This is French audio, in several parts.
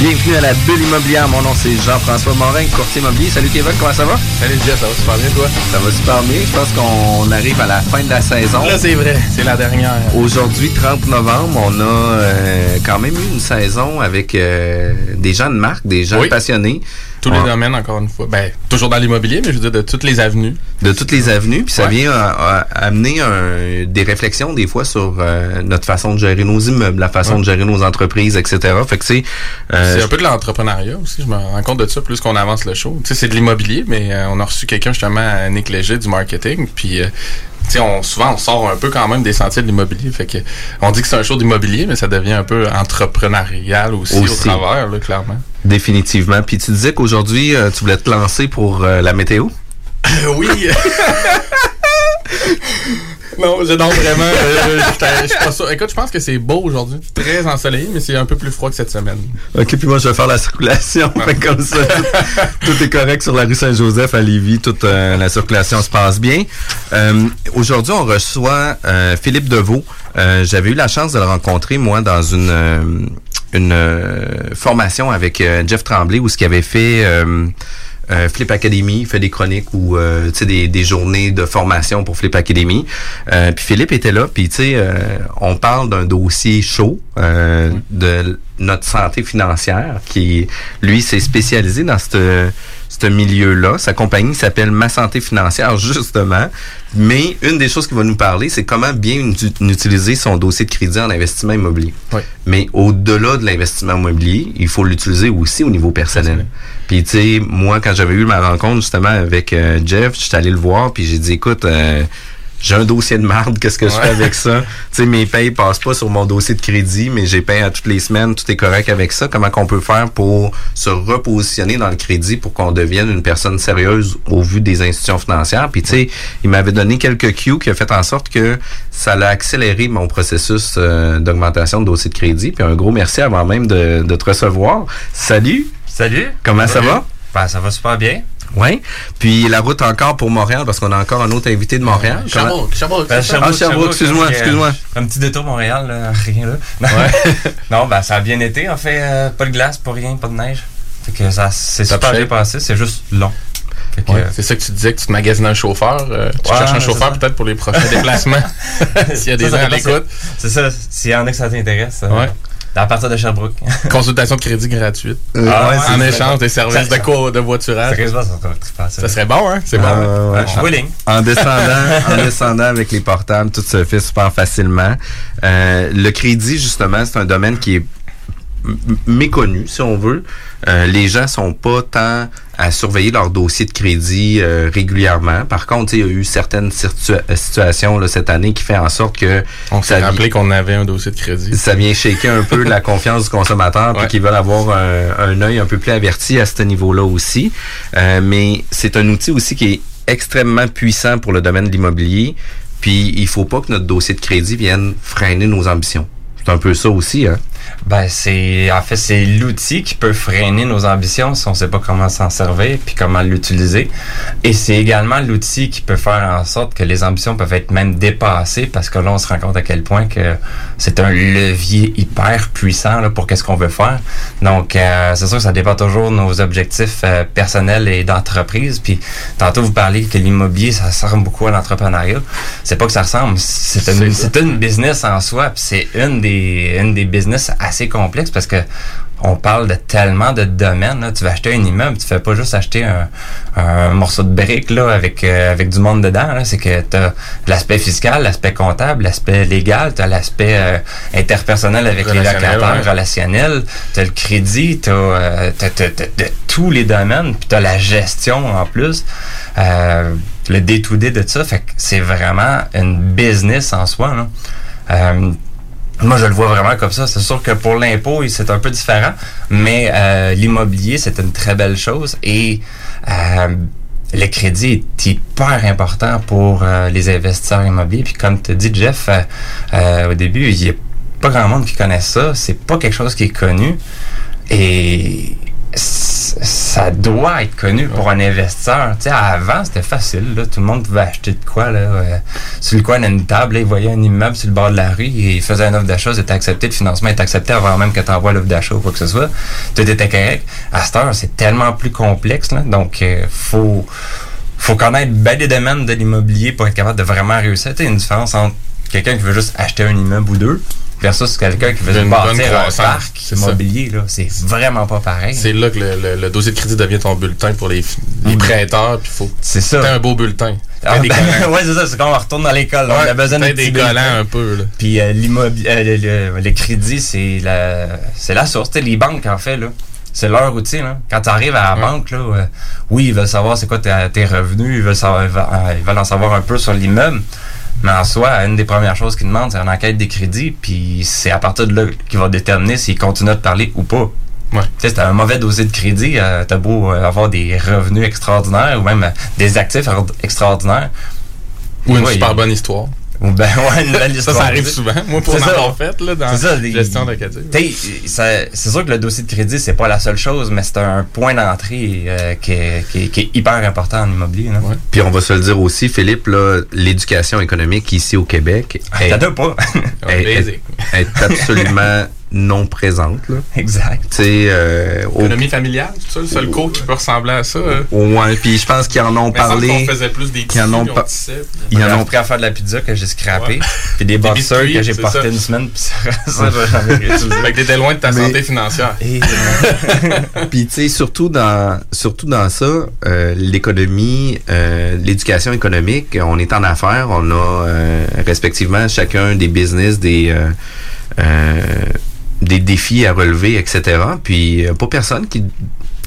Bienvenue à la bulle immobilière. Mon nom c'est Jean-François Morin, courtier immobilier. Salut Kevin, comment ça va? Salut Jeff, ça va super bien toi? Ça va super bien. Je pense qu'on arrive à la fin de la saison. Là c'est vrai, c'est la dernière. Aujourd'hui, 30 novembre, on a euh, quand même eu une saison avec euh, des gens de marque, des gens Oui. passionnés. Tous les domaines, encore une fois. Ben, toujours dans l'immobilier, mais je veux dire de toutes les avenues. de toutes les avenues, puis ça vient euh, euh, amener un- des réflexions des fois sur euh, notre façon de gérer nos immeubles, la façon de gérer nos entreprises, etc. Fait que c'est euh, c'est un peu de l'entrepreneuriat aussi, je me rends compte de ça plus qu'on avance le show. Tu sais, c'est de l'immobilier, mais euh, on a reçu quelqu'un justement à Nick Léger du marketing, puis... on, souvent, on sort un peu quand même des sentiers de l'immobilier. Fait que, on dit que c'est un show d'immobilier, mais ça devient un peu entrepreneurial aussi, Aussi. au travers, là, clairement. définitivement. Puis tu disais qu'aujourd'hui euh, tu voulais te lancer pour euh, la météo? oui. non, je non vraiment. euh, j'étais- je. Écoute, je pense que c'est beau aujourd'hui, très ensoleillé, mais c'est un peu plus froid que cette semaine. OK, puis moi, je vais faire la circulation. Comme ça, tout, est correct sur la rue Saint-Joseph à Lévis. Toute euh, la circulation se passe bien. Euh, Aujourd'hui, on reçoit euh, Philippe Deveau. Euh, J'avais eu la chance de le rencontrer, moi, dans une, euh, une euh, formation avec euh, Jeff Tremblay, où ce qu'il avait fait... euh, Flip Academy, il fait des chroniques ou euh, tu sais des, des journées de formation pour Flip Academy. Euh, puis Philippe était là, puis tu sais euh, on parle d'un dossier chaud euh, de notre santé financière qui lui s'est spécialisé dans ce ce milieu-là. Sa compagnie s'appelle Ma Santé Financière, justement. Mais une des choses qu'il va nous parler, c'est comment bien utiliser son dossier de crédit en investissement immobilier. Oui. Mais au-delà de l'investissement immobilier, il faut l'utiliser aussi au niveau personnel. Puis tu sais, moi, quand j'avais eu ma rencontre justement avec euh, Jeff, j'étais allé le voir, puis j'ai dit, écoute, euh, j'ai un dossier de marde, qu'est-ce que je fais avec ça? tu sais, mes payes passent pas sur mon dossier de crédit, mais j'ai payé à toutes les semaines, tout est correct avec ça. Comment qu'on peut faire pour se repositionner dans le crédit pour qu'on devienne une personne sérieuse au vu des institutions financières? Puis tu sais, il m'avait donné quelques cues qui a fait en sorte que ça l'a accéléré mon processus euh, d'augmentation de dossier de crédit. Puis un gros merci avant même de, de te recevoir. Salut! Salut. Comment ça va? Ben, ça va super bien. Oui. Puis la route encore pour Montréal parce qu'on a encore un autre invité de Montréal. Comment- Sherbrooke, Sherbrooke, Ben, ça? Ah, Sherbrooke, excuse-moi, euh, excuse-moi. Un petit détour Montréal, là, rien là. non, ben ça a bien été. En fait, euh, pas de glace, pas rien, pas de neige. Fait que ça c'est super bien passé, c'est juste long. Ouais, euh, c'est ça que tu disais que tu te magasines un chauffeur. euh, tu Ouais, cherches un chauffeur peut-être pour les prochains déplacements. S'il y a des ça, gens à l'écoute. C'est ça, s'il y en a que ça t'intéresse. euh, Ouais. À partir de Sherbrooke. Consultation de crédit gratuite. Euh, Ah, ouais, en échange des services de, co de voiturage. ça va être trippant, ça. Ça serait bon, hein? C'est bon. Ouais, ouais. Ouais, je suis willing. En descendant, en descendant avec les portables, tout se fait super facilement. Euh, le crédit, justement, c'est un domaine qui est méconnu, si on veut. Euh, les gens sont pas tant à surveiller leur dossier de crédit euh, régulièrement. Par contre, il y a eu certaines situations là, cette année qui fait en sorte que on s'est rappelé qu'on avait un dossier de crédit. Ça vient shaker un peu la confiance du consommateur, puis qu'ils veulent avoir un, un, œil un peu plus averti à ce niveau-là aussi. Euh, mais c'est un outil aussi qui est extrêmement puissant pour le domaine de l'immobilier. Puis il faut pas que notre dossier de crédit vienne freiner nos ambitions. C'est un peu ça aussi, hein? Ben c'est en fait c'est l'outil qui peut freiner nos ambitions si on sait pas comment s'en servir puis comment l'utiliser. Et c'est également l'outil qui peut faire en sorte que les ambitions peuvent être même dépassées parce que là on se rend compte à quel point que c'est un levier hyper puissant là, pour qu'est-ce qu'on veut faire. Donc euh, c'est sûr que ça dépend toujours de nos objectifs euh, personnels et d'entreprise. Puis tantôt vous parlez que l'immobilier ça ressemble beaucoup à l'entrepreneuriat. C'est pas que ça ressemble, c'est une, c'est une business en soi. Puis c'est une des une des business assez complexe parce que on parle de tellement de domaines. Là. Tu vas acheter un immeuble, tu fais pas juste acheter un, morceau de brique là, avec, euh, avec du monde dedans. C'est que tu as l'aspect fiscal, l'aspect comptable, l'aspect légal, tu as l'aspect euh, interpersonnel avec les locataires, relationnel, tu as le crédit, tu as, euh, tous les domaines, puis tu as la gestion en plus. le day-to-day de ça, fait que c'est vraiment une business en soi. Là. Moi, je le vois vraiment comme ça. C'est sûr que pour l'impôt, c'est un peu différent, mais euh, l'immobilier, c'est une très belle chose et euh, le crédit est hyper important pour euh, les investisseurs immobiliers. Puis comme tu dit, Jeff, au début, il n'y a pas grand monde qui connaît ça. C'est pas quelque chose qui est connu. Et ça doit être connu pour un investisseur. Avant, c'était facile. Là. Tout le monde pouvait acheter de quoi. Là, euh, sur le coin d'une table, il voyait un immeuble sur le bord de la rue, et il faisait une offre d'achat, c'était accepté, le financement est accepté avant même que tu envoies l'offre d'achat ou quoi que ce soit. Tout était correct. À cette heure, c'est tellement plus complexe. Donc, euh, faut connaître bien des domaines de l'immobilier pour être capable de vraiment réussir. Tu sais, une différence entre quelqu'un qui veut juste acheter un immeuble ou deux, versus quelqu'un qui veut bâtir un parc immobilier. Là, c'est vraiment pas pareil. C'est là que le, dossier de crédit devient ton bulletin pour les, les prêteurs. Puis faut c'est ça. un beau bulletin. Ah, ben, ouais, c'est ça. C'est quand on retourne dans l'école. on a besoin de des collants un peu. Là. Puis euh, euh, le, le, crédit, c'est la, c'est la source. les banques, en fait, là c'est leur outil. Là. Quand tu arrives à la banque, là, euh, oui, ils veulent savoir c'est quoi tes, revenus, ils veulent, savoir, ils veulent en savoir un peu sur l'immeuble. Mais en soi, une des premières choses qu'ils demandent, c'est une enquête des crédits, puis c'est à partir de là qu'il va déterminer s'il continue de parler ou pas. Ouais. Tu sais, un mauvais dossier de crédit, euh, t'as beau euh, avoir des revenus extraordinaires ou même euh, des actifs extraordinaires. Ou une super bonne histoire. Ben ouais, une belle histoire. ça, ça arrive souvent. Moi, pour en fait, là, dans ça, la gestion locative. C'est sûr que le dossier de crédit, c'est pas la seule chose, mais c'est un point d'entrée euh, qui, est, qui, qui, est, hyper important en immobilier. Là. Ouais. Puis on va se le dire aussi, Philippe, là, l'éducation économique ici au Québec. Ah, T'as pas. est, est absolument non présente. Là. Exact. Euh, Économie familiale, c'est ça le seul cours qui peut ressembler à ça. Hein? Ouais, puis je pense qu'ils en ont parlé. On faisait plus des qu'ils en ont pas. Ils en ont pris à faire de la pizza que j'ai scrappé, puis des boxeurs que j'ai porté une semaine, puis ça, ça Fait que t'étais loin de ta santé financière. puis tu sais, surtout dans, surtout dans ça, euh, l'économie, euh, l'éducation économique, on est en affaires, on a euh, respectivement chacun des business, des euh, des défis à relever, etc. Puis pas personne qui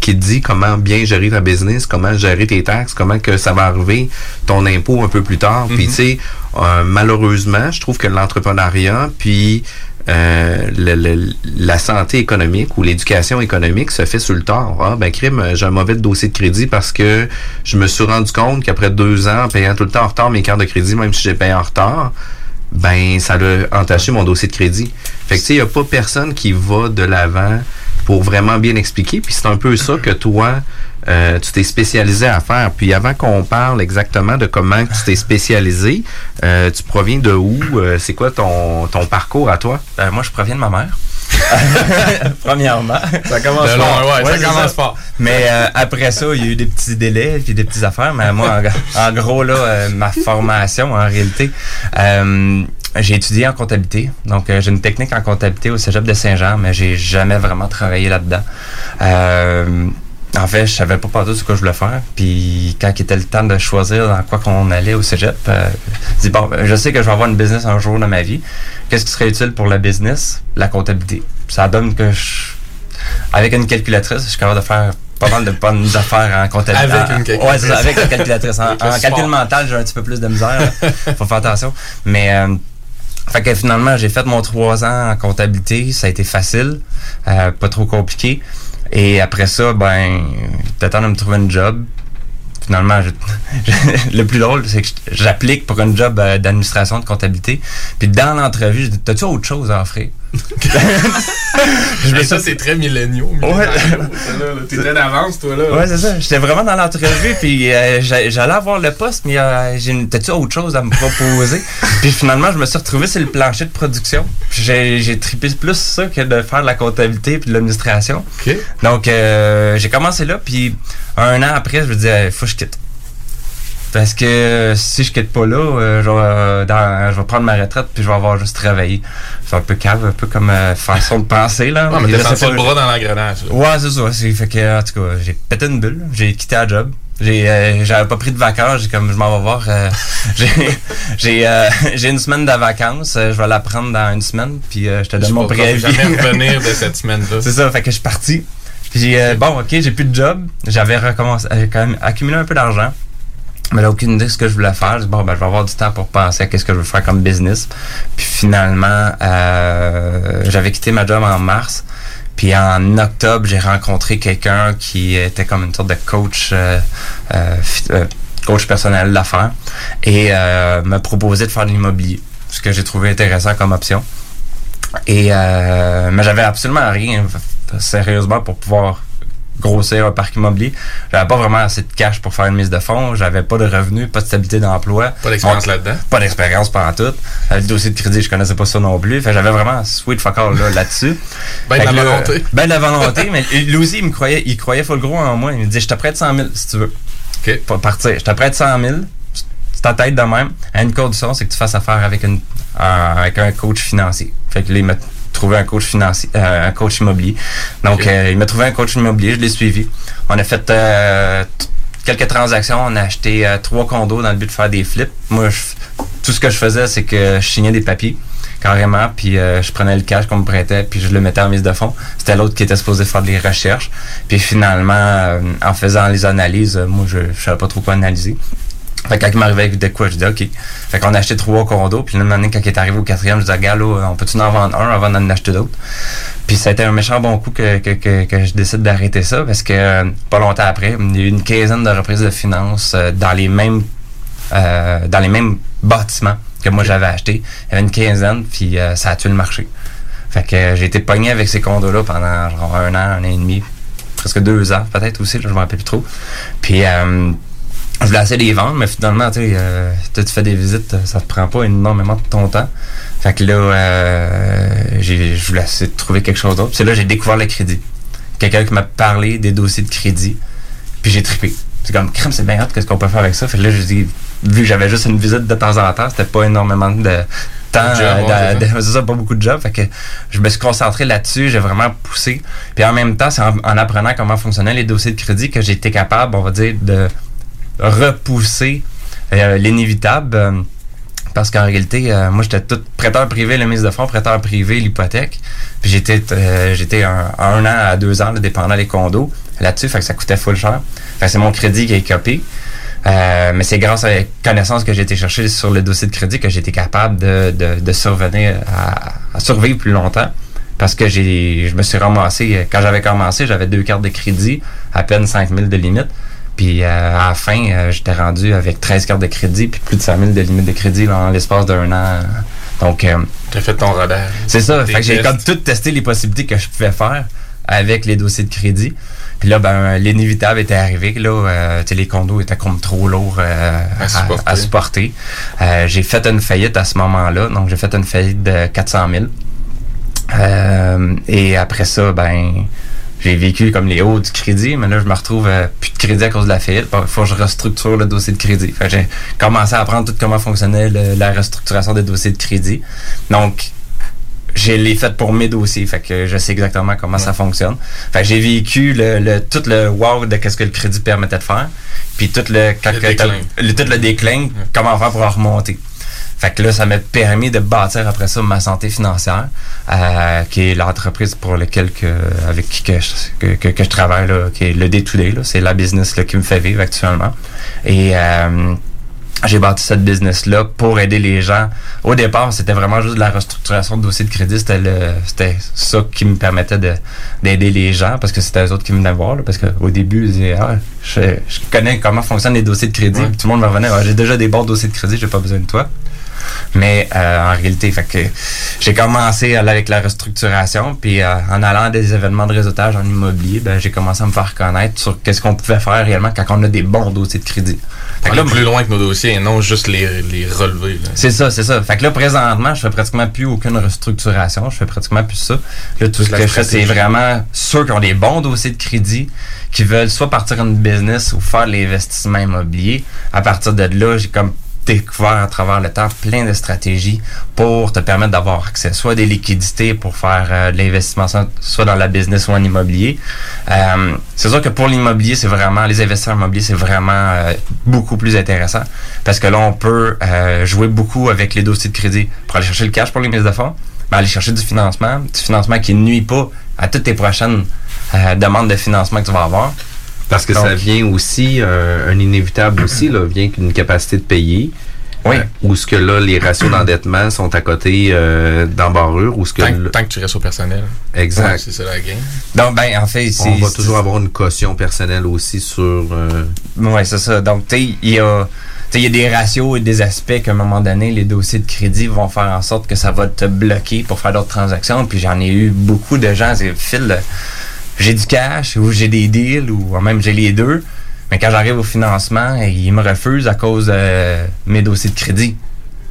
qui te dit comment bien gérer ta business, comment gérer tes taxes, comment que ça va arriver ton impôt un peu plus tard. Puis mm-hmm. tu sais, euh, malheureusement, je trouve que l'entrepreneuriat puis euh, la santé économique ou l'éducation économique se fait sur le tard. Ah, ben crime, j'ai un mauvais dossier de crédit parce que je me suis rendu compte qu'après deux ans, en payant tout le temps en retard mes cartes de crédit, même si j'ai payé en retard, ben ça a entaché mon dossier de crédit. Fait que tu sais, il n'y a pas personne qui va de l'avant pour vraiment bien expliquer. Puis c'est un peu ça que toi, euh, tu t'es spécialisé à faire. Puis avant qu'on parle exactement de comment tu t'es spécialisé, euh, tu proviens de où? Euh, c'est quoi ton, ton parcours à toi? Moi, je proviens de ma mère. Premièrement. Ça commence fort. Ouais, ça commence fort. Mais euh, après ça, il y a eu des petits délais puis des petites affaires. Mais moi, en, gros, là, euh, ma formation, en réalité, euh, j'ai étudié en comptabilité. Donc, j'ai une technique en comptabilité au Cégep de Saint-Jean, mais j'ai jamais vraiment travaillé là-dedans. En fait, je savais pas partout ce que je voulais faire. Puis quand il était le temps de choisir dans quoi qu'on allait au cégep, euh, je dis bon, ben, je sais que je vais avoir une business un jour dans ma vie. Qu'est-ce qui serait utile pour la business? La comptabilité. Ça donne que je avec une calculatrice, je suis capable de faire pas mal de bonnes affaires en comptabilité. Avec une calculatrice. Ouais, avec une calculatrice. En, calcul mental, j'ai un petit peu plus de misère. là. Faut faire attention. Mais euh, fait que finalement, j'ai fait mon trois ans en comptabilité. Ça a été facile, euh, pas trop compliqué. Et après ça, ben, t'attends de me trouver une job. Finalement, je- le plus drôle, c'est que j'applique pour une job euh, d'administration de comptabilité. Puis dans l'entrevue, je dis, t'as-tu autre chose à offrir? Je me ça, c'est très milléniaux. Ouais. T'es très d'avance, toi, là. Ouais, c'est ça. J'étais vraiment dans l'entrevue, puis euh, j'a- j'allais avoir le poste, mais euh, t'as-tu autre chose à me proposer? puis finalement, je me suis retrouvé sur le plancher de production. Puis J'ai trippé plus ça que de faire de la comptabilité puis de l'administration. OK. Donc, euh, j'ai commencé là, puis un an après, je me disais, faut que je quitte. Parce que euh, si je quitte pas là, euh, je, vais, euh, dans- je vais prendre ma retraite puis je vais avoir juste travaillé. C'est un peu cave, un peu comme euh, façon de penser là. Non, mais c'est senti le bras dans l'engrenage. Ouais, c'est ça. C'est fait que en tout cas, j'ai pété une bulle. J'ai quitté la job. J'ai euh, j'avais pas pris de vacances, j'ai comme je m'en vais voir j'ai j'ai une semaine de vacances, je vais la prendre dans une semaine puis je te Je donne sais mon préavis. jamais revenir de cette semaine-là. c'est ça, fait que je suis parti. Puis euh, bon, OK, j'ai plus de job, j'avais recommencé j'ai quand même accumulé un peu d'argent. Mais là, aucune idée de ce que je voulais faire. Je dis, bon, ben, je vais avoir du temps pour penser à qu'est-ce que je veux faire comme business. Puis finalement, euh, j'avais quitté ma job en mars. Puis en octobre, j'ai rencontré quelqu'un qui était comme une sorte de coach, euh, euh, euh, coach personnel d'affaires, et euh, me proposait de faire de l'immobilier, ce que j'ai trouvé intéressant comme option. Et euh, mais j'avais absolument rien, sérieusement, pour pouvoir grossir un parc immobilier. J'avais pas vraiment assez de cash pour faire une mise de fonds. J'avais pas de revenus, pas de stabilité d'emploi. Pas d'expérience là-dedans? Pas d'expérience pendant tout. Euh, Le dossier de crédit, je connaissais pas ça non plus. Fait j'avais vraiment sweet fuck all là, là-dessus. Ben, de la là, volonté. Ben de la volonté, mais lui aussi, il me croyait, il croyait full gros en moi. Il me disait, je te prête 100 000 si tu veux. OK. Pour partir. Je te prête 100 000. C'est ta tête de même. À une condition, c'est que tu fasses affaire avec, une, euh, avec un coach financier. Fait que là, il m'a trouvé un coach financier, euh, un coach immobilier. Donc, euh, il m'a trouvé un coach immobilier, je l'ai suivi. On a fait euh, quelques transactions. On a acheté euh, trois condos dans le but de faire des flips. Moi, je- tout ce que je faisais, c'est que je signais des papiers carrément, puis je prenais le cash qu'on me prêtait, puis je le mettais en mise de fonds. C'était l'autre qui était supposé faire des recherches. Puis finalement, en faisant les analyses, moi, je ne savais pas trop quoi analyser. Fait que quand il m'arrivait avec de quoi, je disais OK. Fait qu'on a acheté trois condos, puis là, année, quand il est arrivé au quatrième, je disais, gars, là, on peut-tu en vendre un avant d'en acheter d'autres? Puis ça a été un méchant bon coup que, que, que, que je décide d'arrêter ça, parce que euh, pas longtemps après, il y a eu une quinzaine de reprises de finances euh, dans les mêmes euh, dans les mêmes bâtiments que moi j'avais acheté. Il y avait une quinzaine, puis euh, ça a tué le marché. Fait que j'ai été pogné avec ces condos-là pendant genre un an, un an et demi, presque deux ans peut-être aussi, là, je m'en rappelle plus trop. Puis euh, je voulais essayer de les vendre, mais finalement, tu sais, euh, tu fais des visites, ça te prend pas énormément de ton temps. Fait que là, euh, je voulais essayer de trouver quelque chose d'autre. C'est là j'ai découvert le crédit. Quelqu'un qui m'a parlé des dossiers de crédit, puis j'ai trippé. C'est comme, crème, c'est bien hot, qu'est-ce qu'on peut faire avec ça? Fait que là, je dis, vu que j'avais juste une visite de temps en temps, c'était pas énormément de temps, euh, c'est ça, pas beaucoup de job. Fait que je me suis concentré là-dessus, j'ai vraiment poussé. Puis en même temps, c'est en, en apprenant comment fonctionnaient les dossiers de crédit que j'ai été capable, on va dire, de repousser euh, l'inévitable. euh, parce qu'en réalité, euh, moi, j'étais tout prêteur privé, la mise de fonds, prêteur privé, l'hypothèque. Puis j'étais j'étais un, an à deux ans, là, dépendant des condos là-dessus. Fait que ça coûtait full cher. Fait c'est mon crédit qui est copié. Mais c'est grâce à la connaissance que j'ai été chercher sur le dossier de crédit que j'ai été capable de, survenir à, survivre plus longtemps. Parce que je me suis ramassé, quand j'avais commencé, j'avais deux cartes de crédit, à peine 5000 de limite. Puis euh, à la fin, euh, j'étais rendu avec 13 cartes de crédit, puis plus de 100 000 de limite de crédit là, en l'espace d'un an. Donc, euh, T'as fait ton rodage. c'est ça. Fait que j'ai comme tout testé les possibilités que je pouvais faire avec les dossiers de crédit. Puis là, ben, l'inévitable était arrivé. Là, euh, tu les condos étaient comme trop lourds À supporter. à supporter. J'ai fait une faillite à ce moment-là. Donc, j'ai fait une faillite de 400 000. Euh, et après ça, ben, j'ai vécu comme les hauts du crédit, mais là, je me retrouve euh, plus de crédit à cause de la faillite. Il faut que je restructure le dossier de crédit. J'ai commencé à apprendre tout comment fonctionnait le- la restructuration des dossiers de crédit. Donc, je l'ai fait pour mes dossiers, fait que je sais exactement comment ça fonctionne. Fait j'ai vécu le, le- tout le wow de qu'est-ce que le crédit permettait de faire, puis tout le, déclin. le- tout le déclin, comment faire pour en remonter. Fait que là, ça m'a permis de bâtir après ça ma santé financière, euh, qui est l'entreprise pour laquelle que, avec qui que je, que, que, je travaille, là, qui est le day-to-day. C'est la business là, qui me fait vivre actuellement. Et euh, j'ai bâti cette business-là pour aider les gens. Au départ, c'était vraiment juste de la restructuration de dossiers de crédit. C'était c'était ça qui me permettait de, d'aider les gens parce que c'était eux autres qui venaient voir. parce qu'au début, je, ah, je, je, connais comment fonctionnent les dossiers de crédit. Tout le monde me revenait, ah, j'ai déjà des bons dossiers de crédit, j'ai pas besoin de toi. Mais euh, en réalité, fait que j'ai commencé à aller avec la restructuration, puis euh, en allant à des événements de réseautage en immobilier, ben, j'ai commencé à me faire connaître sur qu'est-ce qu'on pouvait faire réellement quand on a des bons dossiers de crédit. Fait que là, plus loin que nos dossiers et non juste les, les relever. C'est ça, c'est ça. Fait que là, présentement, je fais pratiquement plus aucune restructuration. Je fais pratiquement plus ça. Là, tout ce que je fais, c'est vraiment ceux qui ont des bons dossiers de crédit, qui veulent soit partir en business ou faire l'investissement immobilier. À partir de là, j'ai comme découvert à travers le temps plein de stratégies pour te permettre d'avoir accès soit des liquidités pour faire euh, de l'investissement soit dans la business ou en immobilier. Euh, c'est sûr que pour l'immobilier, c'est vraiment les investisseurs immobiliers, c'est vraiment euh, beaucoup plus intéressant parce que là on peut jouer beaucoup avec les dossiers de crédit pour aller chercher le cash pour les mises de fonds, mais aller chercher du financement, du financement qui ne nuit pas à toutes tes prochaines demandes de financement que tu vas avoir. Parce que ça vient aussi, euh, un inévitable aussi, là, vient qu'une capacité de payer. Oui. Euh, ou ce que là, les ratios d'endettement sont à côté euh, d'embarrure. Ou ce que tant, que tu restes au personnel. Exact. c'est ça la game. Donc, ben, en fait, On va toujours avoir une caution personnelle aussi sur. Euh... Oui, c'est ça. Donc, tu sais, il y a. Il y a des ratios et des aspects qu'à un moment donné, les dossiers de crédit vont faire en sorte que ça va te bloquer pour faire d'autres transactions. Puis j'en ai eu beaucoup de gens, c'est fil de j'ai du cash ou j'ai des deals ou même j'ai les deux. Mais quand j'arrive au financement, ils me refusent à cause de mes dossiers de crédit.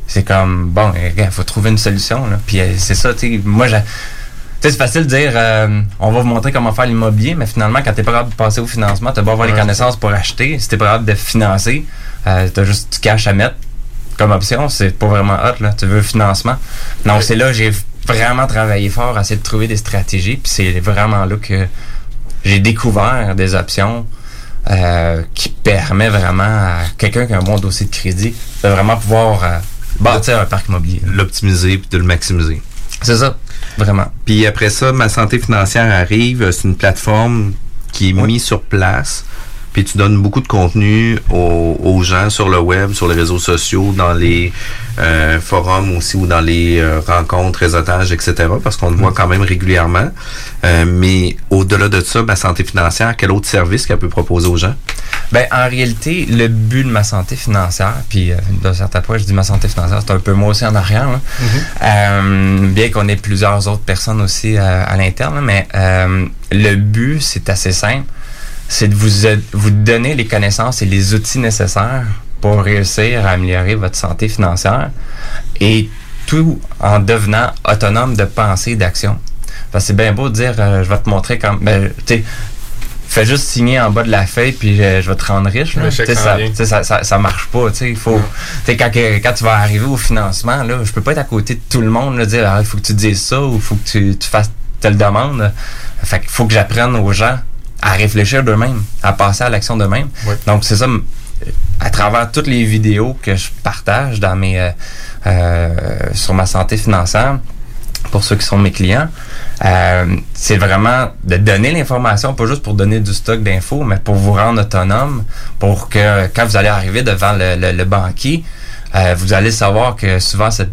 C'est comme, bon, il faut trouver une solution. Là. Puis euh, c'est ça, tu sais, moi, c'est facile de dire, euh, on va vous montrer comment faire l'immobilier, mais finalement, quand t'es pas capable de passer au financement, t'as pas avoir les connaissances pour acheter. Si t'es pas capable de financer, euh, t'as juste du cash à mettre comme option. C'est pas vraiment hot, là. Tu veux financement. Donc, c'est là, j'ai vraiment travaillé fort à essayer de trouver des stratégies. Puis c'est vraiment là que j'ai découvert des options euh, qui permet vraiment à quelqu'un qui a un bon dossier de crédit de vraiment pouvoir euh, bâtir un parc immobilier. L'optimiser puis de le maximiser. C'est ça, vraiment. Puis après ça, ma santé financière arrive. C'est une plateforme qui est mise sur place puis tu donnes beaucoup de contenu aux, gens sur le web, sur les réseaux sociaux, dans les euh, forums aussi ou dans les euh, rencontres, réseautages, etc. Parce qu'on le voit quand même régulièrement. Euh, mais au-delà de ça, ma santé financière, quel autre service qu'elle peut proposer aux gens? Ben, en réalité, le but de ma santé financière, puis d'un certain point, je dis ma santé financière, c'est un peu moi aussi en arrière, mm-hmm. bien qu'on ait plusieurs autres personnes aussi à l'interne, mais le but, c'est assez simple c'est de vous, vous donner les connaissances et les outils nécessaires pour réussir à améliorer votre santé financière et tout en devenant autonome de pensée et d'action. Parce que c'est bien beau de dire, euh, je vais te montrer comme, ben, tu sais, fais juste signer en bas de la feuille puis je, vais te rendre riche. Ça, ça, ça, ça, marche pas. Il faut, quand, quand tu vas arriver au financement, là, je peux pas être à côté de tout le monde, là, dire, ah, il faut que tu dises ça ou il faut que tu, tu fasses telle demande. Fait qu'il faut que j'apprenne aux gens à réfléchir d'eux-mêmes, à passer à l'action d'eux-mêmes. Donc, c'est ça, à travers toutes les vidéos que je partage dans mes, euh, euh, sur ma santé financière, pour ceux qui sont mes clients, euh, c'est vraiment de donner l'information, pas juste pour donner du stock d'infos, mais pour vous rendre autonome, pour que quand vous allez arriver devant le, le banquier, vous allez savoir que souvent cette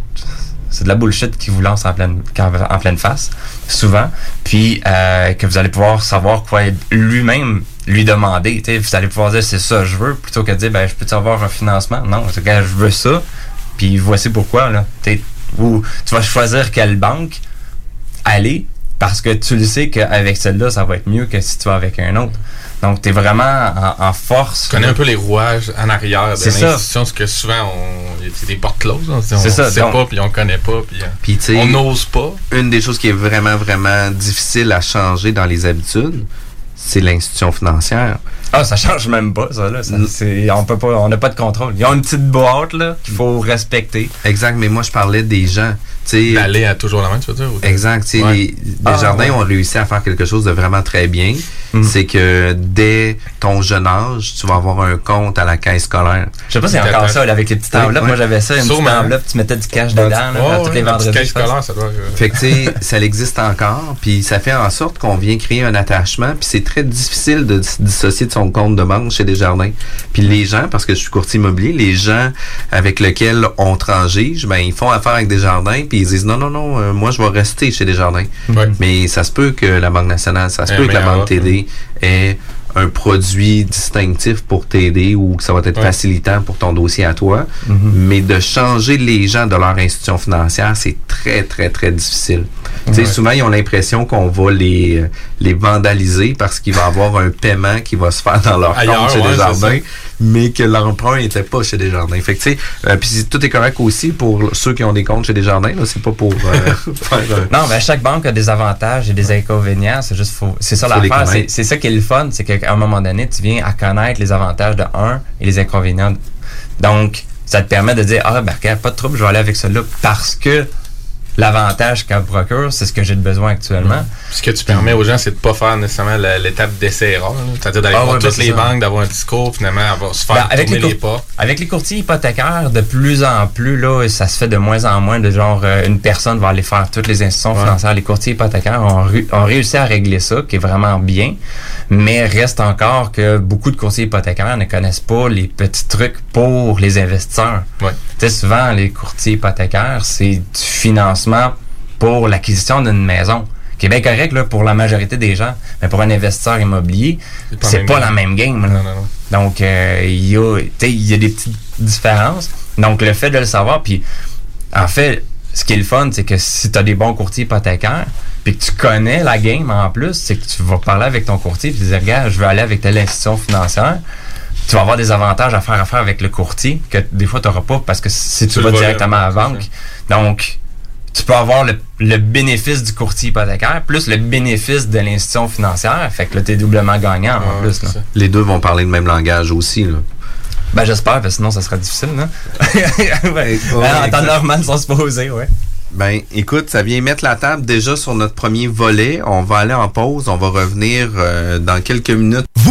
c'est de la bullshit qui vous lance en pleine, en pleine face, souvent. Puis euh, que vous allez pouvoir savoir quoi lui-même lui demander. Vous allez pouvoir dire c'est ça je veux, plutôt que de dire ben je peux avoir un financement? Non, c'est que je veux ça. Puis voici pourquoi. Là. Ou tu vas choisir quelle banque aller parce que tu le sais qu'avec celle-là, ça va être mieux que si tu vas avec un autre. Donc, tu es vraiment en, force. Tu connais un peu les rouages en arrière de l'institution, parce que souvent, c'est des portes closes. Hein. On ne sait pas, puis on connaît pas, puis, euh, on n'ose pas. Une des choses qui est vraiment, vraiment difficile à changer dans les habitudes, c'est l'institution financière. Ah, ça change même pas, ça, là. on peut pas, on n'a pas de contrôle. Il y a une petite boîte, là, qu'il faut respecter. Exact, mais moi, je parlais des gens. D'aller à toujours la main, tu veux dire? Exact. Les, ah, jardins ont réussi à faire quelque chose de vraiment très bien. C'est que dès ton jeune âge, tu vas avoir un compte à la caisse scolaire. Je sais pas si c'est encore ça, là, avec les petites enveloppes. Moi, j'avais ça, une petite enveloppe, tu mettais du cash dedans, là, ouais, les vendredis. pense. scolaire, ça doit. euh, Fait que, tu sais, ça existe encore, puis ça fait en sorte qu'on vient créer un attachement, puis c'est très difficile de se dissocier de son compte de banque chez Desjardins. Puis les gens, parce que je suis courtier immobilier, les gens avec lesquels on transige, ben ils font affaire avec Desjardins, puis ils disent non, non, non, euh, moi je vais rester chez Desjardins. Mais ça se peut que la Banque nationale, ça se peut que la Banque offre, Ait un produit distinctif pour t'aider ou que ça va être Ouais. facilitant pour ton dossier à toi. Mais de changer les gens de leur institution financière, c'est très, très, très difficile. Tu sais, souvent, ils ont l'impression qu'on va les, euh, les vandaliser parce qu'il va y avoir un paiement qui va se faire dans leur Ailleurs, compte chez ouais, Desjardins, mais que l'emprunt n'était pas chez Desjardins. Fait que, tu sais, euh, puis tout est correct aussi pour ceux qui ont des comptes chez Desjardins. Là, c'est pas pour euh, faire... euh, Non, ben chaque banque a des avantages et des inconvénients. C'est juste faut, c'est ça l'affaire. C'est, ça qui est le fun, c'est qu'à un moment donné, tu viens à connaître les avantages de un et les inconvénients. Donc, ça te permet de dire ah ben pas de trouble, je vais aller avec celui-là parce que l'avantage qu'elle procure, c'est ce que j'ai de besoin actuellement. Ce que tu permets aux gens, c'est de pas faire nécessairement l'étape d'essai-erreur. C'est-à-dire d'aller Ah voir ouais, ben toutes c'est les ça. banques, d'avoir un discours, finalement, avoir se faire Ben, avec, tourner les les, pas. avec les courtiers hypothécaires, de plus en plus, là, ça se fait de moins en moins de genre euh, une personne va aller faire toutes les institutions Ouais. financières. Les courtiers hypothécaires ont réussi à régler ça, qui est vraiment bien, mais reste encore que beaucoup de courtiers hypothécaires ne connaissent pas les petits trucs pour les investisseurs. Ouais. Tu sais, souvent, les courtiers hypothécaires, c'est du financement pour l'acquisition d'une maison. Qui est bien correct là, pour la majorité des gens, mais pour un investisseur immobilier, C'est pas pas la même game. là. Non, non, non. Donc, euh, il y, a, y des petites différences. Donc, le fait de le savoir, puis en fait, ce qui est le fun, c'est que si tu as des bons courtiers hypothécaires, puis que tu connais la game en plus, c'est que tu vas parler avec ton courtier puis dire, regarde, je veux aller avec telle institution financière. Tu vas avoir des avantages à faire affaire avec le courtier que des fois, tu n'auras pas parce que si tu, Tu vas directement à la banque. Donc, tu peux avoir le, le bénéfice du courtier hypothécaire plus le bénéfice de l'institution financière. Fait que là, tu es doublement gagnant en plus. là. les deux vont parler le même langage aussi. Là. Ben j'espère, parce que sinon ça sera difficile, non? ouais. en temps normal, sans se poser, ouais. Ben, écoute, ça vient mettre la table déjà sur notre premier volet. On va aller en pause. On va revenir euh, dans quelques minutes. Vous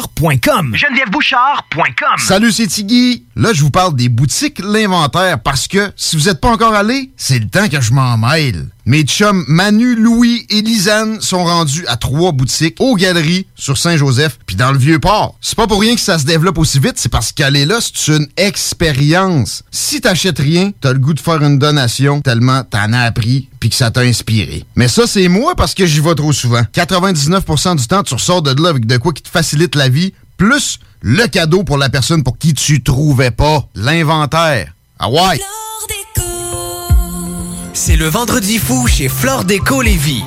genevièvebouchard.com. genevièvebouchard.com. Salut, c'est Tiggy. Là, je vous parle des boutiques L'Inventaire parce que si vous n'êtes pas encore allé, c'est le temps que je m'en mêle. Mes chums Manu, Louis et Lisanne sont rendus à trois boutiques aux Galeries sur Saint-Joseph puis dans le Vieux-Port. C'est pas pour rien que ça se développe aussi vite, c'est parce qu'aller là, c'est une expérience. Si t'achètes rien, t'as le goût de faire une donation tellement t'en as appris puis que ça t'a inspiré. Mais ça, c'est moi parce que j'y vais trop souvent. 99% du temps, tu ressors de là avec de quoi qui te facilite la vie, plus le cadeau pour la personne pour qui tu trouvais pas l'inventaire. Ah ouais! C'est le vendredi fou chez Flore Déco Lévis.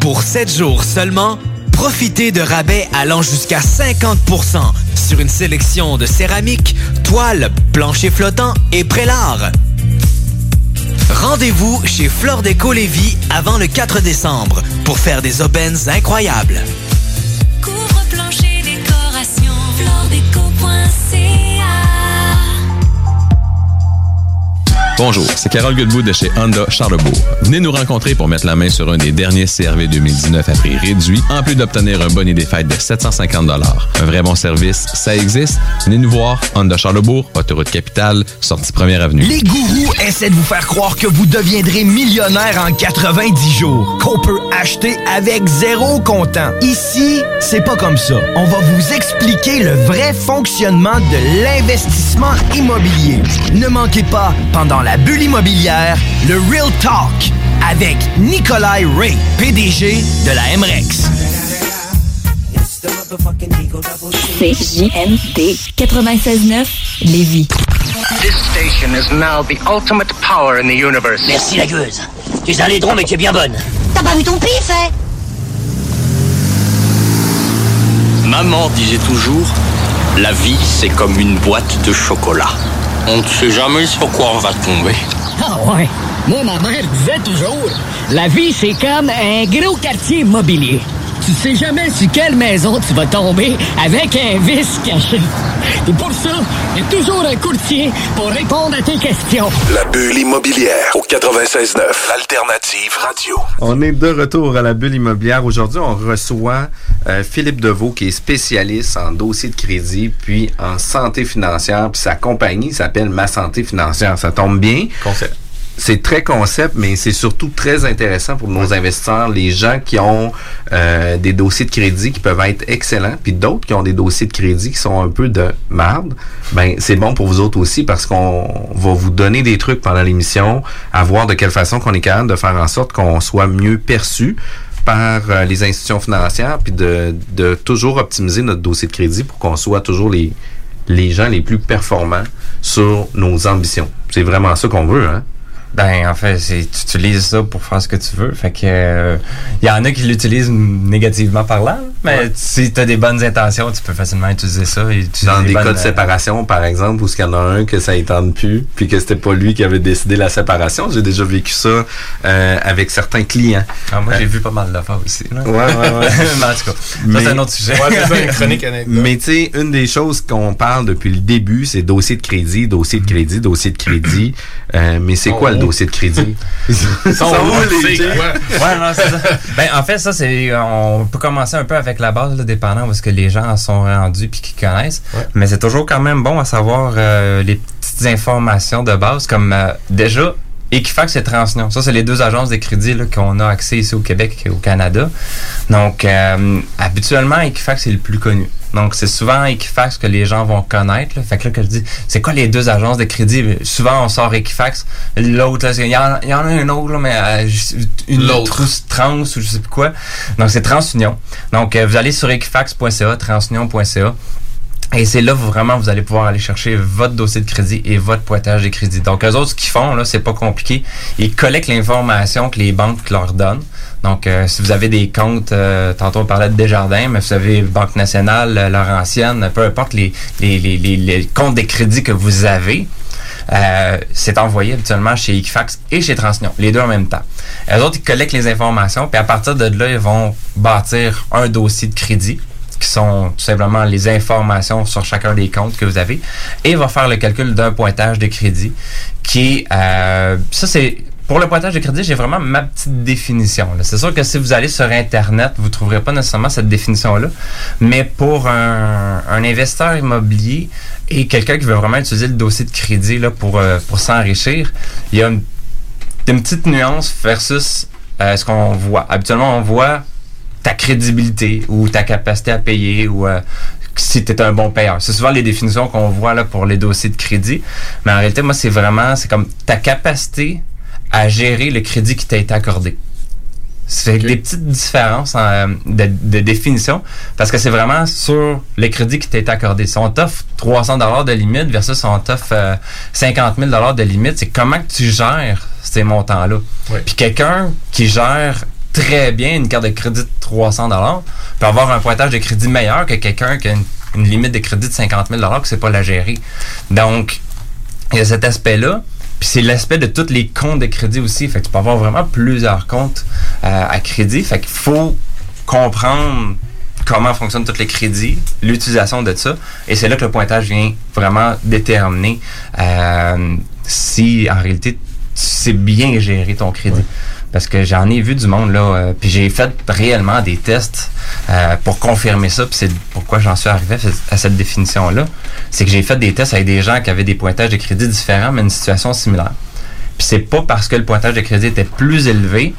Pour 7 jours seulement, profitez de rabais allant jusqu'à 50% sur une sélection de céramique, toiles, planchers flottants et prélats. Rendez-vous chez Flore Déco Lévis avant le 4 décembre pour faire des aubaines incroyables. Bonjour, c'est Carole Goodwood de chez Honda Charlebourg. Venez nous rencontrer pour mettre la main sur un des derniers CRV 2019 à prix réduit, en plus d'obtenir un bonnet des fêtes de 750 Un vrai bon service, ça existe. Venez nous voir, Honda Charlebourg, autoroute capitale, sortie première avenue. Les gourous essaient de vous faire croire que vous deviendrez millionnaire en 90 jours, qu'on peut acheter avec zéro comptant. Ici, c'est pas comme ça. On va vous expliquer le vrai fonctionnement de l'investissement immobilier. Ne manquez pas, pendant la bulle immobilière, le Real Talk avec Nikolai Ray, PDG de la MREX. CJMD 96.9 Lévis. This station is now the ultimate power in the universe. Merci la gueuse. Tu es un laidron mais tu es bien bonne. T'as pas vu ton pif, hein? Maman disait toujours, la vie c'est comme une boîte de chocolat. On ne sait jamais sur quoi on va tomber. Ah ouais. Moi, ma mère disait toujours, la vie, c'est comme un gros quartier immobilier. Tu sais jamais sur quelle maison tu vas tomber avec un vice caché. Et pour ça, il y a toujours un courtier pour répondre à tes questions. La bulle immobilière au 96.9, l'alternative radio. On est de retour à la bulle immobilière. Aujourd'hui, on reçoit euh, Philippe Deveau, qui est spécialiste en dossier de crédit, puis en santé financière. Puis sa compagnie s'appelle Ma Santé Financière. Ça tombe bien. Concept. C'est très concept, mais c'est surtout très intéressant pour nos investisseurs, les gens qui ont euh, des dossiers de crédit qui peuvent être excellents, puis d'autres qui ont des dossiers de crédit qui sont un peu de marde. Ben c'est bon pour vous autres aussi parce qu'on va vous donner des trucs pendant l'émission, à voir de quelle façon qu'on est capable de faire en sorte qu'on soit mieux perçu par euh, les institutions financières, puis de, toujours optimiser notre dossier de crédit pour qu'on soit toujours les les gens les plus performants sur nos ambitions. C'est vraiment ça qu'on veut, hein? Ben, en fait, c'est, tu utilises ça pour faire ce que tu veux. Fait que, il y en a qui l'utilisent négativement parlant, mais si tu as des bonnes intentions, tu peux facilement utiliser ça. Et utiliser Dans des bonnes, cas de euh, séparation, par exemple, où il y en a un que ça ne tente plus, puis que c'était pas lui qui avait décidé la séparation. J'ai déjà vécu ça euh, avec certains clients. Ah, moi, j'ai Euh, vu pas mal de fois aussi. là. Ouais, ouais, ouais. mais en tout cas, ça, c'est un autre sujet. Mais tu sais, une des choses qu'on parle depuis le début, c'est dossier de crédit, dossier de crédit, dossier de crédit. Euh, mais c'est Sont quoi le où? Dossier de crédit? Sont où, les? Ouais, non, c'est ça. Ben, en fait, ça, c'est. On peut commencer un peu avec la base, là, dépendant où est-ce que les gens en sont rendus puis qui connaissent. Mais c'est toujours quand même bon à savoir euh, les petites informations de base, comme euh, déjà. Equifax et Transunion. Ça, c'est les deux agences de crédit qu'on a accès ici au Québec et au Canada. Donc, euh, habituellement, Equifax est le plus connu. Donc, c'est souvent Equifax que les gens vont connaître. Là. Fait que là, que je dis, c'est quoi les deux agences de crédit? Souvent, on sort Equifax. L'autre, là, c'est- il y, en il y en a une autre, là, mais euh, une trousse trans ou je sais plus quoi. Donc, c'est Transunion. Donc, euh, vous allez sur equifax.ca, transunion.ca. Et c'est là vraiment vous allez pouvoir aller chercher votre dossier de crédit et votre pointage de crédit. Donc, eux autres, ce qu'ils font, là, c'est pas compliqué. Ils collectent l'information que les banques leur donnent. Donc, euh, si vous avez des comptes, euh, tantôt on parlait de Desjardins, mais vous avez Banque Nationale, euh, Laurentienne, peu importe les, les, les, les, comptes de crédit que vous avez, euh, c'est envoyé habituellement chez Equifax et chez Transunion, les deux en même temps. Les autres, ils collectent les informations, puis à partir de là, ils vont bâtir un dossier de crédit qui sont tout simplement les informations sur chacun des comptes que vous avez, et va faire le calcul d'un pointage de crédit qui euh, ça, c'est... Pour le pointage de crédit, j'ai vraiment ma petite définition. C'est sûr que si vous allez sur Internet, vous ne trouverez pas nécessairement cette définition-là. Mais pour un, investisseur immobilier et quelqu'un qui veut vraiment utiliser le dossier de crédit là, pour, euh, pour s'enrichir, il y a une, une petite nuance versus euh, ce qu'on voit. Habituellement, on voit ta crédibilité ou ta capacité à payer ou euh, si tu es un bon payeur. C'est souvent les définitions qu'on voit là pour les dossiers de crédit. Mais en réalité, moi, c'est vraiment, c'est comme ta capacité à gérer le crédit qui t'a été accordé. C'est des petites différences en, de, de définition parce que c'est vraiment sur le crédit qui t'a été accordé. Si on t'offre 300 dollars de limite versus on t'offre euh, 50 000 dollars de limite, c'est comment que tu gères ces montants-là. Puis quelqu'un qui gère très bien une carte de crédit de 300 dollars peut avoir un pointage de crédit meilleur que quelqu'un qui a une, limite de crédit de 50 000 dollars que c'est pas la gérer. Donc, il y a cet aspect-là. Puis c'est l'aspect de tous les comptes de crédit aussi. Fait que tu peux avoir vraiment plusieurs comptes euh, à crédit. Fait qu'il faut comprendre comment fonctionnent tous les crédits, l'utilisation de ça. Et c'est là que le pointage vient vraiment déterminer euh, si en réalité tu sais bien gérer ton crédit. Parce que j'en ai vu du monde là, euh, puis j'ai fait réellement des tests euh, pour confirmer ça, puis c'est pourquoi j'en suis arrivé à ce- à cette définition-là. C'est que j'ai fait des tests avec des gens qui avaient des pointages de crédit différents, mais une situation similaire. Puis c'est pas parce que le pointage de crédit était plus élevé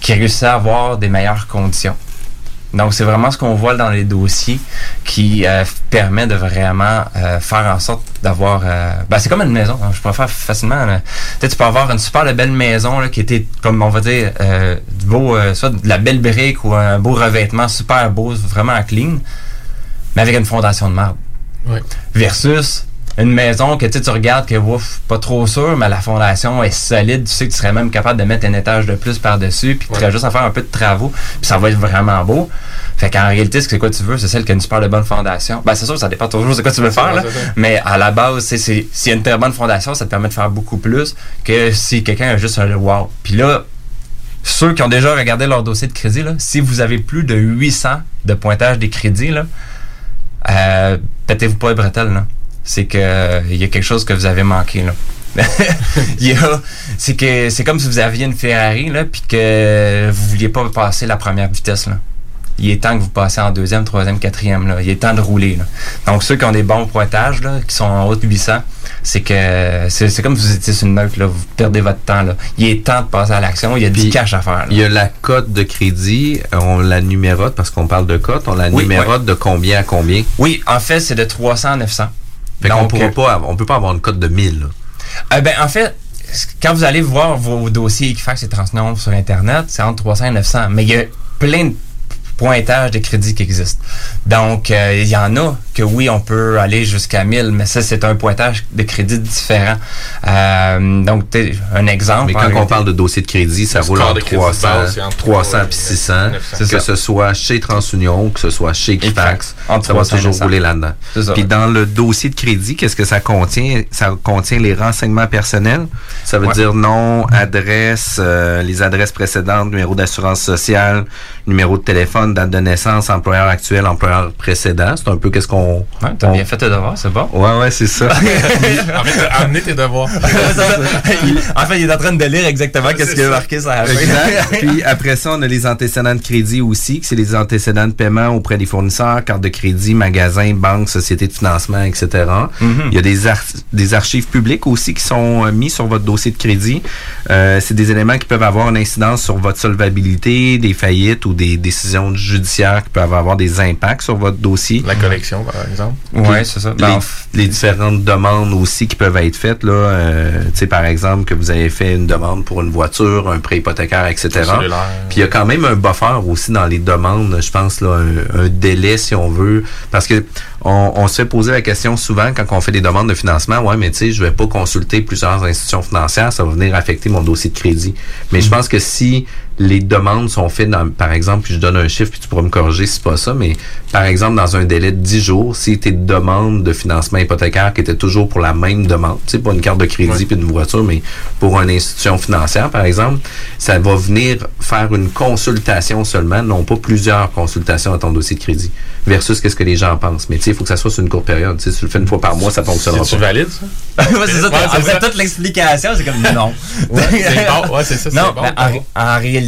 qu'ils réussissaient à avoir des meilleures conditions. Donc, c'est vraiment ce qu'on voit dans les dossiers qui euh, permet de vraiment euh, faire en sorte d'avoir... euh, ben, c'est comme une maison. hein, je préfère facilement... là. Peut-être tu peux avoir une super belle maison là, qui était, comme on va dire, euh, du beau, euh, soit de la belle brique ou un beau revêtement super beau, vraiment clean, mais avec une fondation de marbre. Ouais. Versus une maison que tu regardes que ouf, pas trop sûr, mais la fondation est solide, tu sais que tu serais même capable de mettre un étage de plus par-dessus, puis tu aurais juste à faire un peu de travaux, puis ça va être vraiment beau. Fait qu'en réalité, c'est quoi tu veux, c'est celle qui a une super de bonne fondation. Ben, c'est sûr, ça dépend toujours de quoi tu veux faire, là. Mais à la base, c'est, c'est, s'il y a une très bonne fondation, ça te permet de faire beaucoup plus que si quelqu'un a juste un wow. Puis là, ceux qui ont déjà regardé leur dossier de crédit, là, si vous avez plus de 800 de pointage des crédits, là, euh, pétez-vous pas les bretelles, là. C'est que euh, il y a quelque chose que vous avez manqué, là. C'est que c'est comme si vous aviez une Ferrari là puis que vous vouliez pas passer la première vitesse là. Il est temps que vous passez en deuxième, troisième, quatrième là. Il est temps de rouler là. Donc ceux qui ont des bons pointages là, qui sont en haut de 800, c'est que c'est c'est comme si vous étiez sur une note là, vous perdez votre temps là. Il est temps de passer à l'action. Il y a du cash à faire. Il y a la cote de crédit, on la numérote parce qu'on parle de cote, on la Oui, numérote de combien à combien? Oui, en fait, c'est de 300 à 900. Fait qu'on Donc, pourra euh, pas, on peut pas avoir une cote de 1000. là. Euh, ben, en fait, quand vous allez voir vos dossiers Equifax et Transnom sur Internet, c'est entre 300 et 900. Mais il y a plein de pointages de crédit qui existent. Donc, euh, il y en a que oui, on peut aller jusqu'à 1000, mais ça, c'est un pointage de crédit différent. Euh, donc, un exemple. Mais quand on réalité- parle de dossier de crédit, ça Le roule entre de crédit 300, base, c'est entre 300 puis 600. 900. Que ce soit chez TransUnion, que ce soit chez Equifax, Entre ça va 300 et toujours 900. rouler là-dedans. C'est ça. Puis dans le dossier de crédit, qu'est-ce que ça contient? Ça contient les renseignements personnels. Ça veut Ouais. dire nom, adresse, euh, les adresses précédentes, numéro d'assurance sociale, numéro de téléphone, date de naissance, employeur actuel, employeur précédent. C'est un peu qu'est-ce qu'on... Ouais, t'as on- bien fait tes devoirs, c'est bon. Ouais, ouais, c'est ça. en fait, t'as amené tes devoirs. en fait, il est en train de lire exactement qu'est-ce qu'il a marqué sur la. Exact. Puis après ça, on a les antécédents de crédit aussi, que c'est les antécédents de paiement auprès des fournisseurs, carte de crédit, magasin, banque, société de financement, etc. Mhm. Il y a des, ar- des archives publiques aussi qui sont euh, mis sur votre dossier de crédit. Euh, c'est des éléments qui peuvent avoir une incidence sur votre solvabilité, des faillites ou des décisions judiciaires qui peuvent avoir des impacts sur votre dossier. La collection, par exemple. Ouais, Puis c'est ça. Les, Ben, les différentes demandes aussi qui peuvent être faites, là, euh, tu sais, par exemple, que vous avez fait une demande pour une voiture, un prêt hypothécaire, etc. Puis il y a quand même un buffer aussi dans les demandes, je pense, là, un, un délai, si on veut. Parce que on, on se fait poser la question souvent quand on fait des demandes de financement, ouais, mais tu sais, je vais pas consulter plusieurs institutions financières, ça va venir affecter mon dossier de crédit. Mais je pense que si les demandes sont faites, dans, par exemple, puis je donne un chiffre, puis tu pourras me corriger si c'est pas ça, mais par exemple, dans un délai de 10 jours, si tes demandes de financement hypothécaire qui étaient toujours pour la même demande, tu sais, pas une carte de crédit puis une voiture, mais pour une institution financière, par exemple, ça va venir faire une consultation seulement, non pas plusieurs consultations à ton dossier de crédit, versus qu'est-ce que les gens pensent. Mais tu sais, il faut que ça soit sur une courte période. Tu sais, si tu le fais une fois par mois, ça fonctionnera pas. valide, ça? ouais, c'est ça. Ouais, c'est toute l'explication, c'est comme non. Ouais, c'est bon. Ouais, c'est ça, c'est Non, bon, en, c'est en réalité,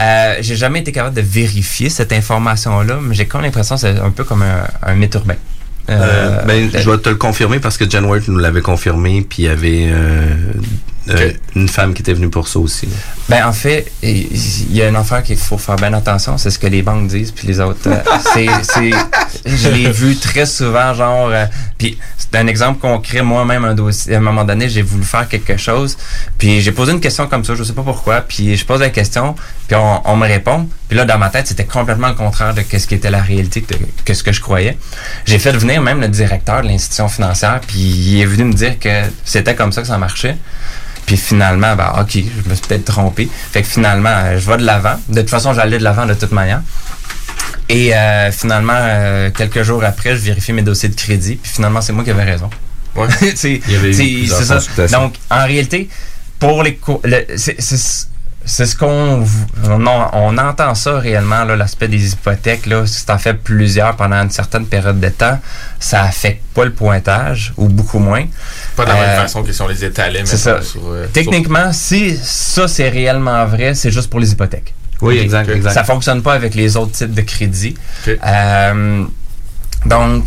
euh, j'ai jamais été capable de vérifier cette information-là, mais j'ai comme l'impression que c'est un peu comme un, un mythe urbain. Euh, ben, le- je vais te le confirmer parce que Jen White nous l'avait confirmé, puis il y avait euh, une femme qui était venue pour ça aussi. Ben, en fait, il il y a une affaire qu'il faut faire bien attention, c'est ce que les banques disent, puis les autres. euh, c'est, c'est, je l'ai vu très souvent, genre. euh, puis c'est un exemple concret. Moi-même, un dossier. À un moment donné, j'ai voulu faire quelque chose, puis j'ai posé une question comme ça, je sais pas pourquoi, puis je pose la question, puis on, on me répond, puis là, dans ma tête, c'était complètement le contraire de ce qui était la réalité, de, que ce que je croyais. J'ai fait venir même le directeur de l'institution financière, puis il est venu me dire que c'était comme ça que ça marchait. Puis finalement, ben, OK, je me suis peut-être trompé. Fait que finalement, euh, je vais de l'avant. De toute façon, j'allais de l'avant de toute manière. Et euh, finalement, euh, quelques jours après, je vérifie mes dossiers de crédit. Puis finalement, c'est moi qui avais raison. Ouais. C'est- Il y avait eu ça. Donc, en réalité, pour les le- c'est- c'est c'est ce qu'on on, on entend ça réellement là l'aspect des hypothèques là si t'en fais plusieurs pendant une certaine période de temps ça affecte pas le pointage ou beaucoup moins Pas de la Euh, même façon que si on les étalait, c'est mettons, ça. sur, euh, Techniquement, si ça c'est réellement vrai, c'est juste pour les hypothèques. Oui, Ok. exact, exact. Ça fonctionne pas avec les autres types de crédits. Euh, donc,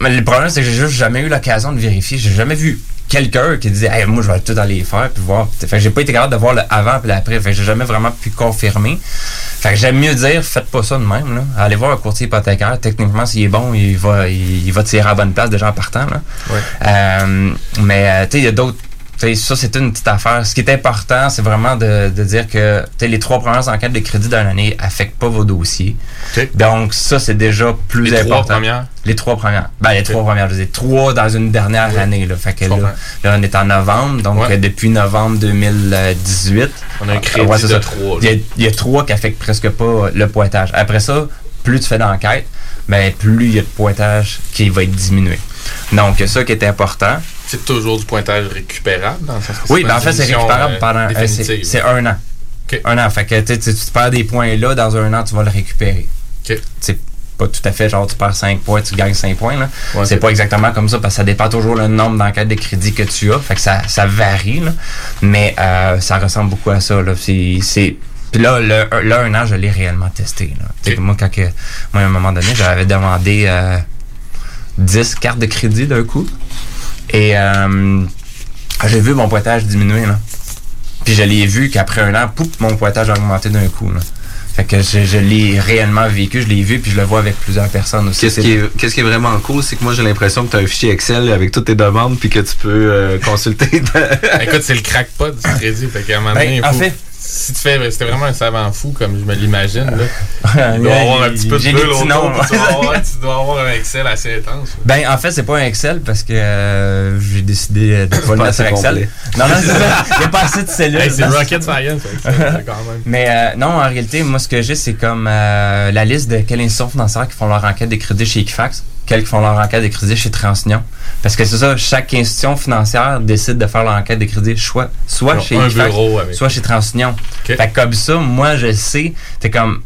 mais le problème c'est que j'ai juste jamais eu l'occasion de vérifier. J'ai jamais vu quelqu'un qui disait hey, moi je vais tout aller faire puis voir. Fait que j'ai pas été capable de voir le avant puis l'après. Fait que j'ai jamais vraiment pu confirmer. Fait que j'aime mieux dire faites pas ça de même là. Allez voir un courtier hypothécaire. Techniquement s'il est bon, il va il, il va tirer à la bonne place déjà en partant là. Ouais. Euh, mais euh, tu sais, il y a d'autres. Ça, c'est une petite affaire. Ce qui est important, c'est vraiment de, de dire que les trois premières enquêtes de crédit d'une année affectent pas vos dossiers. Donc, ça, c'est déjà plus Les trois important. premières? Les trois premières. Ben, les trois premières, je veux dire, trois dans une dernière année. Là. Fait que là, là, on est en novembre. Donc, Ouais. euh, depuis novembre 2018. On a un crédit Ouais, de ça. trois, Il y, a, il y a trois qui affectent presque pas le pointage. Après ça, plus tu fais d'enquête, ben, plus il y a de pointage qui va être diminué. Donc, ça qui est important. C'est toujours du pointage récupérable dans le sens que Oui, ben en fait, c'est récupérable euh, pendant. euh, c'est un an. Un an. Fait que tu, tu perds des points là, dans un an, tu vas le récupérer. C'est pas tout à fait genre tu perds 5 points, tu gagnes 5 points. là. Ouais, c'est pas exactement comme ça parce que ça dépend toujours le nombre d'enquêtes de crédit que tu as. Fait que ça, ça varie. là. Mais euh, ça ressemble beaucoup à ça. Là. C'est, Puis là, le, là, un an, je l'ai réellement testé. Là. Moi, quand que, moi, à un moment donné, j'avais demandé euh, 10 cartes de crédit d'un coup. Et euh, j'ai vu mon pointage diminuer. Là. Puis je l'ai vu qu'après un an, poup, mon pointage a augmenté d'un coup. Là. Fait que je, je l'ai réellement vécu, je l'ai vu, puis je le vois avec plusieurs personnes aussi. Qu'est-ce qui, est, qu'est-ce qui est vraiment cool, c'est que moi j'ai l'impression que tu as un fichier Excel avec toutes tes demandes puis que tu peux euh, consulter. Écoute, c'est le crackpot du crédit. Fait qu'à un moment Ben, donné, en fait- si tu fais, c'était vraiment un savant fou comme je me l'imagine, là. Il doit Ouais, avoir un petit peu de des noms. Tu dois, avoir, tu dois avoir un Excel assez intense. Ben, en fait, c'est pas un Excel parce que euh, j'ai décidé de pas C'est le pas mettre sur Excel. complet. Non, non, c'est ça. Il n'y a pas assez de cellules. Hey, c'est rocket science, Excel, c'est quand même. Mais euh, non, en réalité, moi, ce que j'ai, c'est comme euh, la liste de quelles institutions financières qui font leur enquête de crédit chez Equifax, quelles qui font leur enquête de crédit chez Transunion. Parce que c'est ça, chaque institution financière décide de faire leur enquête de crédit soit, soit chez Equifax, soit chez Transunion. Fait que comme ça, moi, je sais, c'est comme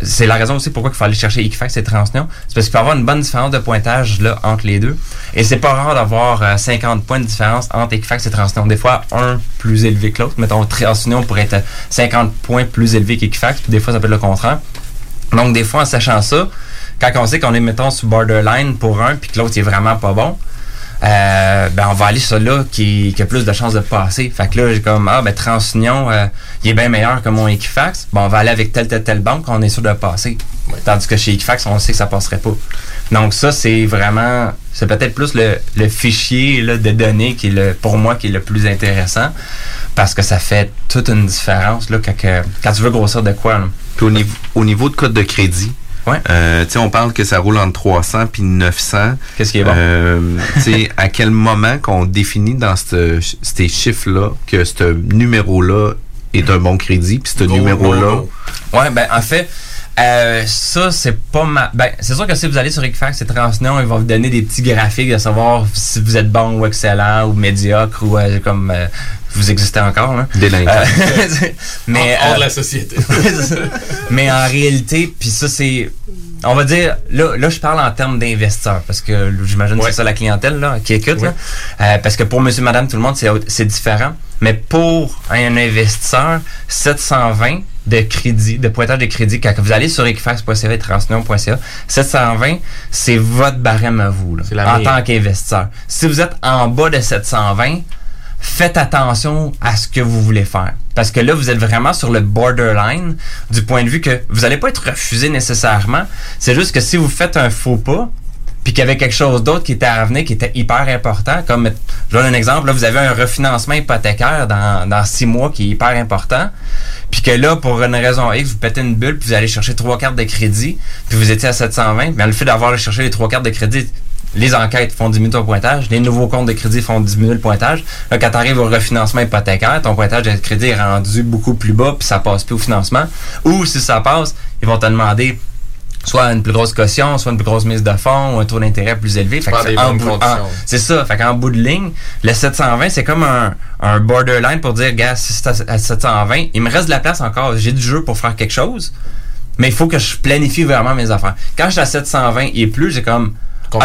c'est la raison aussi pourquoi il faut aller chercher Equifax et Transunion. C'est parce qu'il y avoir une bonne différence de pointage là, entre les deux. Et c'est pas rare d'avoir euh, 50 points de différence entre Equifax et Transunion. Des fois, un plus élevé que l'autre. Mettons, Transunion pourrait être 50 points plus élevé qu'Equifax, puis des fois, ça peut être le contraire. Donc, des fois, en sachant ça, quand on sait qu'on est, mettons, sur borderline pour un, puis que l'autre est vraiment pas bon, euh, ben on va aller sur là qui, qui a plus de chances de passer. Fait que là, j'ai comme, ah, ben Transunion, euh, il est bien meilleur que mon Equifax. Ben, on va aller avec telle, telle, telle banque, on est sûr de passer. Tandis que chez Equifax, on sait que ça passerait pas. Donc ça, c'est vraiment, c'est peut-être plus le, le fichier là, de données qui est le, pour moi qui est le plus intéressant parce que ça fait toute une différence là, quand tu veux grossir de quoi. là. Puis au niveau, au niveau de code de crédit, euh, on parle que ça roule entre 300 puis 900. Qu'est-ce qui est bon? Euh, à quel moment qu'on définit dans ce- ces chiffres-là que ce numéro-là est un bon crédit, puis ce numéro-là... Ouais, ben en fait, euh, ça c'est pas ma. Ben c'est sûr que si vous allez sur Equifax et Transunion, ils vont vous donner des petits graphiques de savoir si vous êtes bon ou excellent ou médiocre ou euh, comme euh, vous existez encore là. Délinquant. Euh, mais Hors- hors de euh, la société. mais en réalité, puis ça c'est on va dire, là, là je parle en termes d'investisseurs, parce que j'imagine que c'est ça la clientèle là, qui écoute. là. Euh, parce que pour monsieur, madame, tout le monde, c'est c'est différent. Mais pour un investisseur, 720 de crédit, de pointage de crédit, quand vous allez sur equifax.ca et transunion.ca, 720, c'est votre barème à vous, là, la en meilleure. tant qu'investisseur. Si vous êtes en bas de 720, faites attention à ce que vous voulez faire. Parce que là, vous êtes vraiment sur le borderline du point de vue que vous n'allez pas être refusé nécessairement. C'est juste que si vous faites un faux pas, puis qu'il y avait quelque chose d'autre qui était à venir, qui était hyper important, comme, je donne un exemple, là, vous avez un refinancement hypothécaire dans, dans six mois qui est hyper important, puis que là, pour une raison X, vous pétez une bulle, puis vous allez chercher trois cartes de crédit, puis vous étiez à 720, mais le fait d'avoir allé chercher les trois cartes de crédit, les enquêtes font diminuer ton pointage, les nouveaux comptes de crédit font diminuer le pointage. Là, quand tu arrives au refinancement hypothécaire, ton pointage de crédit est rendu beaucoup plus bas, puis ça passe plus au financement. Ou si ça passe, ils vont te demander soit une plus grosse caution, soit une plus grosse mise de fonds, ou un taux d'intérêt plus élevé. Fait que Pas des en bonnes bout- en- conditions. c'est ça. Fait qu'en bout de ligne, le 720, c'est comme un, un borderline pour dire, gars, si c'est à 720, il me reste de la place encore. J'ai du jeu pour faire quelque chose, mais il faut que je planifie vraiment mes affaires. Quand je suis à 720 et plus, j'ai comme,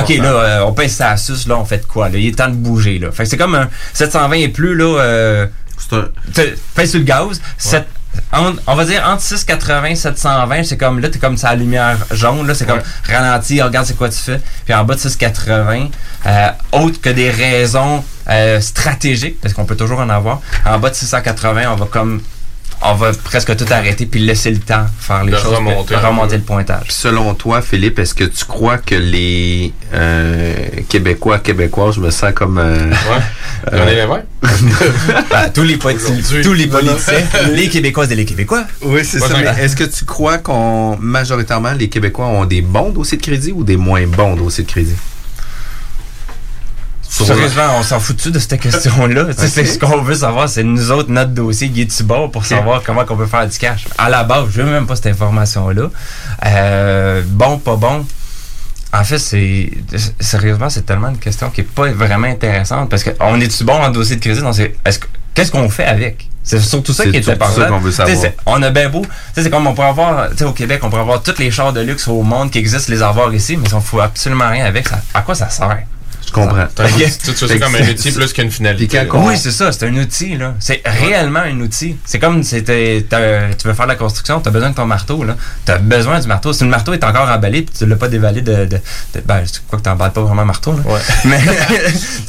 OK, là, euh, on pèse ça à sus, là, on fait de quoi? Là? Il est temps de bouger, là. Fait que c'est comme un 720 et plus, là, euh, te- pèse sur le gaz. On va dire entre 680 et 720, c'est comme là, t'es comme sa lumière jaune, là, c'est comme ralenti, regarde c'est quoi tu fais. Puis en bas de 680, euh, autre que des raisons euh, stratégiques, parce qu'on peut toujours en avoir, en bas de 680, on va comme on va presque tout arrêter puis laisser le temps faire les De choses, remonter remonter le pointage. Puis selon toi, Philippe, est-ce que tu crois que les euh, Québécois, Québécois, je me sens comme... Euh, René Lévesque? Ben, tous les politiciens, tous les politiciens, les Québécoises et les Québécois. Oui, c'est ça. est-ce que tu crois qu'on majoritairement les Québécois ont des bons dossiers de crédit ou des moins bons dossiers de crédit? Sérieusement, on s'en fout-tu de cette question-là? Tu sais, C'est ce qu'on veut savoir, c'est nous autres, notre dossier, il est-tu bon pour savoir comment on peut faire du cash? À la base, je veux même pas cette information-là. Euh, bon, pas bon. En fait, c'est sérieusement, c'est tellement une question qui est pas vraiment intéressante parce qu'on est-tu bon en dossier de crédit? Non, c'est est-ce que qu'est-ce qu'on fait avec? C'est surtout ça C'est qui est surtout important. ça qu'on veut savoir. On a bien beau. Tu sais, c'est comme on pourrait avoir, tu sais, au Québec, on pourrait avoir tous les chars de luxe au monde qui existent, les avoir ici, mais on fout absolument rien avec. Ça, à quoi ça sert? Je comprends. Tu tu ça comme un outil plus qu'une finalité. Oui, c'est ça, c'est un outil, là. C'est réellement un outil. C'est comme si tu veux faire de la construction, tu as besoin de ton marteau, là. Tu as besoin du marteau. Si le marteau est encore emballé puis tu l'as pas dévalé de. de, de- ben, c'est quoi que t'emballes pas vraiment un marteau, là. Mais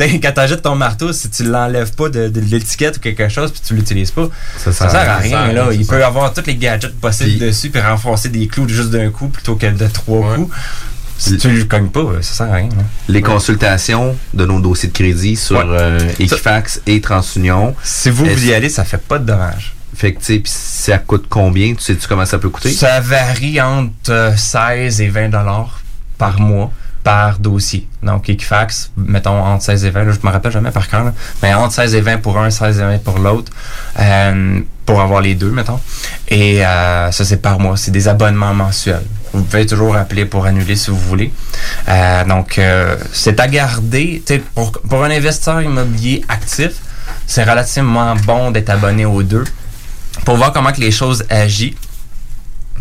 quand t'achètes ton marteau, si tu l'enlèves pas de, de l'étiquette ou quelque chose puis tu l'utilises pas, ça, sert sert, à rien, ça là. Il peut avoir tous les gadgets possibles dessus puis renforcer des clous juste d'un coup plutôt que de trois coups. Si tu le cognes pas, ça sert à rien, là. Les consultations de nos dossiers de crédit sur Ouais. euh, Equifax et TransUnion. Si vous, vous y allez, ça fait pas de dommages. Fait que, tu sais, pis ça coûte combien? Tu sais-tu comment ça peut coûter? Ça varie entre euh, 16 et 20 dollars par mois par dossier. Donc, Equifax, mettons entre 16 et 20, là, je me rappelle jamais par cœur, mais entre 16 et 20 pour un, 16 et 20 pour l'autre, euh, pour avoir les deux, mettons. Et euh, ça, c'est par mois. C'est des abonnements mensuels. Vous pouvez toujours appeler pour annuler si vous voulez. Euh, donc, c'est à garder. Pour, pour un investisseur immobilier actif, c'est relativement bon d'être abonné aux deux pour voir comment que les choses agissent.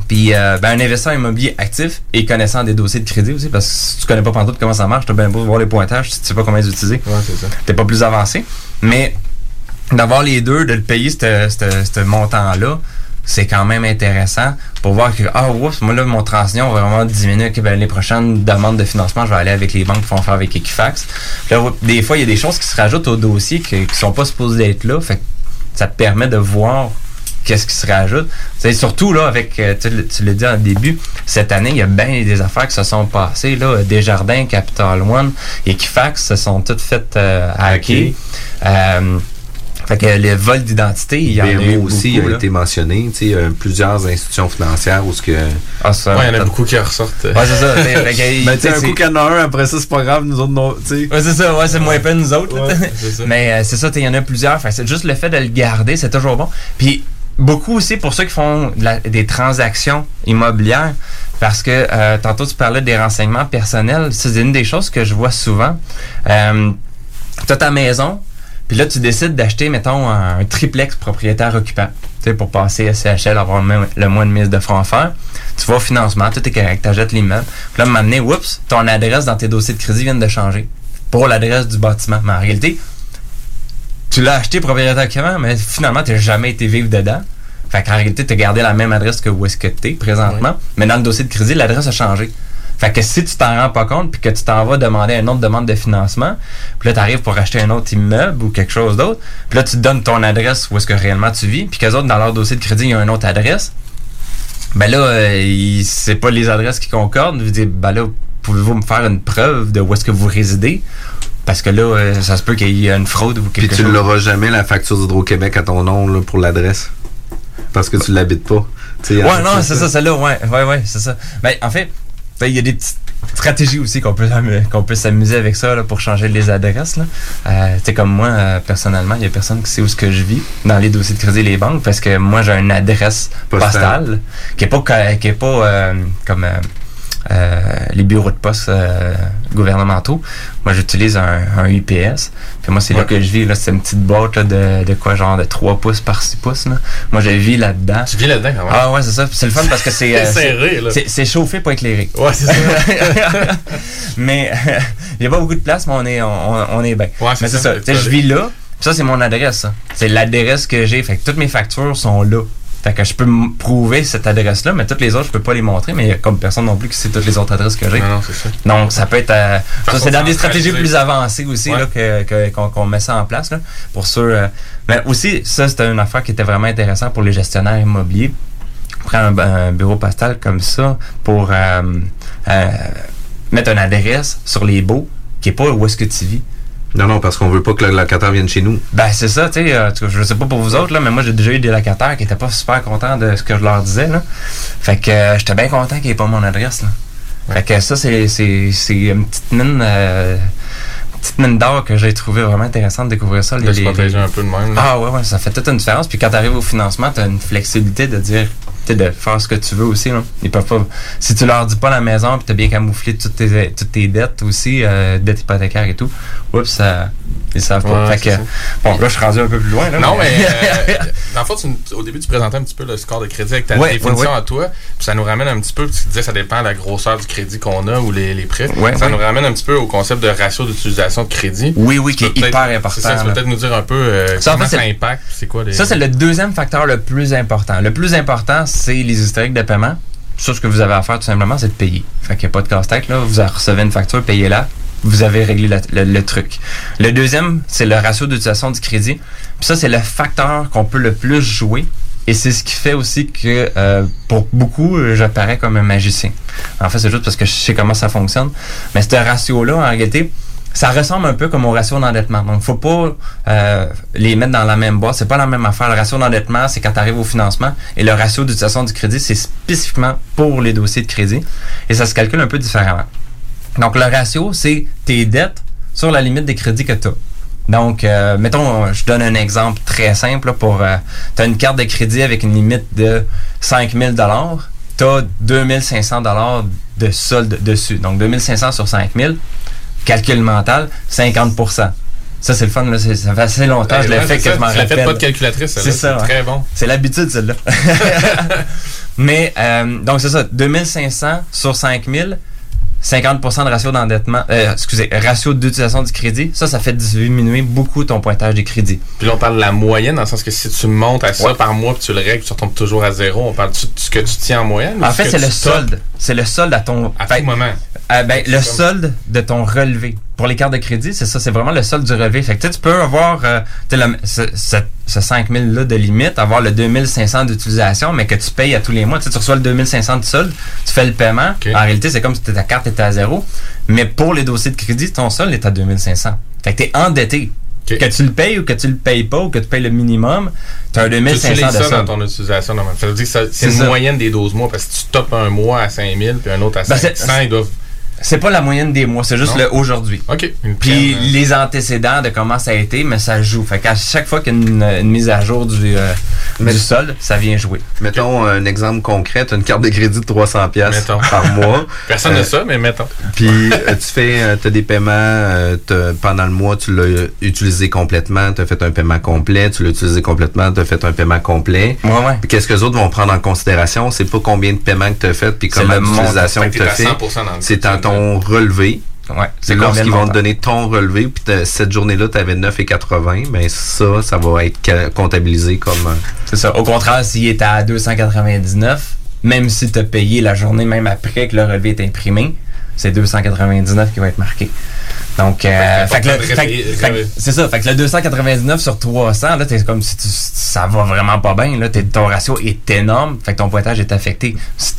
Puis, euh, ben, un investisseur immobilier actif et connaissant des dossiers de crédit aussi, parce que si tu connais pas pantoute comment ça marche, t'as bien beau voir les pointages, si tu sais pas comment les utiliser. T'es pas plus avancé. Mais d'avoir les deux, de le payer ce montant-là, c'est quand même intéressant pour voir que, ah, oups, moi là, mon transition va vraiment diminuer. Ok, ben, les prochaines demandes de financement, je vais aller avec les banques qui font faire avec Equifax. Puis là, oups, des fois, il y a des choses qui se rajoutent au dossier qui, qui sont pas supposées être là. Fait que ça te permet de voir qu'est-ce qui se rajoute. C'est surtout là avec, euh, tu, l'as dit en début, cette année, il y a bien des affaires qui se sont passées. Là, Desjardins, Capital One, Equifax se sont toutes faites euh, hacker. Euh, fait que les vols d'identité, il y en a eu aussi beaucoup, a là. été mentionné. Tu sais, euh, plusieurs institutions financières où ce que. Ah, ça, Ouais, il y en a beaucoup qui ressortent. Ouais, c'est ça. Ben, tu sais, un coup qu'il y en a un, après ça, c'est pas grave, nous autres, non, tu sais. Ouais, c'est ça, ouais, c'est moins peine nous autres. là. Ouais, c'est ça. Mais euh, c'est ça, il y en a plusieurs. Fait que c'est juste le fait de le garder, c'est toujours bon. Puis beaucoup aussi pour ceux qui font des transactions immobilières, parce que euh, tantôt tu parlais des renseignements personnels, c'est une des choses que je vois souvent. Euh, tu as ta maison, puis là tu décides d'acheter, mettons, un, triplex propriétaire occupant. Tu sais, pour passer à CHL, avoir le, moins- de mise de à faire. Tu vas au financement, tout est correct, achètes l'immeuble. Puis là, m'amener, oups, ton adresse dans tes dossiers de crédit vient de changer pour l'adresse du bâtiment. Mais en réalité, tu l'as acheté propriétaire mais finalement, tu n'as jamais été vivre dedans. Fait qu'en réalité, tu as gardé la même adresse que où est-ce que tu es présentement, mais dans le dossier de crédit, l'adresse a changé. Fait que si tu t'en rends pas compte, puis que tu t'en vas demander une autre demande de financement, puis là, tu arrives pour acheter un autre immeuble ou quelque chose d'autre, puis là, tu te donnes ton adresse où est-ce que réellement tu vis, puis qu'eux autres, dans leur dossier de crédit, il y a une autre adresse, ben là, euh, c'est pas les adresses qui concordent. Vous dites, ben là, pouvez-vous me faire une preuve de où est-ce que vous résidez? Parce que là, euh, ça se peut qu'il y ait une fraude ou Puis quelque tu chose. l'auras jamais la facture d'Hydro-Québec à ton nom là, pour l'adresse. Parce que tu l'habites pas. Ouais, non, c'est ça, celle-là, ouais, ouais, ouais, c'est ça. Ben, en fait, ben, il y a des petites stratégies aussi qu'on peut, qu'on peut s'amuser avec ça là, pour changer les adresses. Là. Euh, tu sais, comme moi, euh, personnellement, il y a personne qui sait où ce que je vis dans les dossiers de crédit et les banques parce que moi, j'ai une adresse Postale. postale, qui est pas, ca- qui est pas comme les bureaux de poste euh, gouvernementaux. Moi, j'utilise un, un UPS. Puis moi, c'est là que je vis. Là, c'est une petite boîte là, de, de quoi, genre de 3 pouces par 6 pouces. Là. Moi, je vis là-dedans. Tu vis là-dedans quand même. Ah ouais, c'est ça. C'est le fun parce que c'est... euh, C'est chauffé, pas éclairé. Ouais, c'est ça. mais il n'y a pas beaucoup de place, mais on est, on, on est bien. Ouais, c'est mais c'est ça. je vis là. puis Ça, c'est mon adresse. C'est l'adresse que j'ai. Fait que toutes mes factures sont là. Fait que je peux me prouver cette adresse-là, mais toutes les autres, je peux pas les montrer. Mais il y a comme personne non plus qui sait toutes les autres adresses que j'ai. Non, non, c'est ça. Donc, ça peut être. euh, ça, c'est dans des stratégies plus avancées aussi Ouais. là, que, que- qu'on, qu'on met ça en place. Là, pour ceux. euh, mais aussi, ça, c'était une affaire qui était vraiment intéressante pour les gestionnaires immobiliers. Prendre un, un bureau postal comme ça pour euh, euh, mettre une adresse sur les baux qui est pas où est-ce que tu vis. Non, non, parce qu'on veut pas que le locataire vienne chez nous. Ben, c'est ça, tu sais. euh, en tout cas, je sais pas pour vous autres, là, mais moi, j'ai déjà eu des locataires qui étaient pas super contents de ce que je leur disais, là. Fait que euh, j'étais bien content qu'il n'y ait pas mon adresse, là. Fait que ça, c'est, c'est, c'est une petite mine euh, petite mine d'or que j'ai trouvé vraiment intéressant de découvrir ça. De se protéger un peu de même, là. Ah ouais, ouais, ça fait toute une différence. Puis quand tu arrives au financement, tu as une flexibilité de dire, de faire ce que tu veux aussi. Là. Ils peuvent pas. Si tu leur dis pas la maison, puis tu as bien camouflé toutes tes, toutes tes dettes aussi, euh, dettes hypothécaires et tout, oups, ça. Ils savent pas. Ouais, fait que, c'est ça. bon, là, je suis rendu un peu plus loin. Là, Non, mais euh, dans le fond, tu- au début, tu présentais un petit peu le score de crédit avec ta Ouais, définition ouais, à toi. Puis ça nous ramène un petit peu, tu disais ça dépend de la grosseur du crédit qu'on a ou les, les prêts. Ça nous ramène un petit peu au concept de ratio d'utilisation de crédit. Oui, oui, qui est hyper important, ça, tu peux peut-être nous dire un peu euh, Ça, en comment fait, ça c'est- impacte, c'est quoi les... Ça, c'est le deuxième facteur le plus important. Le plus important, c'est les historiques de paiement. Ça, ce que vous avez à faire, tout simplement, c'est de payer. Fait qu'il n'y a pas de casse-tête, là. Vous recevez une facture, payez-la. Vous avez réglé le truc. Le deuxième, c'est le ratio d'utilisation du crédit. Puis ça, c'est le facteur qu'on peut le plus jouer. Et c'est ce qui fait aussi que, euh, pour beaucoup, euh, j'apparais comme un magicien. En fait, c'est juste parce que je sais comment ça fonctionne. Mais ce ratio-là, en réalité, ça ressemble un peu comme au ratio d'endettement. Donc, faut pas euh, les mettre dans la même boîte. C'est pas la même affaire. Le ratio d'endettement, c'est quand tu arrives au financement. Et le ratio d'utilisation du crédit, c'est spécifiquement pour les dossiers de crédit. Et ça se calcule un peu différemment. Donc, le ratio, c'est tes dettes sur la limite des crédits que tu as. Donc, euh, mettons, je donne un exemple très simple là, pour... tu as une carte de crédit avec une limite de 5000 tu as 2500 de solde dessus. Donc, 2500 sur 5000, calcul mental, 50% Ça, c'est le fun. Là. Ça fait assez longtemps que je l'ai fait que ça. je m'en l'as fait rappelle. pas de calculatrice. C'est ça. C'est très bon. C'est l'habitude, celle-là. Mais, euh, donc, c'est ça. 2500 sur 5000, 50% de ratio d'endettement, euh, excusez, ratio d'utilisation du crédit, ça, ça fait diminuer beaucoup ton pointage des crédits. Puis là, on parle de la moyenne, dans le sens que si tu montes à ça Ouais. par mois, puis tu le règles, tu retombes toujours à zéro, on parle de ce que tu tiens en moyenne? En fait, c'est le solde. C'est le solde à ton. À fait- tout moment. Euh, ben, le solde de ton relevé. Pour les cartes de crédit, c'est ça, c'est vraiment le solde du relevé. Fait que tu sais, tu peux avoir euh, tu ce, ce, ce 5000-là de limite, avoir le 2500 d'utilisation, mais que tu payes à tous les mois. Tu sais, tu reçois le 2500 de solde, tu fais le paiement. En réalité, c'est comme si ta carte était à zéro. Mais pour les dossiers de crédit, ton solde est à 2500. Fait que tu es endetté. Que tu le payes ou que tu le payes pas ou que tu payes le minimum, tu as un Tu 2500 utilises de ça dans ton utilisation. Ça veut dire que c'est une ça. moyenne des 12 mois, parce que tu topes un mois à 5000 puis un autre à Ben, c'est- 500, ils doivent... C'est pas la moyenne des mois, c'est juste Non. le aujourd'hui. OK. Puis euh, les antécédents de comment ça a été, mais ça joue. Fait qu'à chaque fois qu'il y a une, une mise à jour du, euh, du solde, ça vient jouer. Mettons un exemple concret, tu as une carte de crédit de 300 pièces Mettons. par mois. Personne n'a Euh, ça, mais mettons. Puis euh, tu fais, euh, t'as des paiements pendant le mois, tu l'as utilisé complètement, tu as fait un paiement complet, tu l'as utilisé complètement, tu as fait un paiement complet. Ouais, ouais. Puis qu'est-ce que les autres vont prendre en considération, c'est pas combien de paiements que tu as fait, puis comment Fait que tu as fait. à 100% dans le C'est ton relevé. Ouais, C'est lorsqu'ils vont te donner ton relevé, puis cette journée-là, tu avais 9,80, ben ça, ça va être comptabilisé comme... euh, C'est ça. Au contraire, s'il est à 299, même si tu as payé la journée même après que le relevé est imprimé, c'est 299 qui va être marqué. Donc, euh, Fait que c'est ça. Fait que le 299 sur 300, là, t'es comme si tu- ça va vraiment pas bien. Là, T'es- ton ratio est énorme. Fait que ton pointage est affecté.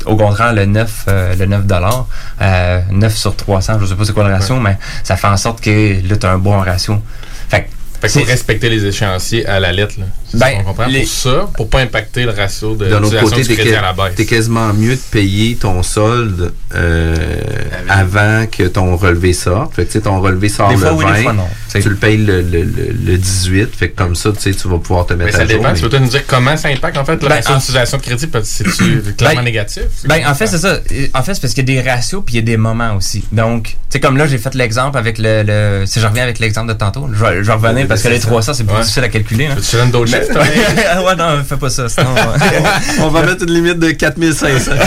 Au contraire, le 9, euh, le 9 dollars, euh, 9 sur 300, je sais pas c'est quoi le ratio, mais ça fait en sorte que là, t'as un bon ratio. Fait que Fait qu'il faut respecter les échéanciers à la lettre. Là. C'est Ben, ça qu'on comprend. les- Pour ça, pour pas impacter le ratio de D'un autre l'utilisation côté, du crédit à la baisse. t'es quasiment mieux de payer ton solde euh, avant que ton relevé sorte. Fait que tu sais, ton relevé sort Des le fois, oui, des 20, fois, non. tu le payes le, le, le, le 18. Fait que comme ça, tu sais, tu vas pouvoir te Mais mettre ça à jour. dépend. mais- Tu peux nous dire comment ça impacte en fait le Ben, ratio en- d'utilisation de crédit? Parce que c'est-tu clairement Ben, négatif? C'est Ben, en fait, c'est ça. En fait, c'est parce qu'il y a des ratios puis il y a des moments aussi. Donc, tu sais, comme là, j'ai fait l'exemple avec le, le- Si je reviens avec l'exemple de tantôt, je vais, je vais revenir parce que les 300, c'est plus Ouais. difficile à calculer. Hein. Tu donnes d'autres chiffres, toi? ouais, non, fais pas ça. Sinon, ouais. On va mettre une limite de 4500.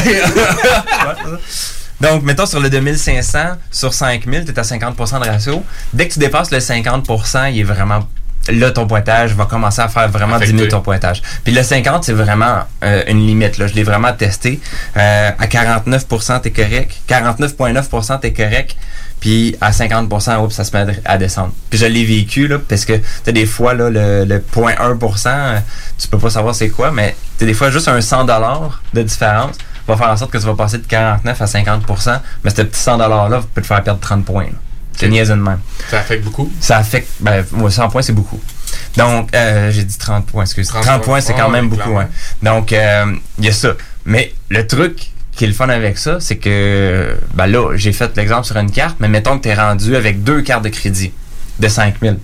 Donc, mettons sur le 2500, sur 5000, tu es à 50% de ratio. Dès que tu dépasses le 50%, il est vraiment. Là, ton pointage va commencer à faire vraiment Affecté. diminuer ton pointage. Puis le 50, c'est vraiment euh, une limite. Là. Je l'ai vraiment testé. Euh, à 49%, t'es correct. 49,9%, t'es correct. Puis à 50%, oups, ça se met à descendre. Puis je l'ai vécu, là, parce que tu sais, des fois, là, le, le 0.1%, euh, tu peux pas savoir c'est quoi, mais tu des fois, juste un 100$ de différence va faire en sorte que tu vas passer de 49 à 50%, mais ce petit 100$-là peut te faire perdre 30 points. là. C'est niaiseux de même. Ça affecte beaucoup? Ça affecte, ben, moi, 100 points, c'est beaucoup. Donc, euh, j'ai dit 30 points, excuse. 30 30, points, c'est quand même ouais, beaucoup, hein. Donc, euh, il y a ça. Mais le truc qui est le fun avec ça, c'est que, ben là, j'ai fait l'exemple sur une carte, mais mettons que tu es rendu avec deux cartes de crédit. de 5000.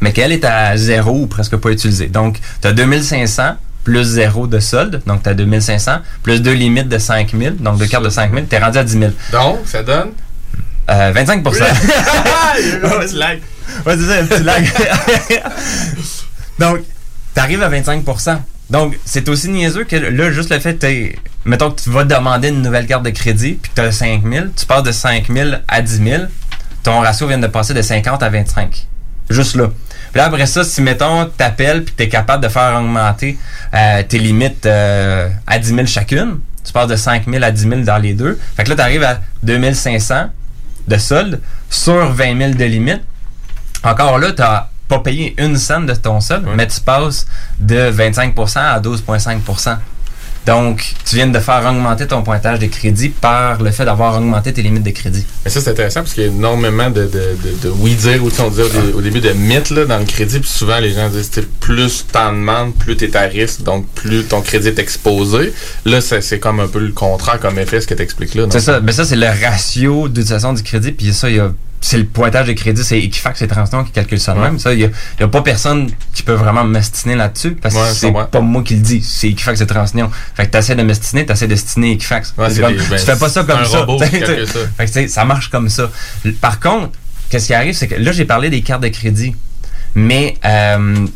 Mais qu'elle est à zéro ou presque pas utilisée. Donc, tu as 2500 plus zéro de solde, donc tu as 2500, plus deux limites de 5000, donc deux cartes de 5000, tu es rendu à 10 000. Donc, ça donne? Euh, 25 Il y a eu un petit lag. Ouais, c'est ça, un petit lag. Donc, t'arrives à 25 Donc, c'est aussi niaiseux que là, juste le fait que mettons que tu vas demander une nouvelle carte de crédit, puis que tu as 5 000, tu passes de 5 000 à 10 000, ton ratio vient de passer de 50 à 25. Juste là. Puis là, après ça, si, mettons, t'appelles puis que t'es capable de faire augmenter euh, tes limites euh, à 10 000 chacune, tu passes de 5 000 à 10 000 dans les deux. Fait que là, t'arrives à 2 500 de solde sur 20 000 de limite. Encore là, tu n'as pas payé une scène de ton solde, mais tu passes de 25% à 12,5% Donc, tu viens de faire augmenter ton pointage de crédit par le fait d'avoir augmenté tes limites de crédit. Mais ça, c'est intéressant parce qu'il y a énormément de, de, de, de oui-dire, ou tu on disait au, dé- au début de mythes là, dans le crédit, puis souvent les gens disent tu plus t'en demandes, plus t'es à risque, donc plus ton crédit est exposé. Là, c'est c'est comme un peu le contraire comme effet, ce que t'expliques là. non? C'est ça. Mais ça, c'est le ratio d'utilisation du crédit. Puis ça, il y a. C'est le pointage de crédit, c'est Equifax et Transton qui calculent ça de Ouais. même. Ça, il n'y a, pas personne qui peut vraiment m'estiner là-dessus parce que c'est pas moi qui le dis, c'est Equifax et Transton. Fait que t'essaies de m'estiner, t'essaies d'estiner Equifax. Ouais, comme- des- ben, tu fais pas ça comme ça. ça. Fait que, ça marche comme ça. Par contre, qu'est-ce qui arrive, c'est que là, j'ai parlé des cartes de crédit. Mais euh,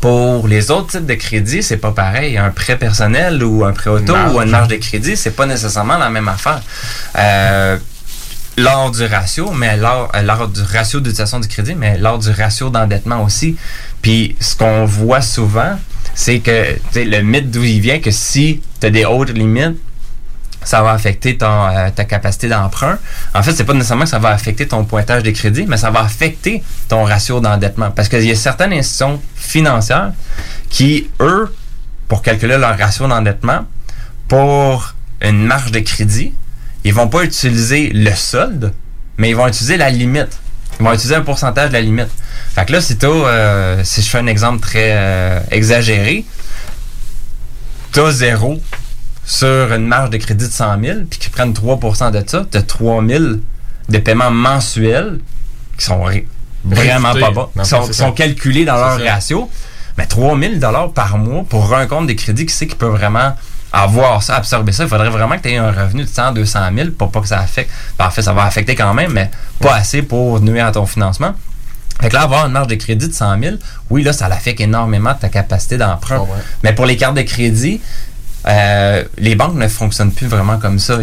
pour les autres types de crédit, c'est pas pareil. Un prêt personnel ou un prêt auto Marge. ou une marge de crédit, c'est pas nécessairement la même affaire. Euh, lors du ratio, mais lors, euh, du ratio d'utilisation du crédit, mais lors du ratio d'endettement aussi. Puis ce qu'on voit souvent, c'est que le mythe d'où il vient, que si tu as des hautes limites, ça va affecter ton, euh, ta capacité d'emprunt. En fait, c'est pas nécessairement que ça va affecter ton pointage de crédit, mais ça va affecter ton ratio d'endettement. Parce qu'il y a certaines institutions financières qui, eux, pour calculer leur ratio d'endettement, pour une marge de crédit, ils vont pas utiliser le solde, mais ils vont utiliser la limite. Ils vont utiliser un pourcentage de la limite. Fait que là, si euh, si je fais un exemple très euh, exagéré, t'as zéro sur une marge de crédit de 100 000, puis qu'ils prennent 3% de ça, t'as 3 000 de paiements mensuels qui sont vraiment pas bas, Non, qui sont, calculés dans leur ça. ratio. Mais 3 000 par mois pour un compte de crédit, qui sait qui peut vraiment avoir ça, absorber ça? Il faudrait vraiment que tu aies un revenu de 100, 200 000 pour pas que ça affecte. Ben, en fait, ça va affecter quand même, mais pas assez pour nuire à ton financement. Fait que là, avoir une marge de crédit de 100 000, oui, là, ça l'affecte énormément de ta capacité d'emprunt. Mais pour les cartes de crédit, euh, les banques ne fonctionnent plus vraiment comme ça.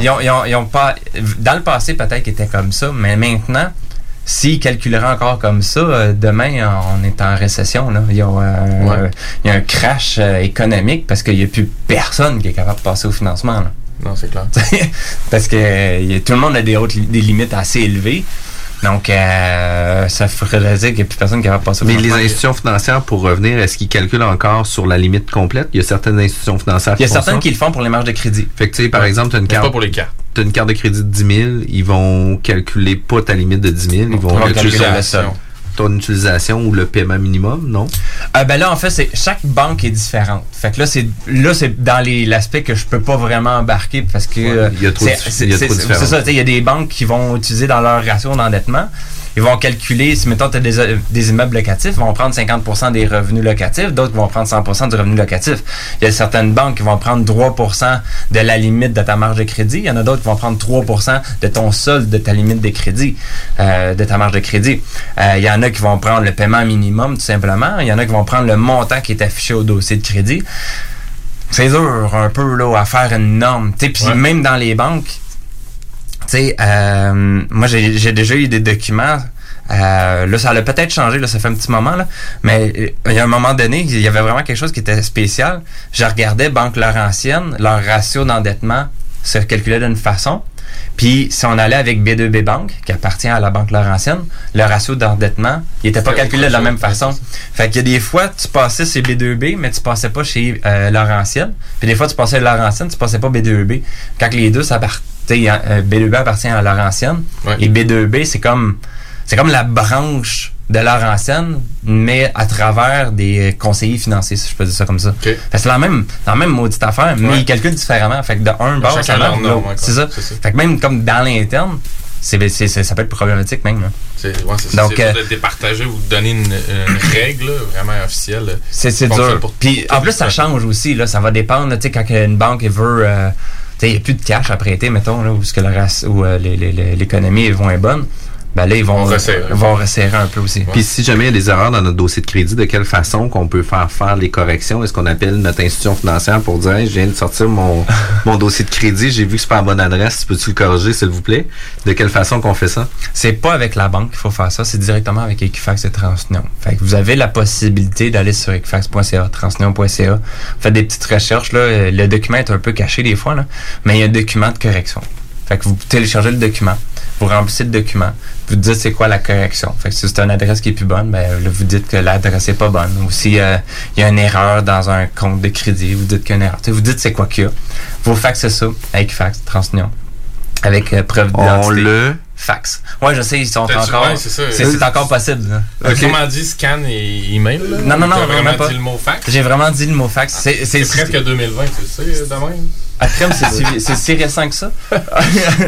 Ils ont, ils ont- ils ont pas, dans le passé, peut-être qu'ils étaient comme ça, mais maintenant, s'ils calculeraient encore comme ça, euh, demain, on est en récession. Là. Il, y a, euh, Ouais. il y a un crash euh, économique parce qu'il n'y a plus personne qui est capable de passer au financement. là. Non, c'est clair. parce que euh, il y a- tout le monde a des, hautes, li- des limites assez élevées. Donc, euh, ça ferait dire qu'il n'y a plus personne qui est capable de passer au Mais les institutions financières, pour revenir, est-ce qu'ils calculent encore sur la limite complète? Il y a certaines institutions financières Il y a certaines qui le font pour les marges de crédit. Fait que, tu sais, par Ouais. exemple, tu as une Mais carte. pas pour les cartes. T'as une carte de crédit de 10 000, ils vont calculer pas ta limite de 10 000, ils vont calculer ton utilisation ou le paiement minimum, non? Euh, ben là, en fait, c'est chaque banque est différente. Fait que là, c'est là, c'est dans les- l'aspect que je peux pas vraiment embarquer parce que Ouais, il y a trop c'est- de- c'est- ça. tu Il y a des banques qui vont utiliser dans leur ratio d'endettement. Ils vont calculer, si mettons tu as des, des immeubles locatifs, ils vont prendre 50% des revenus locatifs, d'autres vont prendre 100% du revenu locatif. Il y a certaines banques qui vont prendre 3% de la limite de ta marge de crédit. Il y en a d'autres qui vont prendre 3% de ton solde de ta limite de crédit, euh, de ta marge de crédit. Euh, il y en a qui vont prendre le paiement minimum tout simplement. Il y en a qui vont prendre le montant qui est affiché au dossier de crédit. C'est dur un peu là, à faire une norme. Puis Ouais. même dans les banques, tu sais, euh, moi j'ai déjà eu des documents. euh, là, ça a peut-être changé, là, ça fait un petit moment, là, mais euh, il y a un moment donné, il y avait vraiment quelque chose qui était spécial. Je regardais Banque Laurentienne, leur ratio d'endettement se calculait d'une façon. Puis si on allait avec B2B Bank, qui appartient à la Banque Laurentienne, le ratio d'endettement, il était pas calculé de la même façon. Fait qu'il y a des fois, tu passais chez B2B, mais tu passais pas chez euh, Laurentienne. Puis des fois, tu passais Laurentienne, tu passais pas B2B. Quand les deux, ça part- tu sais, euh, B2B appartient à Laurentienne. Ouais. Et B2B, c'est comme c'est comme la branche de Laurentienne, mais à travers des conseillers financiers, si je peux dire ça comme ça. C'est la même, la même maudite affaire, mais Ouais. ils calculent différemment. Fait que de un bord, C'est ça. Fait que même comme dans l'interne, c'est- ça peut être problématique même. C'est ouais. Donc, euh, de départager ou de donner une, une règle là, vraiment officielle. C'est, dur. Puis en plus, ça change aussi. Là, ça va dépendre. là, quand une banque elle veut. euh, il n'y a plus de cash à prêter, mettons, là, où, que où euh, l'économie est moins bonne. Ben là, ils vont, On resserre. ils vont resserrer un peu aussi. Puis si jamais il y a des erreurs dans notre dossier de crédit, de quelle façon qu'on peut faire faire les corrections? Est-ce qu'on appelle notre institution financière pour dire Hey, je viens de sortir mon, mon dossier de crédit, j'ai vu que c'est pas la bonne adresse, peux-tu le corriger s'il vous plaît? De quelle façon qu'on fait ça? C'est pas avec la banque qu'il faut faire ça, c'est directement avec Equifax et Transunion. Fait que vous avez la possibilité d'aller sur equifax.ca, transunion.ca, vous faites des petites recherches, là, le document est un peu caché des fois, là, mais il y a un document de correction. Fait que vous téléchargez le document, vous remplissez le document, vous dites c'est quoi la correction. Fait que si c'est une adresse qui est plus bonne, ben là, vous dites que l'adresse est pas bonne. Ou si euh, il y a une erreur dans un compte de crédit, vous dites qu'il y a une erreur. Vous dites c'est quoi qu'il y a. Vous faxez ça à Equifax, Transunion, avec euh, preuve On d'identité. le fax. Ouais, je sais, ils sont encore. ouais, c'est ça. c'est c'est encore possible. là. Autrement dit, scan et email. Là, Non, non, non, T'as vraiment pas. dit le mot fax? J'ai vraiment dit le mot fax. C'est C'est c'est- presque 2020, tu le sais, de même. À crème, c'est si- c'est si récent que ça.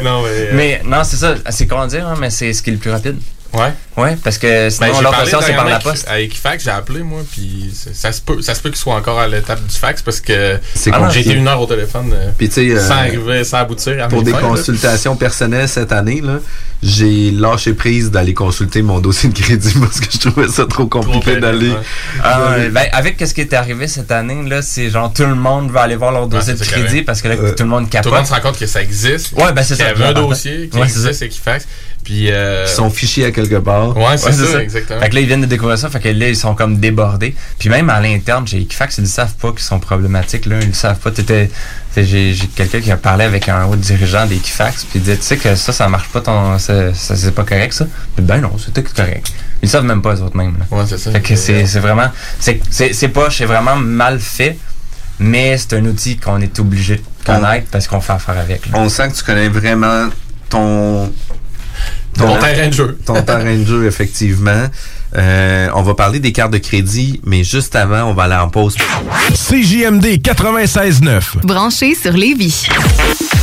Non, mais, euh, mais non, c'est ça. C'est comment dire, hein, mais c'est ce qui est le plus rapide. Ouais. Ouais, parce que Ben, sinon, l'autre option, c'est par la poste. À Equifax, j'ai appelé, moi, puis ça se peut, ça se peut qu'il soit encore à l'étape du fax parce que C'est Ah j'ai été une heure au téléphone euh, Puis, tu sais, euh, sans arriver, sans aboutir à Pour des fins, là. consultations personnelles cette année, là, j'ai lâché prise d'aller consulter mon dossier de crédit parce que je trouvais ça trop compliqué d'aller. Ah, ben, avec ce qui est arrivé cette année, là, c'est genre tout le monde veut aller voir leur dossier Ouais, de crédit parce que là, Euh, tout le monde capote. Tout le monde se rend compte que ça existe. Ouais, ben, c'est Qu'il y ça. avait un dossier qui Ouais, c'est ça. existe, Equifax. Puis. Euh, Ils sont fichés à quelque part. Ouais, c'est ça, exactement. Fait que là, ils viennent de découvrir ça, fait que là, ils sont comme débordés. Puis même à l'interne, chez Equifax, ils ne savent pas qu'ils sont problématiques, là. Ils ne savent pas. T'étais- J'ai j'ai quelqu'un qui a parlé avec un haut dirigeant d'Equifax, puis il disait, tu sais que ça, ça marche pas, ton, ça, ça, c'est pas correct, ça. Puis, ben non, c'est tout correct. Ils savent même pas, eux autres mêmes, là. Ouais, c'est ça. Fait que c'est c'est vraiment, c'est c'est- c'est pas, c'est vraiment mal fait, mais c'est un outil qu'on est obligé de connaître parce qu'on fait affaire avec, là. On sent que tu connais vraiment ton. Ton terrain de jeu. Ton terrain de jeu, effectivement. Euh, on va parler des cartes de crédit, mais juste avant, on va aller en pause. CJMD 96.9. Branché sur Lévis.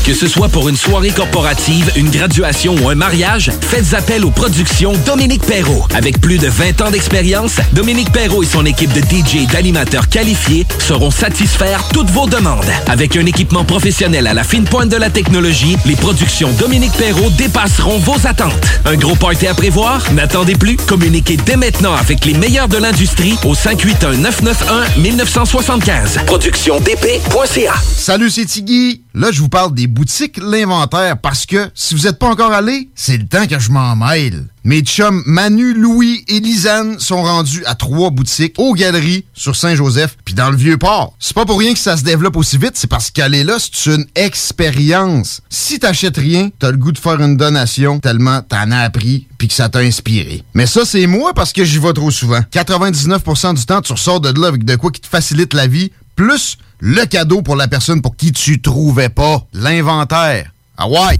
Que ce soit pour une soirée corporative, une graduation ou un mariage, faites appel aux productions Dominique Perrault. Avec plus de 20 ans d'expérience, Dominique Perrault et son équipe de DJ et d'animateurs qualifiés sauront satisfaire toutes vos demandes. Avec un équipement professionnel à la fine pointe de la technologie, les productions Dominique Perrault dépasseront vos attentes. Un gros party à prévoir? N'attendez plus. Communiquez dès maintenant avec les meilleurs de l'industrie au 581-991-1975. Productiondp.ca Salut, c'est Tiggy. Là, je vous parle des boutiques L'Inventaire parce que si vous n'êtes pas encore allé, c'est le temps que je m'en mêle. Mes chums Manu, Louis et Lisanne sont rendus à trois boutiques aux Galeries sur Saint-Joseph puis dans le Vieux-Port. C'est pas pour rien que ça se développe aussi vite, c'est parce qu'aller là, c'est une expérience. Si t'achètes rien, t'as le goût de faire une donation tellement t'en as appris puis que ça t'a inspiré. Mais ça, c'est moi parce que j'y vais trop souvent. 99% du temps, tu ressors de là avec de quoi qui te facilite la vie, plus le cadeau pour la personne pour qui tu trouvais pas l'inventaire. Ah ouais!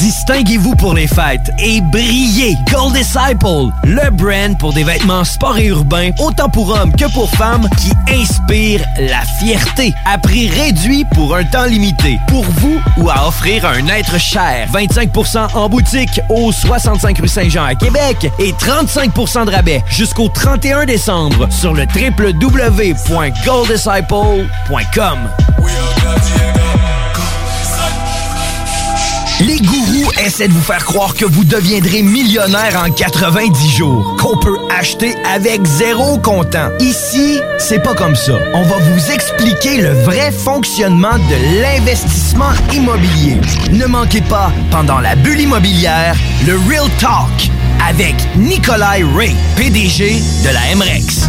Distinguez-vous pour les fêtes et brillez! Gold Disciple, le brand pour des vêtements sport et urbains, autant pour hommes que pour femmes, qui inspire la fierté. À prix réduit pour un temps limité. Pour vous ou à offrir à un être cher. 25% en boutique au 65 rue Saint-Jean à Québec et 35% de rabais jusqu'au 31 décembre sur le www.golddisciple.com. Les essaient de vous faire croire que vous deviendrez millionnaire en 90 jours, qu'on peut acheter avec zéro comptant. Ici, c'est pas comme ça. On va vous expliquer le vrai fonctionnement de l'investissement immobilier. Ne manquez pas, pendant la bulle immobilière, le Real Talk avec Nikolai Ray, PDG de la MREX.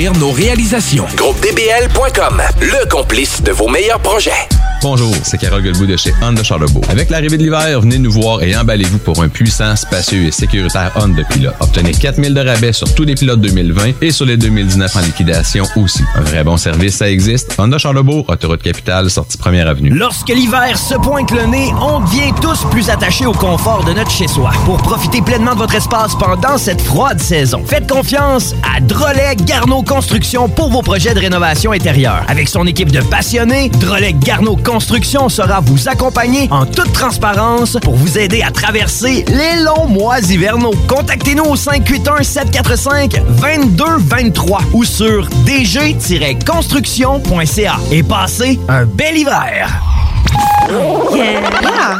nos réalisations. GroupeDBL.com, le complice de vos meilleurs projets. Bonjour, c'est Carole Guilbeault de chez Honda Charlebourg. Avec l'arrivée de l'hiver, venez nous voir et emballez-vous pour un puissant, spacieux et sécuritaire Honda Pilot. Obtenez 4000 de rabais sur tous les pilotes 2020 et sur les 2019 en liquidation aussi. Un vrai bon service, ça existe. Honda Charlebourg, autoroute capitale, sortie première avenue. Lorsque l'hiver se pointe le nez, on devient tous plus attachés au confort de notre chez-soi. Pour profiter pleinement de votre espace pendant cette froide saison, faites confiance à Drolet Garneau Construction pour vos projets de rénovation intérieure. Avec son équipe de passionnés, Drolet Garneau Construction sera vous accompagner en toute transparence pour vous aider à traverser les longs mois hivernaux. Contactez-nous au 581-745-2223 ou sur dg-construction.ca et passez un bel hiver. Yeah! Ah!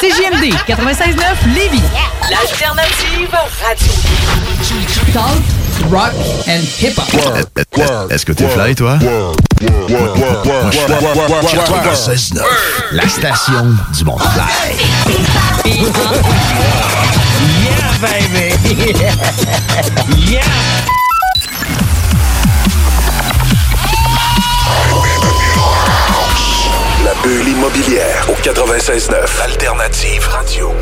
CJMD 96.9 Lévis. L'alternative radio. Talk, rock and hip-hop. Est-ce que t'es fly, toi? La station du monde fly. Yeah, baby! yeah! La bulle immobilière au 96.9, Alternative Radio.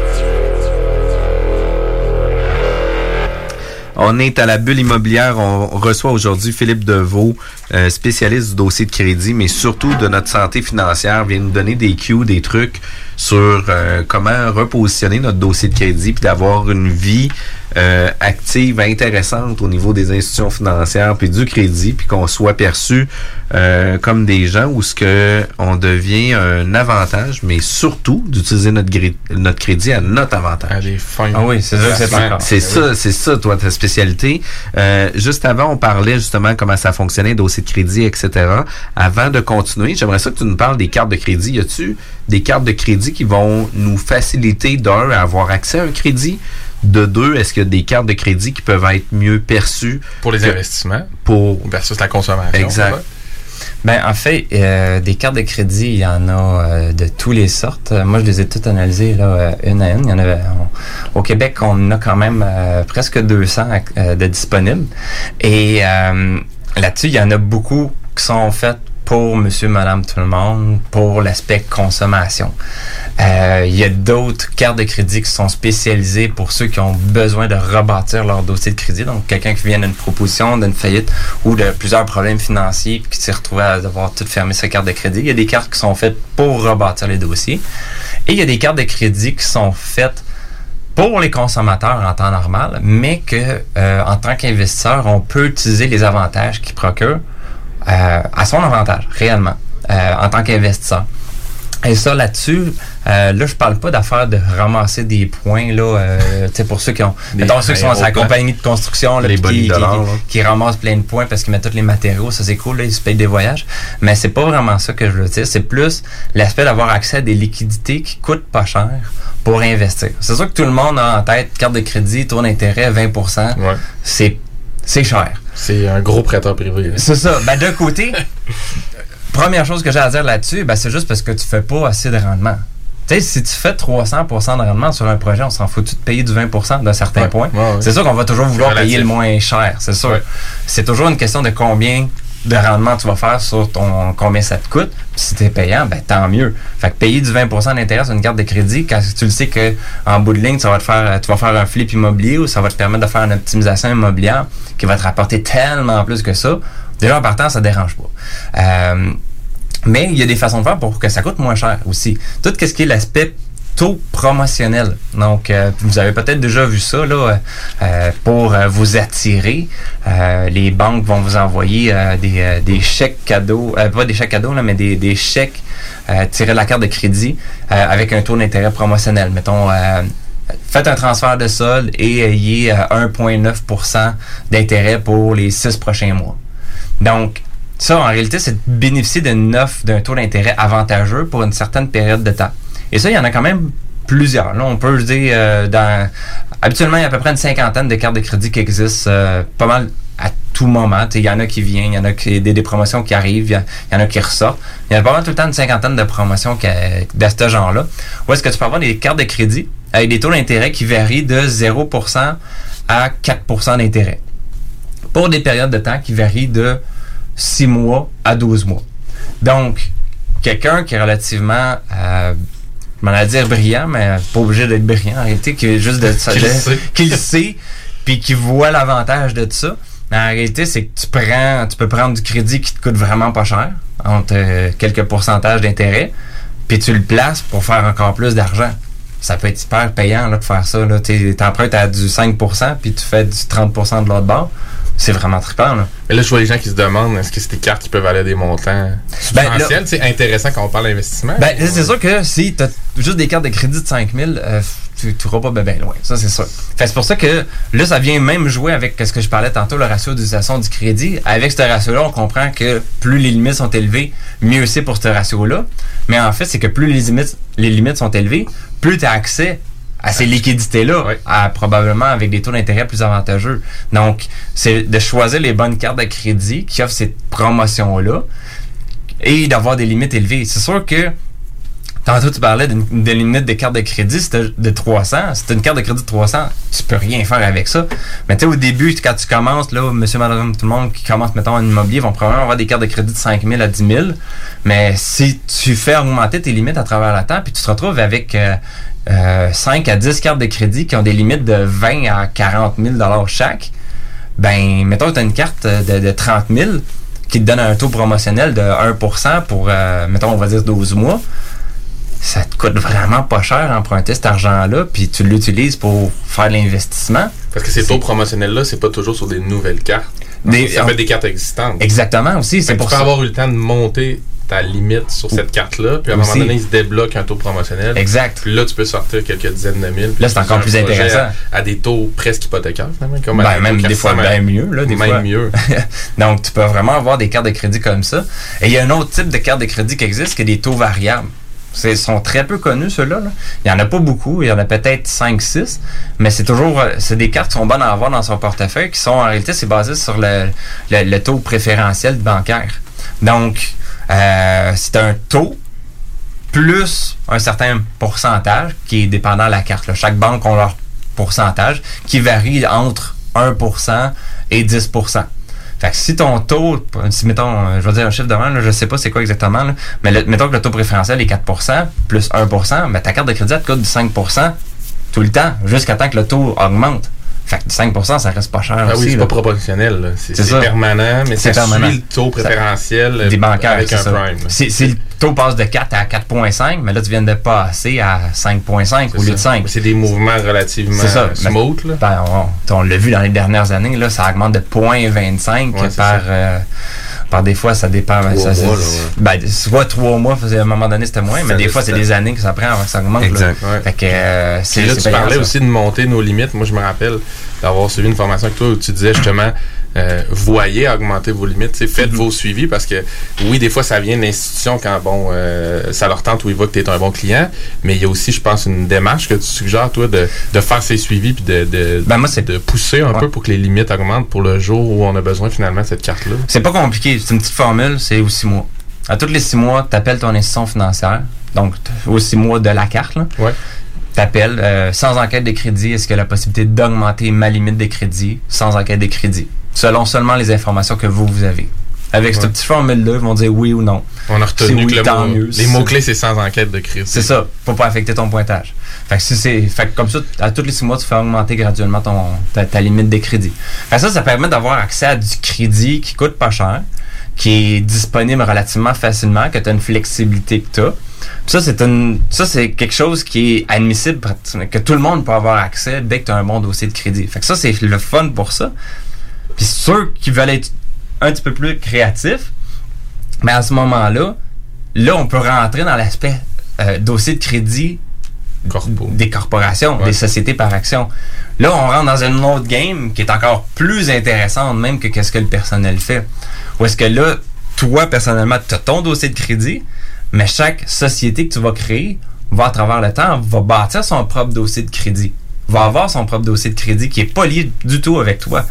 On est à la bulle immobilière. On reçoit aujourd'hui Philippe Deveau, euh, spécialiste du dossier de crédit, mais surtout de notre santé financière. vient nous donner des cues, des trucs sur euh, comment repositionner notre dossier de crédit puis d'avoir une vie euh, active, intéressante au niveau des institutions financières puis du crédit, puis qu'on soit perçu euh, comme des gens où ce que on devient un avantage, mais surtout d'utiliser notre, gré- notre crédit à notre avantage. Ah oui, c'est ça c'est. C'est ça, c'est ça, toi, ta spécialité. Euh, juste avant, on parlait justement comment ça fonctionnait, dossier de crédit, etc. Avant de continuer, j'aimerais ça que tu nous parles des cartes de crédit. Y a-tu des cartes de crédit qui vont nous faciliter, d'un, à avoir accès à un crédit? De deux, est-ce qu'il y a des cartes de crédit qui peuvent être mieux perçues? Pour les que- investissements. Pour... Versus la consommation. Exact. Ben, en fait, euh, des cartes de crédit, il y en a euh, de toutes les sortes. Euh, Moi, je les ai toutes analysées là, euh, une à une. Il y en avait, on- au Québec, on en a quand même euh, presque 200 euh, de disponibles. Et euh, là-dessus, il y en a beaucoup qui sont faites pour monsieur, madame, tout le monde, pour l'aspect consommation. Euh, il y a d'autres cartes de crédit qui sont spécialisées pour ceux qui ont besoin de rebâtir leur dossier de crédit. Donc, quelqu'un qui vient d'une proposition, d'une faillite ou de plusieurs problèmes financiers puis qui s'est retrouvé à devoir tout fermer sa carte de crédit. Il y a des cartes qui sont faites pour rebâtir les dossiers. Et il y a des cartes de crédit qui sont faites pour les consommateurs en temps normal, mais que euh, en tant qu'investisseur, on peut utiliser les avantages qu'ils procurent euh, à son avantage, réellement, euh, en tant qu'investisseur. Et ça, là-dessus, euh, là, je parle pas d'affaire de ramasser des points, là, euh, tu sais, pour ceux qui ont, Des mettons, ceux qui sont sa aéroplans. compagnie de construction, là, Les qui, dollars, qui- là. qui ramassent plein de points parce qu'ils mettent tous les matériaux, ça c'est cool, là, ils se payent des voyages. Mais c'est pas vraiment ça que je veux dire, c'est plus l'aspect d'avoir accès à des liquidités qui coûtent pas cher pour investir. C'est sûr que tout le monde a en tête carte de crédit, taux d'intérêt 20%. C'est c'est cher. C'est un gros prêteur privé. C'est ça. Ben, d'un côté, première chose que j'ai à dire là-dessus, ben, c'est juste parce que tu fais pas assez de rendement. Tu sais, si tu fais 300% de rendement sur un projet, on s'en fout de payer du 20% d'un certain Ouais, point? ouais, ouais. C'est sûr qu'on va toujours vouloir payer le moins cher, c'est sûr. C'est toujours une question de combien de rendement tu vas faire sur ton combien ça te coûte. Puis si tu es payant, ben tant mieux. Fait que payer du 20% d'intérêt sur une carte de crédit, quand tu le sais que en bout de ligne, ça va te faire, tu vas faire un flip immobilier ou ça va te permettre de faire une optimisation immobilière qui va te rapporter tellement plus que ça. Déjà en partant, ça dérange pas. Euh, mais il y a des façons de faire pour que ça coûte moins cher aussi. Tout ce qui est l'aspect taux promotionnel. Donc, euh, vous avez peut-être déjà vu ça là, euh, pour euh, vous attirer. euh, les banques vont vous envoyer euh, des, euh, des chèques cadeaux, pas des chèques cadeaux, là, mais des, des chèques tirés de la carte de crédit avec un taux d'intérêt promotionnel. Mettons, faites un transfert de solde et ayez euh, 1,9% d'intérêt pour les six prochains mois. Donc, ça, en réalité, c'est de bénéficier d'une offre d'un taux d'intérêt avantageux pour une certaine période de temps. Et ça, il y en a quand même plusieurs. Là, on peut dire, euh, dans, habituellement, il y a à peu près une cinquantaine de cartes de crédit qui existent, euh, pas mal à tout moment. Il y en a qui viennent, il y en a qui, des, des promotions qui arrivent, il y, en a qui ressortent. Il y a pas mal tout le temps une cinquantaine de promotions qui, de ce genre-là. Où est-ce que tu peux avoir des cartes de crédit avec des taux d'intérêt qui varient de 0% à 4% d'intérêt? Pour des périodes de temps qui varient de 6 mois à 12 mois. Donc, quelqu'un qui est relativement, euh, je m'en allais dire brillant, mais pas obligé d'être brillant en réalité, qui est juste de, Qui le de- sait. qui le sait, puis qui voit l'avantage de ça. Mais en réalité, c'est que tu prends, tu peux prendre du crédit qui te coûte vraiment pas cher, entre euh, quelques pourcentages d'intérêt, puis tu le places pour faire encore plus d'argent. Ça peut être hyper payant là, de faire ça. Tu empruntes à du 5%, puis tu fais du 30% de l'autre bord. C'est vraiment trippant. Là. Mais là, je vois les gens qui se demandent est-ce que c'est des cartes qui peuvent aller à des montants Ben, substantiels? c'est intéressant quand on parle d'investissement. Ben, c'est sûr que si tu as juste des cartes de crédit de 5000, euh, tu n'auras pas bien loin. Ça, c'est sûr. Fait, c'est pour ça que là, ça vient même jouer avec ce que je parlais tantôt, le ratio d'utilisation du crédit. Avec ce ratio-là, on comprend que plus les limites sont élevées, mieux c'est pour ce ratio-là. Mais en fait, c'est que plus les limites, les limites sont élevées, plus tu as accès à ces liquidités-là, à- probablement avec des taux d'intérêt plus avantageux. Donc, c'est de choisir les bonnes cartes de crédit qui offrent cette promotion-là et d'avoir des limites élevées. C'est sûr que Tantôt, tu parlais d'une limite de carte de crédit de 300. Si tu une carte de crédit de 300, tu peux rien faire avec ça. Mais tu sais, au début, quand tu commences, là, monsieur, madame, tout le monde qui commence, mettons, en immobilier, vont probablement avoir des cartes de crédit de 5 000 à 10 000. Mais si tu fais augmenter tes limites à travers le temps, puis tu te retrouves avec euh, euh, 5 à 10 cartes de crédit qui ont des limites de 20 à 40 000 chaque, ben, mettons, tu as une carte de, de 30 000 qui te donne un taux promotionnel de 1% pour, euh, mettons, on va dire 12 mois ça te coûte vraiment pas cher emprunter cet argent-là, puis tu l'utilises pour faire l'investissement. Parce que ces taux promotionnels-là, c'est pas toujours sur des nouvelles cartes. Des- ça peut être des cartes existantes. Exactement aussi, c'est que pour tu peux ça. avoir eu le temps de monter ta limite sur cette carte-là, puis à un moment donné, il se débloque un taux promotionnel. Exact. Puis là, tu peux sortir quelques dizaines de mille. Là, c'est encore plus intéressant. À, à des taux presque hypothécaires, finalement. Comme Ben, même des fois 400, bien mieux, là, des même fois. mieux. Donc, tu peux vraiment avoir des cartes de crédit comme ça. Et il y a un autre type de carte de crédit qui existe, qui est des taux variables. Ils sont très peu connus, ceux-là. là. Il n'y en a pas beaucoup. Il y en a peut-être 5-6. Mais c'est toujours... euh, C'est des cartes qui sont bonnes à avoir dans son portefeuille, qui sont, en réalité, c'est basé sur le, le- le taux préférentiel bancaire. Donc, euh, c'est un taux plus un certain pourcentage qui est dépendant de la carte. Chaque banque a leur pourcentage qui varie entre 1% et 10%. Fait que si ton taux, si mettons, je vais dire un chiffre de même, là, je sais pas c'est quoi exactement, mais mettons que le taux préférentiel est 4% plus 1%, mais ta carte de crédit elle te coûte du 5% tout le temps, jusqu'à temps que le taux augmente. Fait que 5%, ça reste pas cher Ah aussi. oui, c'est pas proportionnel. C'est permanent, mais C'est permanent. suit le taux préférentiel euh, des bancaires, avec un ça. prime. Si, le taux passe de 4 à 4,5, mais là, tu viens de passer à 5,5 au lieu de ça. 5. Mais C'est des mouvements relativement C'est ça. smooth. Là. Ben, on, on l'a vu dans les dernières années, là, ça augmente de 0,25 Ouais, c'est par, euh, par des fois, ça dépend. Trois ça, mois, c'est- là, ben, soit trois mois, à un moment donné, c'était moins, mais des fois, c'est des années que ça prend avant que ça augmente. là. Exact, ouais. Fait que, euh, c'est là, tu payant, parlais ça. aussi de monter nos limites. Moi, je me rappelle d'avoir suivi une formation avec toi où tu disais justement, euh, voyez augmenter vos limites. Faites Mm-hmm. vos suivis parce que, oui, des fois, ça vient de l'institution quand, bon, euh, ça leur tente ou ils voient que tu es un bon client. Mais il y a aussi, je pense, une démarche que tu suggères, toi, de, de faire ces suivis puis de, de, Ben, de pousser un peu pour que les limites augmentent pour le jour où on a besoin finalement de cette carte-là. C'est pas compliqué. C'est une petite formule, c'est aux six mois. À tous les six mois, tu appelles ton institution financière. Donc, aux six mois de la carte. Là. Ouais. T'appelles, euh, sans enquête de crédit, est-ce qu'il y a la possibilité d'augmenter ma limite de crédit sans enquête de crédit? Selon seulement les informations que vous, vous avez. Avec cette Ouais. petite formule-là, ils vont dire oui ou non. On a retenu Si oui, que le tant mot- mieux. les mots-clés, c'est sans enquête de crédit. C'est ça, pour pas affecter ton pointage. Fait que, si c'est, fait que comme ça, à tous les six mois, tu fais augmenter graduellement ton, ta, ta limite de crédit. Fait que ça, ça permet d'avoir accès à du crédit qui coûte pas cher, qui est disponible relativement facilement, que tu as une flexibilité que tu as. Ça, c'est une, ça, c'est quelque chose qui est admissible, que tout le monde peut avoir accès dès que tu as un bon dossier de crédit. Fait que ça, c'est le fun pour ça. Puis ceux qui veulent être un petit peu plus créatifs, mais à ce moment-là, là, on peut rentrer dans l'aspect euh, dossier de crédit des corporations, des sociétés par action. Là, on rentre dans une autre game qui est encore plus intéressante même que qu'est-ce que le personnel fait. Où est-ce que là, toi, personnellement, tu as ton dossier de crédit, mais chaque société que tu vas créer va, à travers le temps, va bâtir son propre dossier de crédit. Va avoir son propre dossier de crédit qui est pas lié du tout avec toi.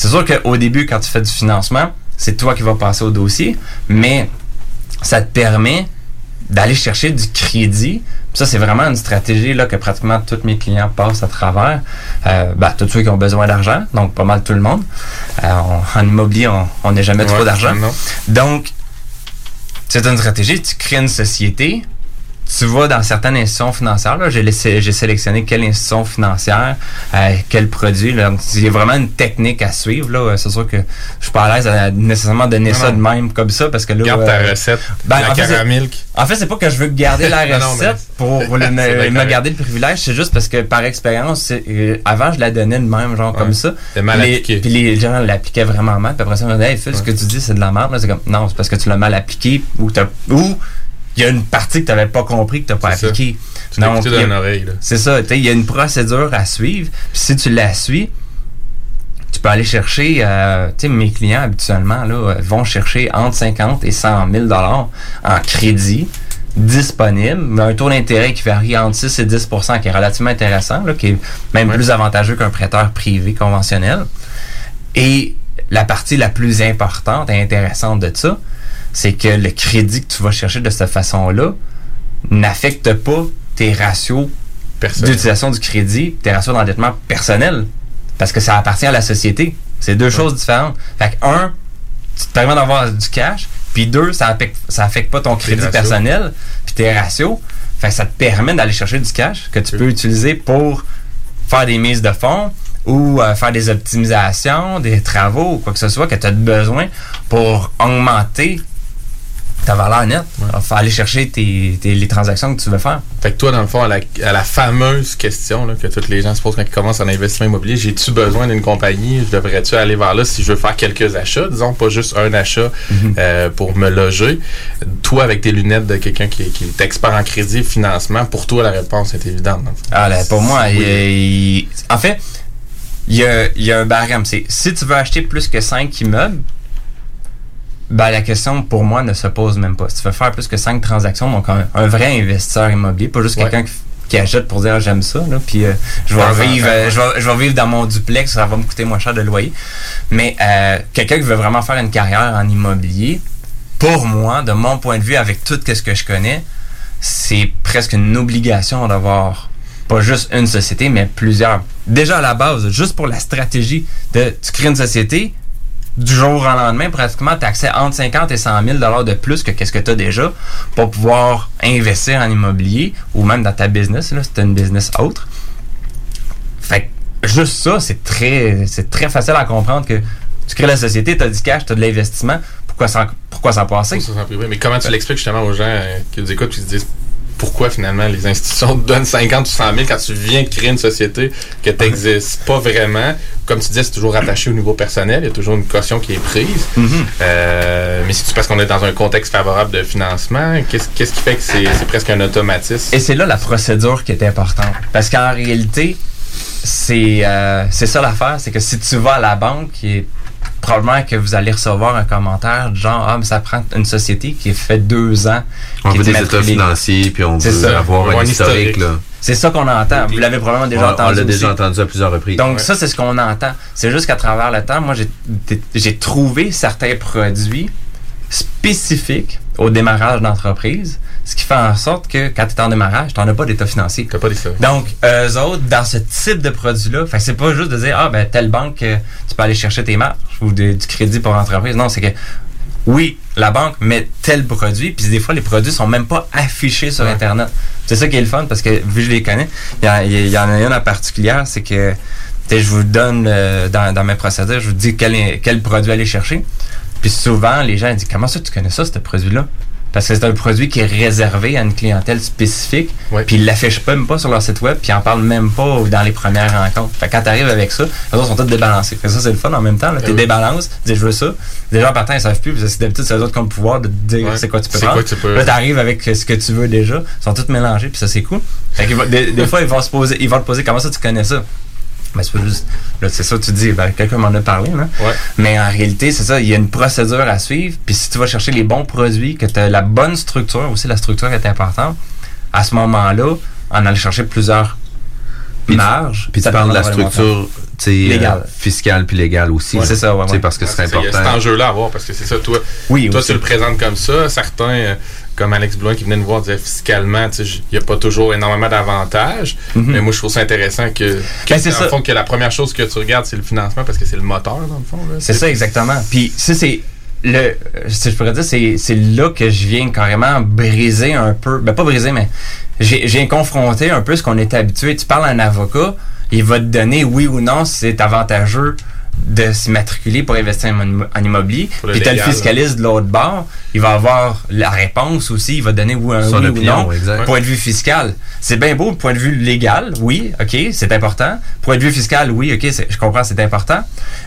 C'est sûr qu'au début, quand tu fais du financement, c'est toi qui vas passer au dossier, mais ça te permet d'aller chercher du crédit. Puis Ça, c'est vraiment une stratégie là, que pratiquement tous mes clients passent à travers. Euh, ben, tous ceux qui ont besoin d'argent, donc pas mal tout le monde. Euh, on- en immobilier, on- n'est jamais trop d'argent. Donc, c'est une stratégie. Tu crées une société. Tu vas dans certaines institutions financières. là, J'ai laissé- j'ai sélectionné quelle institution financière, euh, quel produit. là. Donc, Il y a vraiment une technique à suivre. là. C'est sûr que je suis pas à l'aise à nécessairement donner Non, ça non. de même comme ça parce que là. Garde ta euh, recette, ben, la en fait. En fait, c'est pas que je veux garder la Non, non, mais recette pour le- me, garder le privilège. C'est juste parce que par expérience, euh, avant, je la donnais de même, genre comme ça. C'est mal Les- appliqué. Puis les gens l'appliquaient vraiment mal. Puis après ça, ils me disaient, hey, Phil, ce que tu dis, c'est de la merde. Là, C'est comme, non, c'est parce que tu l'as mal appliqué ou ou il y a une partie que tu n'avais pas compris que tu n'as pas C'est ça. appliqué. Tu a- d'une oreille, là. C'est ça. Il y a une procédure à suivre. Puis si tu la suis, tu peux aller chercher, euh, tu sais, mes clients habituellement là, euh, vont chercher entre 50 et 100 000 dollars en crédit disponible, un taux d'intérêt qui varie entre 6 et 10% qui est relativement intéressant, là, qui est même plus avantageux qu'un prêteur privé conventionnel. Et la partie la plus importante et intéressante de ça, c'est que le crédit que tu vas chercher de cette façon-là n'affecte pas tes ratios d'utilisation du crédit, tes ratios d'endettement personnel, parce que ça appartient à la société. C'est deux choses différentes. Fait que, un, tu te permets d'avoir du cash, puis deux, ça affecte, ça affecte pas ton crédit personnel, puis tes ratios. Fait que ça te permet d'aller chercher du cash que tu peux utiliser pour faire des mises de fonds ou euh, faire des optimisations, des travaux ou quoi que ce soit que tu as besoin pour augmenter ta valeur nette. Il faut aller chercher tes, tes- les transactions que tu veux faire. Fait que toi, dans le fond, à la, à la fameuse question là, que tous les gens se posent quand ils commencent en investissement immobilier, j'ai-tu besoin d'une compagnie? Je devrais-tu aller vers là si je veux faire quelques achats? Disons, pas juste un achat Mhm. euh, pour me loger. Toi, avec tes lunettes de quelqu'un qui, qui est expert en crédit financement, pour toi, la réponse est évidente. Ah, là, pour moi, il- Oui. il- en fait, il y a, il y a un barème. C'est si tu veux acheter plus que 5 immeubles, ben, la question pour moi ne se pose même pas. Si tu veux faire plus que 5 transactions, donc un, un vrai investisseur immobilier, pas juste quelqu'un qui, qui achète pour dire Ah, j'aime ça, là, puis euh, je, vais vivre, euh, je, vais, je vais vivre dans mon duplex, ça va me coûter moins cher de loyer. Mais euh, quelqu'un qui veut vraiment faire une carrière en immobilier, pour moi, de mon point de vue, avec tout ce que je connais, c'est presque une obligation d'avoir pas juste une société, mais plusieurs. Déjà à la base, juste pour la stratégie de tu crées une société, du jour au lendemain, pratiquement, tu as accès entre 50 et 100 000 dollars de plus que qu'est-ce que tu as déjà pour pouvoir investir en immobilier ou même dans ta business, là, si tu une business autre. Fait que juste ça, c'est très, c'est très facile à comprendre que tu crées la société, tu as du cash, tu as de l'investissement. Pourquoi s'en, pourquoi passer? Ça. Mais comment tu l'expliques justement aux gens euh, qui nous écoutent et qui se disent pourquoi finalement les institutions te donnent 50 ou 100 000 quand tu viens créer une société que tu n'existes pas vraiment? Comme tu disais, c'est toujours rattaché au niveau personnel. Il y a toujours une caution qui est prise. Euh, mais c'est parce qu'on est dans un contexte favorable de financement? Qu'est-ce qui fait que c'est presque un automatisme? Et c'est là la procédure qui est importante. Parce qu'en réalité, c'est euh, c'est ça l'affaire, c'est que si tu vas à la banque, et probablement que vous allez recevoir un commentaire genre Ah, mais ça prend une société qui a fait deux ans. On qui veut est des états financiers, puis on veut ça. avoir un historique. là. C'est ça qu'on entend. Vous l'avez probablement déjà On- on entendu. l'a déjà aussi. entendu à plusieurs reprises. Donc, Ouais. ça, c'est ce qu'on entend. C'est juste qu'à travers le temps, moi, j'ai- j'ai trouvé certains produits spécifiques au démarrage d'entreprise, ce qui fait en sorte que quand tu es en démarrage, tu n'en as pas d'état financier. T'as pas d'état. Donc, eux autres, dans ce type de produit-là, fait c'est pas juste de dire, ah, ben, telle banque, euh, tu peux aller chercher tes marges ou de- du crédit pour l'entreprise. Non, c'est que, oui, la banque met tel produit, puis des fois, les produits sont même pas affichés sur Internet. C'est ça qui est le fun, parce que, vu que je les connais, il y, en- il y en a une en particulier, c'est que, je vous donne, euh, dans, dans mes procédures, je vous dis quel produit aller chercher. Puis souvent, les gens disent, comment ça tu connais ça, ce produit-là? Parce que c'est un produit qui est réservé à une clientèle spécifique. Puis ils l'affichent même pas sur leur site web, puis ils en parlent même pas dans les premières rencontres. Fait que quand tu arrives avec ça, les autres sont tous débalancés. Fait que ça, c'est le fun en même temps. Tu oui. débalances, tu dis je veux ça. Les gens en partant, ils savent plus, parce que d'habitude, c'est eux autres qui ont le pouvoir de te dire Ouais. c'est quoi tu peux prendre. quoi tu peux- Là, t'arrives avec ce que tu veux déjà. Ils sont tous mélangés, puis ça, c'est cool. Fait que des, des fois, ils vont se poser, ils vont te poser comment ça tu connais ça? Ben, c'est c'est ça, tu dis, ben, quelqu'un m'en a parlé, là. Ouais. Mais en réalité, c'est ça, il y a une procédure à suivre. Puis si tu vas chercher les bons produits, que tu as la bonne structure, aussi la structure est importante, à ce moment-là, en allant chercher plusieurs marges. Puis tu parles de la structure euh, fiscale puis légale aussi. Ouais, c'est ça, ouais, Tu sais, ouais. Parce que Ouais, c'est c'est ça, Il y a cet important. enjeu-là à voir parce que c'est ça, toi, Oui, toi aussi. tu le présentes comme ça. Certains, euh, comme Alex Blouin qui venait nous voir, disaient fiscalement, il n'y a pas toujours énormément d'avantages. Mais moi, je trouve ça intéressant que, que Mhm. Ben, dans le fond, que la première chose que tu regardes, c'est le financement parce que c'est le moteur, dans le fond. C'est ça, exactement. Puis, ça, c'est le. Si je pourrais dire, c'est là que je viens carrément briser un peu. Ben, pas briser, mais j'ai j'ai confronté un peu ce qu'on était habitué. Tu parles à un avocat, il va te donner oui ou non si c'est avantageux de s'immatriculer pour investir en, immo- en immobilier. Puis t'as le fiscaliste de l'autre bord, il va avoir la réponse aussi, il va donner oui, un Son oui ou non. exact. Point de vue fiscal, c'est bien beau. Point de vue légal, oui, ok, c'est important. Point de vue fiscal, oui, ok, je comprends, c'est important.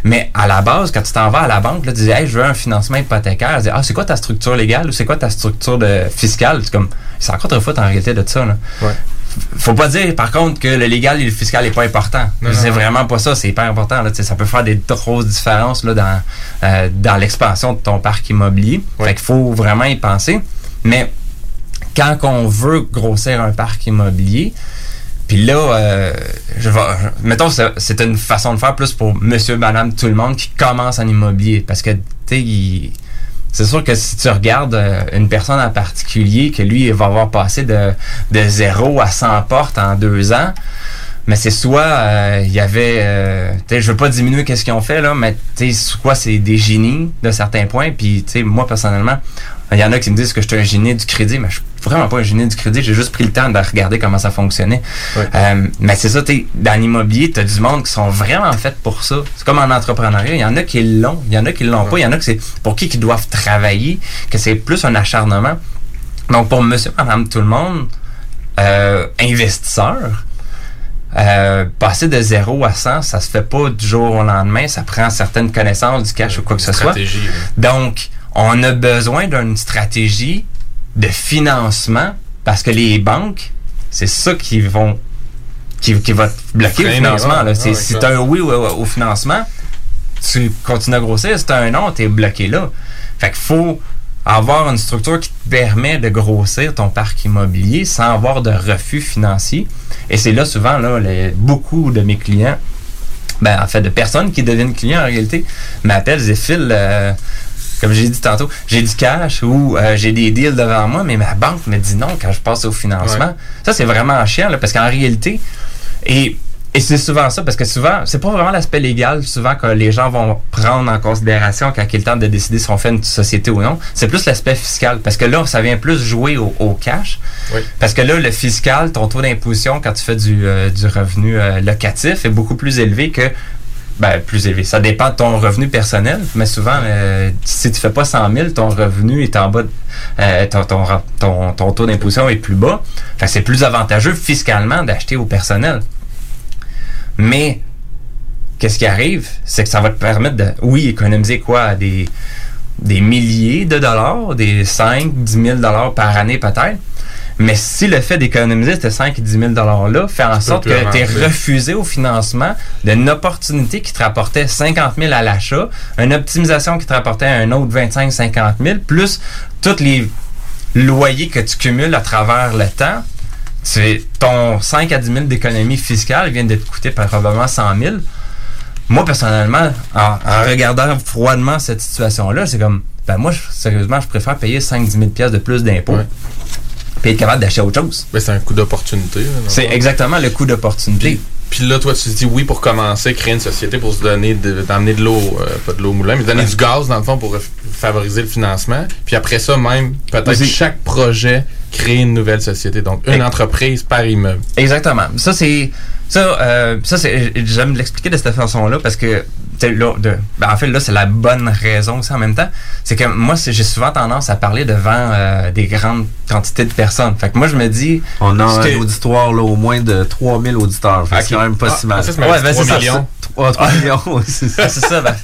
Mais à la base, quand tu t'en vas à la banque, là, tu dis, hey, je veux un financement hypothécaire. Tu dis, ah, c'est quoi ta structure légale ou c'est quoi ta structure de fiscale? C'est comme, c'est encore trop foot en réalité de ça, là. Ouais. Faut pas dire, par contre, que le légal et le fiscal n'est pas important. C'est vraiment pas ça. C'est hyper important. Là. Ça peut faire des grosses différences là, dans, euh, dans l'expansion de ton parc immobilier. Fait qu'il faut vraiment y penser. Mais quand on veut grossir un parc immobilier, puis là, euh, je vais, mettons, c'est c'est une façon de faire plus pour monsieur, madame, tout le monde qui commence en immobilier. Parce que, tu sais, il- c'est sûr que si tu regardes euh, une personne en particulier, que lui, il va avoir passé de, de 0 à 100 portes en deux ans, mais c'est soit euh, il y avait euh, je veux pas diminuer qu'est-ce qu'ils ont fait là mais tu sais soit c'est des génies de certains points puis tu sais moi personnellement il y en a qui me disent que je suis un génie du crédit mais je suis vraiment pas un génie du crédit. J'ai juste pris le temps de regarder comment ça fonctionnait. Euh, mais c'est ça sais dans l'immobilier tu as du monde qui sont vraiment faits pour ça. C'est comme en entrepreneuriat il y en a qui l'ont il y en a qui l'ont pas il y en a que c'est pour qui qui doivent travailler que c'est plus un acharnement. Donc pour monsieur madame tout le monde euh, investisseur euh, passer de 0 à 100, ça se fait pas du jour au lendemain. Ça prend certaines connaissances du cash ou quoi que ce soit. Donc, on a besoin d'une stratégie de financement parce que les banques, c'est ça qui vont qui, qui va te bloquer le financement. là. C'est- ouais, si un oui au, au financement, tu continues à grossir. Si tu un non, tu es bloqué là. Fait qu'il faut avoir une structure qui te permet de grossir ton parc immobilier sans avoir de refus financier. Et c'est là souvent, là, les- beaucoup de mes clients, ben, en fait, de personnes qui deviennent clients en réalité, m'appellent et euh, comme j'ai dit tantôt, j'ai du cash ou euh, j'ai des deals devant moi, mais ma banque me dit non quand je passe au financement. Ouais. Ça, c'est vraiment chiant, là, parce qu'en réalité, et, et c'est souvent ça, parce que souvent, c'est pas vraiment l'aspect légal, souvent, que les gens vont prendre en considération quand il est le temps de décider si on fait une société ou non. C'est plus l'aspect fiscal, parce que là, ça vient plus jouer au, au cash. Oui. Parce que là, le fiscal, ton taux d'imposition quand tu fais du, euh, du revenu euh, locatif est beaucoup plus élevé que. Ben, plus élevé. Ça dépend de ton revenu personnel, mais souvent, euh, si tu fais pas 100 000, ton revenu est en bas, de- euh, ton, ton, ton, taux d'imposition est plus bas. Fait c'est plus avantageux fiscalement d'acheter au personnel. Mais, qu'est-ce qui arrive? C'est que ça va te permettre de, oui, économiser quoi? Des, des milliers de dollars, des 5, 10 000 dollars par année peut-être. Mais si le fait d'économiser ces 5 et 10 000 $-là fait en sorte que tu es refusé au financement d'une opportunité qui te rapportait 50 000 à l'achat, une optimisation qui te rapportait un autre 25 50 000, plus tous les loyers que tu cumules à travers le temps, c'est ton 5 à 10 000 d'économie fiscale vient de te coûter probablement 100 000. Moi, personnellement, en, en regardant froidement cette situation-là, c'est comme, ben moi, je- sérieusement, je préfère payer 5-10 000 piastres de plus d'impôts puis être capable d'acheter autre chose. Ben, c'est un coup d'opportunité. C'est exactement le coût d'opportunité. Puis là, toi, tu te dis oui pour commencer, créer une société pour se donner, de- d'emmener de, l'eau, euh, pas de l'eau au moulin, mais donner du gaz, dans le fond, pour favoriser le financement. Puis après ça, même, peut-être chaque projet créer une nouvelle société. Donc, une entreprise par immeuble. Exactement. Ça, c'est. Ça, euh, ça c'est. J'aime l'expliquer de cette façon-là parce que, là, de- ben, en fait, là, c'est la bonne raison aussi en même temps. C'est que moi, j'ai souvent tendance à parler devant euh, des grandes quantités de personnes. Fait que moi, je me dis. On a un que- auditoire là, au moins de 3000 auditeurs. Fait que Ok. C'est quand même pas Ah, si mal. ah, ça, c'est ma- Ouais, ben, c'est 3 ça. millions. 3, 3 millions, oui, c'est ça. Ah, c'est ça, ben.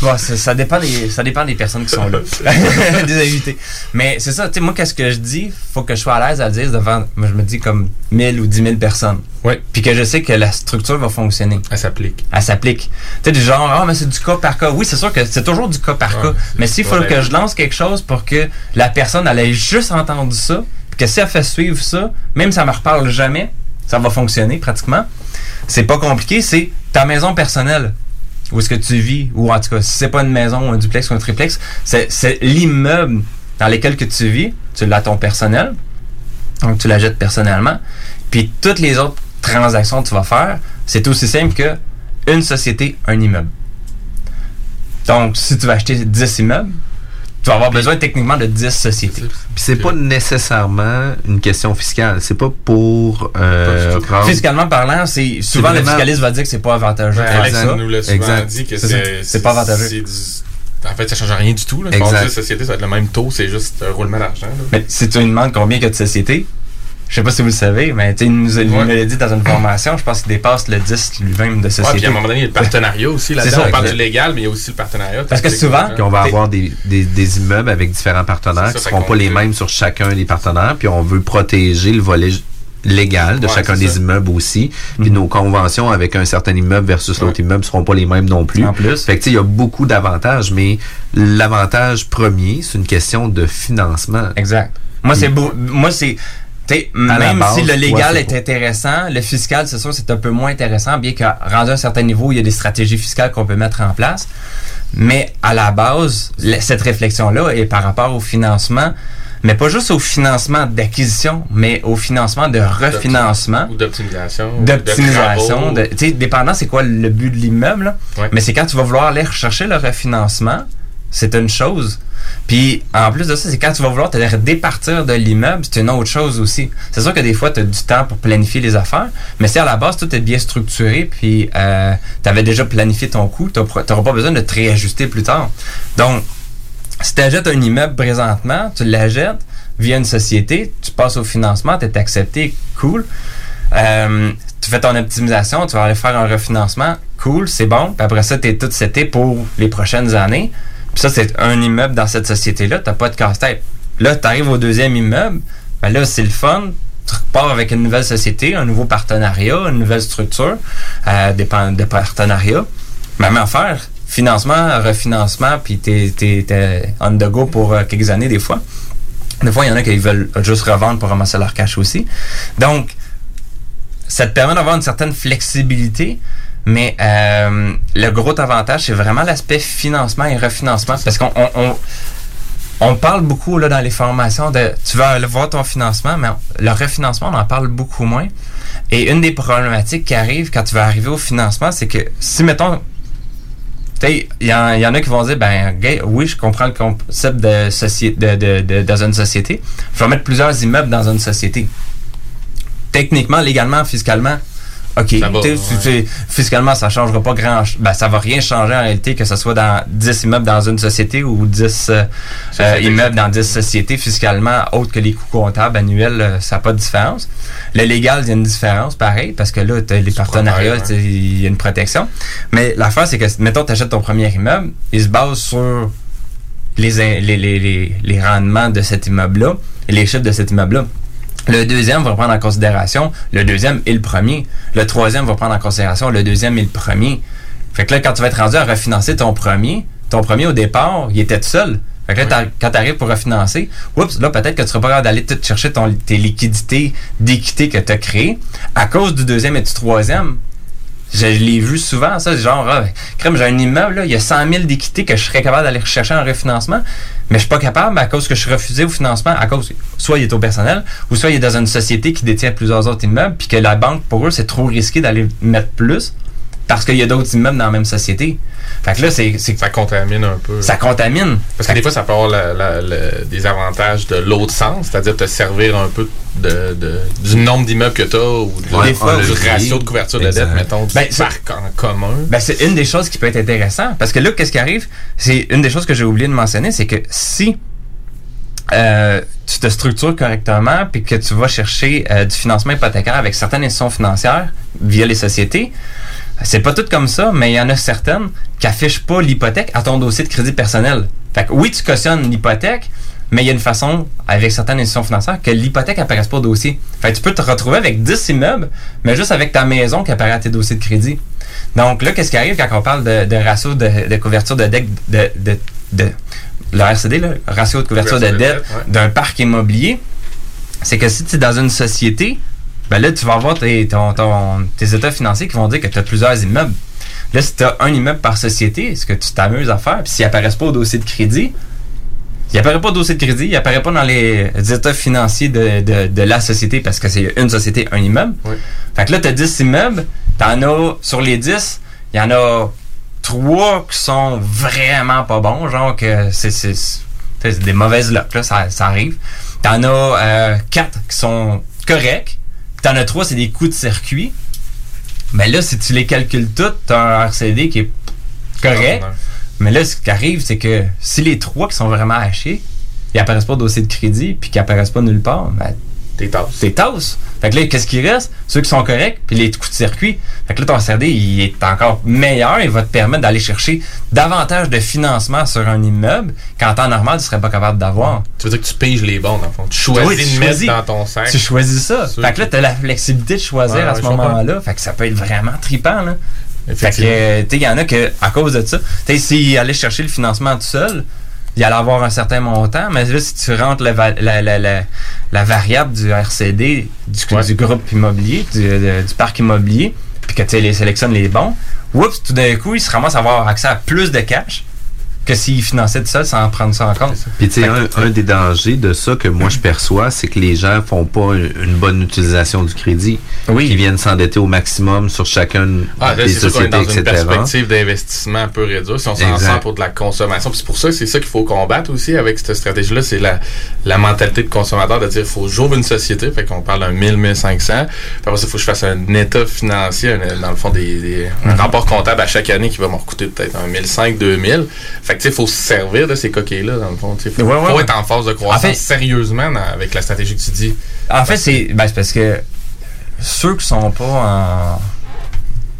bon, ça, ça dépend des, ça dépend des personnes qui sont là. des invités. Mais c'est ça, tu sais, moi, qu'est-ce que je dis? Faut que je sois à l'aise à le dire devant, moi, je me dis comme 1000 ou 10 000 personnes. Oui. Puis que je sais que la structure va fonctionner. Elle s'applique. Elle s'applique. Tu sais, du genre, ah, mais c'est du cas par cas. Oui, c'est sûr que c'est toujours du cas par cas. Mais s'il faut que je lance quelque chose pour que la personne, elle ait juste entendu ça, que si elle fait suivre ça, même si elle me reparle jamais, ça va fonctionner pratiquement. C'est pas compliqué, c'est ta maison personnelle. Où est-ce que tu vis, ou en tout cas, si c'est pas une maison, un duplex ou un triplex, c'est l'immeuble dans lequel que tu vis, tu l'as ton personnel, donc tu l'achètes personnellement, puis toutes les autres transactions que tu vas faire, c'est aussi simple que une société, un immeuble. Donc, si tu vas acheter 10 immeubles, tu vas avoir besoin techniquement de 10 sociétés. Puis c'est pas nécessairement une question fiscale. C'est pas pour euh, rendre- Fiscalement parlant, c'est souvent le fiscaliste va dire que c'est pas avantageux. Ouais, Alex ça. nous l'a souvent Exact. dit que C'est pas avantageux. En fait, ça change rien du tout. Là. Exact. Exact. société, ça va être le même taux, c'est juste un roulement d'argent. Mais si tu lui demandes combien il y a de sociétés, je sais pas si vous le savez, mais tu sais, il nous a- il nous l'a dit dans une formation, je pense qu'il dépasse le 10 lui-même de Ouais, sociétés. puis à un moment donné, il y a le partenariat aussi. C'est Là-dedans, ça, on parle du légal, mais il y a aussi le partenariat. Parce que souvent, Puis on va avoir des, des, des immeubles avec différents partenaires qui ça, seront pas les mêmes sur chacun des partenaires. Puis on veut protéger le volet légal de Ouais, chacun des ça. immeubles aussi. Puis nos conventions avec un certain immeuble versus l'autre immeuble seront pas les mêmes non plus. En plus. Fait que tu sais, il y a beaucoup d'avantages, mais l'avantage premier, c'est une question de financement. Exact. Moi, c'est beau. Moi, c'est. T'sais, même base, si le légal est intéressant, le fiscal, c'est sûr, c'est un peu moins intéressant, bien qu'à rendu à un certain niveau, il y a des stratégies fiscales qu'on peut mettre en place. Mais à la base, le- cette réflexion-là est par rapport au financement, mais pas juste au financement d'acquisition, mais au financement de refinancement Ou d'optimisation. d'optimisation, de de, tu sais, dépendant c'est quoi le but de l'immeuble, là. Ouais. mais c'est quand tu vas vouloir aller rechercher le refinancement, c'est une chose. Puis en plus de ça, c'est quand tu vas vouloir te départir de l'immeuble, c'est une autre chose aussi. C'est sûr que des fois, tu as du temps pour planifier les affaires, mais si à la base, tout est bien structuré, puis euh, tu avais déjà planifié ton coût, tu n'auras pas besoin de te réajuster plus tard. Donc, si tu achètes un immeuble présentement, tu l'achètes via une société, tu passes au financement, tu es accepté, cool. Euh, tu fais ton optimisation, tu vas aller faire un refinancement, cool, c'est bon. Puis après ça, tu es tout seté pour les prochaines années. Puis ça, c'est un immeuble dans cette société-là, tu pas de casse-tête. Là, tu arrives au deuxième immeuble, ben là, c'est le fun. Tu repars avec une nouvelle société, un nouveau partenariat, une nouvelle structure euh, de partenariat. Même affaire, financement, refinancement, puis t'es, t'es, t'es on the go pour euh, quelques années des fois. Des fois, il y en a qui veulent juste revendre pour ramasser leur cash aussi. Donc, ça te permet d'avoir une certaine flexibilité, mais euh, le gros avantage, c'est vraiment l'aspect financement et refinancement. Parce qu'on on, parle beaucoup là, dans les formations de tu vas aller voir ton financement, mais le refinancement, on en parle beaucoup moins. Et une des problématiques qui arrive quand tu vas arriver au financement, c'est que si, mettons, il y, y en a qui vont dire, ben, oui, je comprends le concept de, société, de- dans une société. Je vais mettre plusieurs immeubles dans une société. Techniquement, légalement, fiscalement, OK. Ouais. fiscalement, ça changera pas grand ben, ça va rien changer en réalité que ce soit dans 10 immeubles dans une société ou 10 euh, euh, immeubles dans 10 sociétés fiscalement, autres que les coûts comptables annuels, euh, ça n'a pas de différence. Le légal, il y a une différence, pareil, parce que là, tu les partenariats, il y a une protection. Mais l'affaire, c'est que, mettons, tu achètes ton premier immeuble, il se base sur les, les, les, les rendements de cet immeuble-là et les chiffres de cet immeuble-là. Le deuxième va prendre en considération le deuxième et le premier. Le troisième va prendre en considération le deuxième et le premier. Fait que là, quand tu vas être rendu à refinancer ton premier, ton premier au départ, il était tout seul. Fait que là, quand tu arrives pour refinancer, oups, là, peut-être que tu seras pas capable d'aller tout chercher ton, tes liquidités d'équité que tu as créées à cause du deuxième et du troisième. Je l'ai vu souvent, ça, genre, ah, crème, j'ai un immeuble, là, il y a 100 000 d'équité que je serais capable d'aller rechercher en refinancement, mais je suis pas capable à cause que je suis refusé au financement, à cause, soit il est au personnel, ou soit il est dans une société qui détient plusieurs autres immeubles, puis que la banque, pour eux, c'est trop risqué d'aller mettre plus, parce qu'il y a d'autres immeubles dans la même société. Fait que là, c'est. Ça contamine un peu. Ça contamine. Parce que des fois, ça peut avoir la- la- la- des avantages de l'autre sens, c'est-à-dire te servir un peu de, de- du nombre d'immeubles que tu as ou de- Ouais, du ratio de couverture de Exact. dette, mettons, du Ben, parc en commun. Ben, c'est une des choses qui peut être intéressante. Parce que là, qu'est-ce qui arrive? C'est une des choses que j'ai oublié de mentionner, c'est que si euh, tu te structures correctement puis que tu vas chercher euh, du financement hypothécaire avec certaines institutions financières via les sociétés, c'est pas tout comme ça, mais il y en a certaines qui affichent pas l'hypothèque à ton dossier de crédit personnel. Fait que oui, tu cautionnes l'hypothèque, mais il y a une façon, avec certaines institutions financières, que l'hypothèque apparaisse pas au dossier. Fait que tu peux te retrouver avec 10 immeubles, mais juste avec ta maison qui apparaît à tes dossiers de crédit. Donc là, qu'est-ce qui arrive quand on parle de, de ratio de, de couverture de dette, de, de, de- le RCD, là, ratio de couverture de Couverture de dette dette, ouais. d'un parc immobilier, c'est que si tu es dans une société, ben là, tu vas avoir tes, ton- ton- tes états financiers qui vont dire que tu as plusieurs immeubles. Là, si tu as un immeuble par société, ce que tu t'amuses à faire, puis s'il apparaissent pas au dossier de crédit, il apparaît pas au dossier de crédit, il apparaît pas dans les états financiers de, de, de la société parce que c'est une société, un immeuble. Fait que là, tu as 10 immeubles, t'en as sur les 10, il y en a trois qui sont vraiment pas bons, genre que c'est des mauvaises locks, là, ça, ça arrive. T'en as euh, quatre qui sont corrects, t'en as trois, c'est des coups de circuit. Mais là, si tu les calcules toutes, t'as un RCD qui est correct. Mais là, ce qui arrive, c'est que si les trois qui sont vraiment hachés, ils apparaissent pas au dossier de crédit, puis qu'ils apparaissent pas nulle part, ben, T'es tasse. T'es tasse. Fait que là, qu'est-ce qui reste? Ceux qui sont corrects, puis les coups de circuit. Fait que là, ton CRD, il est encore meilleur. Il va te permettre d'aller chercher davantage de financement sur un immeuble qu'en temps normal, tu serais pas capable d'avoir. Tu veux dire que tu piges les bons, dans le fond. Tu choisis Oui, tu de mettre choisis. dans ton sac. Tu choisis ça. Fait que là, tu as la flexibilité de choisir à ce moment-là. Fait que ça peut être vraiment trippant, là. Fait que, euh, tu sais, il y en a que, à cause de ça, tu sais, s'il allait chercher le financement tout seul, il allait avoir un certain montant, mais là, si tu rentres la, la, la, la variable du RCD, du, du groupe immobilier, du, de- du parc immobilier, puis que tu les sélectionnes les bons, oups, tout d'un coup, il se ramasse à avoir accès à plus de cash que s'il finançait tout seul sans prendre ça en compte. Puis tu sais, un, un des dangers de ça que moi je perçois, c'est que les gens font pas une, une bonne utilisation du crédit. Oui. Ils viennent s'endetter au maximum sur chacune Ah, là, des sociétés, dans une etc. perspective d'investissement un peu réduite. Si on s'en sort pour de la consommation, puis c'est pour ça que c'est ça qu'il faut combattre aussi avec cette stratégie-là, c'est la, la mentalité de consommateur de dire faut que j'ouvre une société, fait qu'on parle d'un 1000, 1500, puis après ça, il faut que je fasse un état financier, un- dans le fond, des, des- un Mhm. rapport comptable à chaque année qui va me coûter peut-être un 1500, 2000. Fait que il faut se servir de ces coquilles-là, dans le fond. Il faut, Ouais, ouais, faut ouais. être en phase de croissance En fait- sérieusement dans- avec la stratégie que tu dis. En fait, c'est ben, c'est parce que ceux qui sont pas en,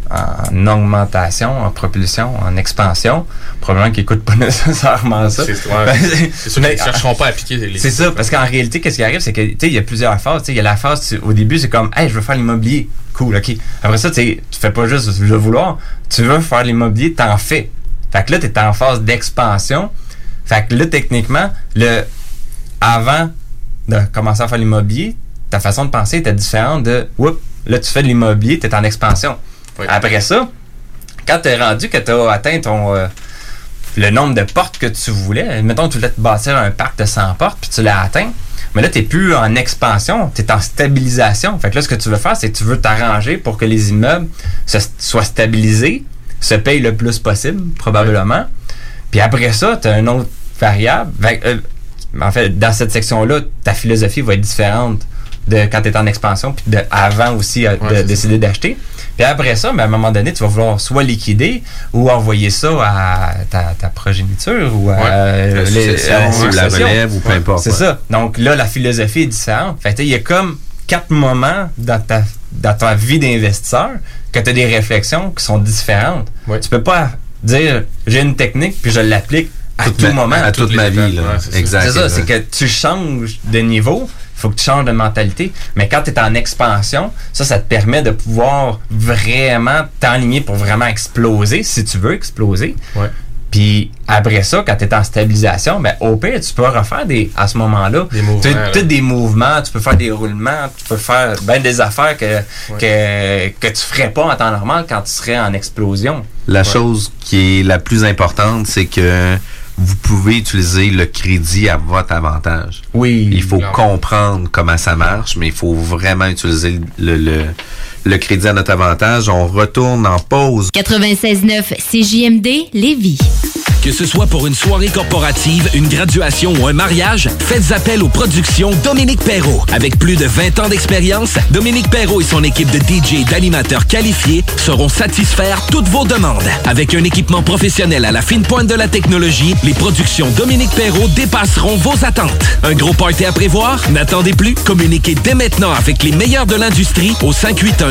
en augmentation, en propulsion, en expansion, probablement qu'ils n'écoutent pas nécessairement ça. C'est Ben, sûr qu'ils ne chercheront pas à appliquer les C'est ça, parce qu'en réalité, qu'est-ce qui arrive, c'est que, tu sais, il y a plusieurs phases. Il y a la phase, tu- au début, c'est comme, hey, je veux faire l'immobilier. Cool, OK. Après ça, tu fais pas juste le vouloir. Tu veux faire l'immobilier, t'en fais. Fait que là, t'es en phase d'expansion. Fait que là, techniquement, le, avant de commencer à faire l'immobilier, ta façon de penser était différente de, oups, là, tu fais de l'immobilier, t'es en expansion. Après ça, quand t'es rendu que t'as atteint ton, euh, le nombre de portes que tu voulais. Mettons tu voulais te bâtir un parc de 100 portes, puis tu l'as atteint. Mais là, tu n'es plus en expansion, tu es en stabilisation. Fait que là, ce que tu veux faire, c'est que tu veux t'arranger pour que les immeubles se- soient stabilisés, se payent le plus possible, probablement. Puis après ça, tu as une autre variable. Euh, en fait, dans cette section-là, ta philosophie va être différente de quand tu es en expansion, puis de avant aussi de décider d'acheter. Puis après ça, ben, à un moment donné, tu vas vouloir soit liquider ou envoyer ça à ta, ta progéniture ou à Ouais. euh, La ou la relève, ou peu importe, C'est ouais. ça. Donc là, la philosophie est différente. Fait il y a comme quatre moments dans ta, dans ta vie d'investisseur que tu as des réflexions qui sont différentes. Tu peux pas dire j'ai une technique puis je l'applique à Toute tout ma- moment. à toute ma vie, là. Exact, C'est ça, exact. c'est que tu changes de niveau, il faut que tu changes de mentalité. Mais quand tu es en expansion, ça, ça te permet de pouvoir vraiment t'enligner pour vraiment exploser, si tu veux exploser. Puis après ça, quand tu es en stabilisation, ben, au pire, tu peux refaire des, à ce moment-là, Des mouvements, tu as des mouvements, tu peux faire des roulements, tu peux faire ben des affaires que, que, que tu ferais pas en temps normal quand tu serais en explosion. La chose qui est la plus importante, c'est que vous pouvez utiliser le crédit à votre avantage. Oui. Il faut comprendre comment ça marche, mais il faut vraiment utiliser le, le, le crédit à notre avantage. On retourne en pause. 96.9 CJMD Lévis. Que ce soit pour une soirée corporative, une graduation ou un mariage, faites appel aux productions Dominique Perrault. Avec plus de 20 ans d'expérience, Dominique Perrault et son équipe de DJ et d'animateurs qualifiés sauront satisfaire toutes vos demandes. Avec un équipement professionnel à la fine pointe de la technologie, les productions Dominique Perrault dépasseront vos attentes. Un gros party à prévoir? N'attendez plus. Communiquez dès maintenant avec les meilleurs de l'industrie au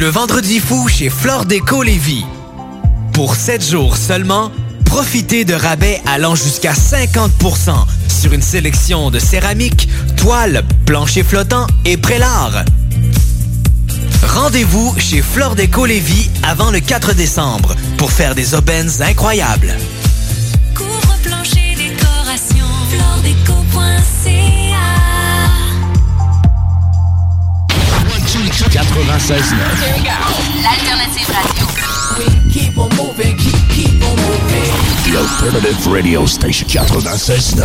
Le vendredi fou chez Flore Déco Lévis. Pour 7 jours seulement, profitez de rabais allant jusqu'à 50% sur une sélection de céramique, toiles, planchers flottants et prélats. Rendez-vous chez Flore Déco Lévis avant le 4 décembre pour faire des aubaines incroyables. 96.9. L'alternative radio. Keep on moving, keep, keep on moving. The Alternative Radio Station 96.9.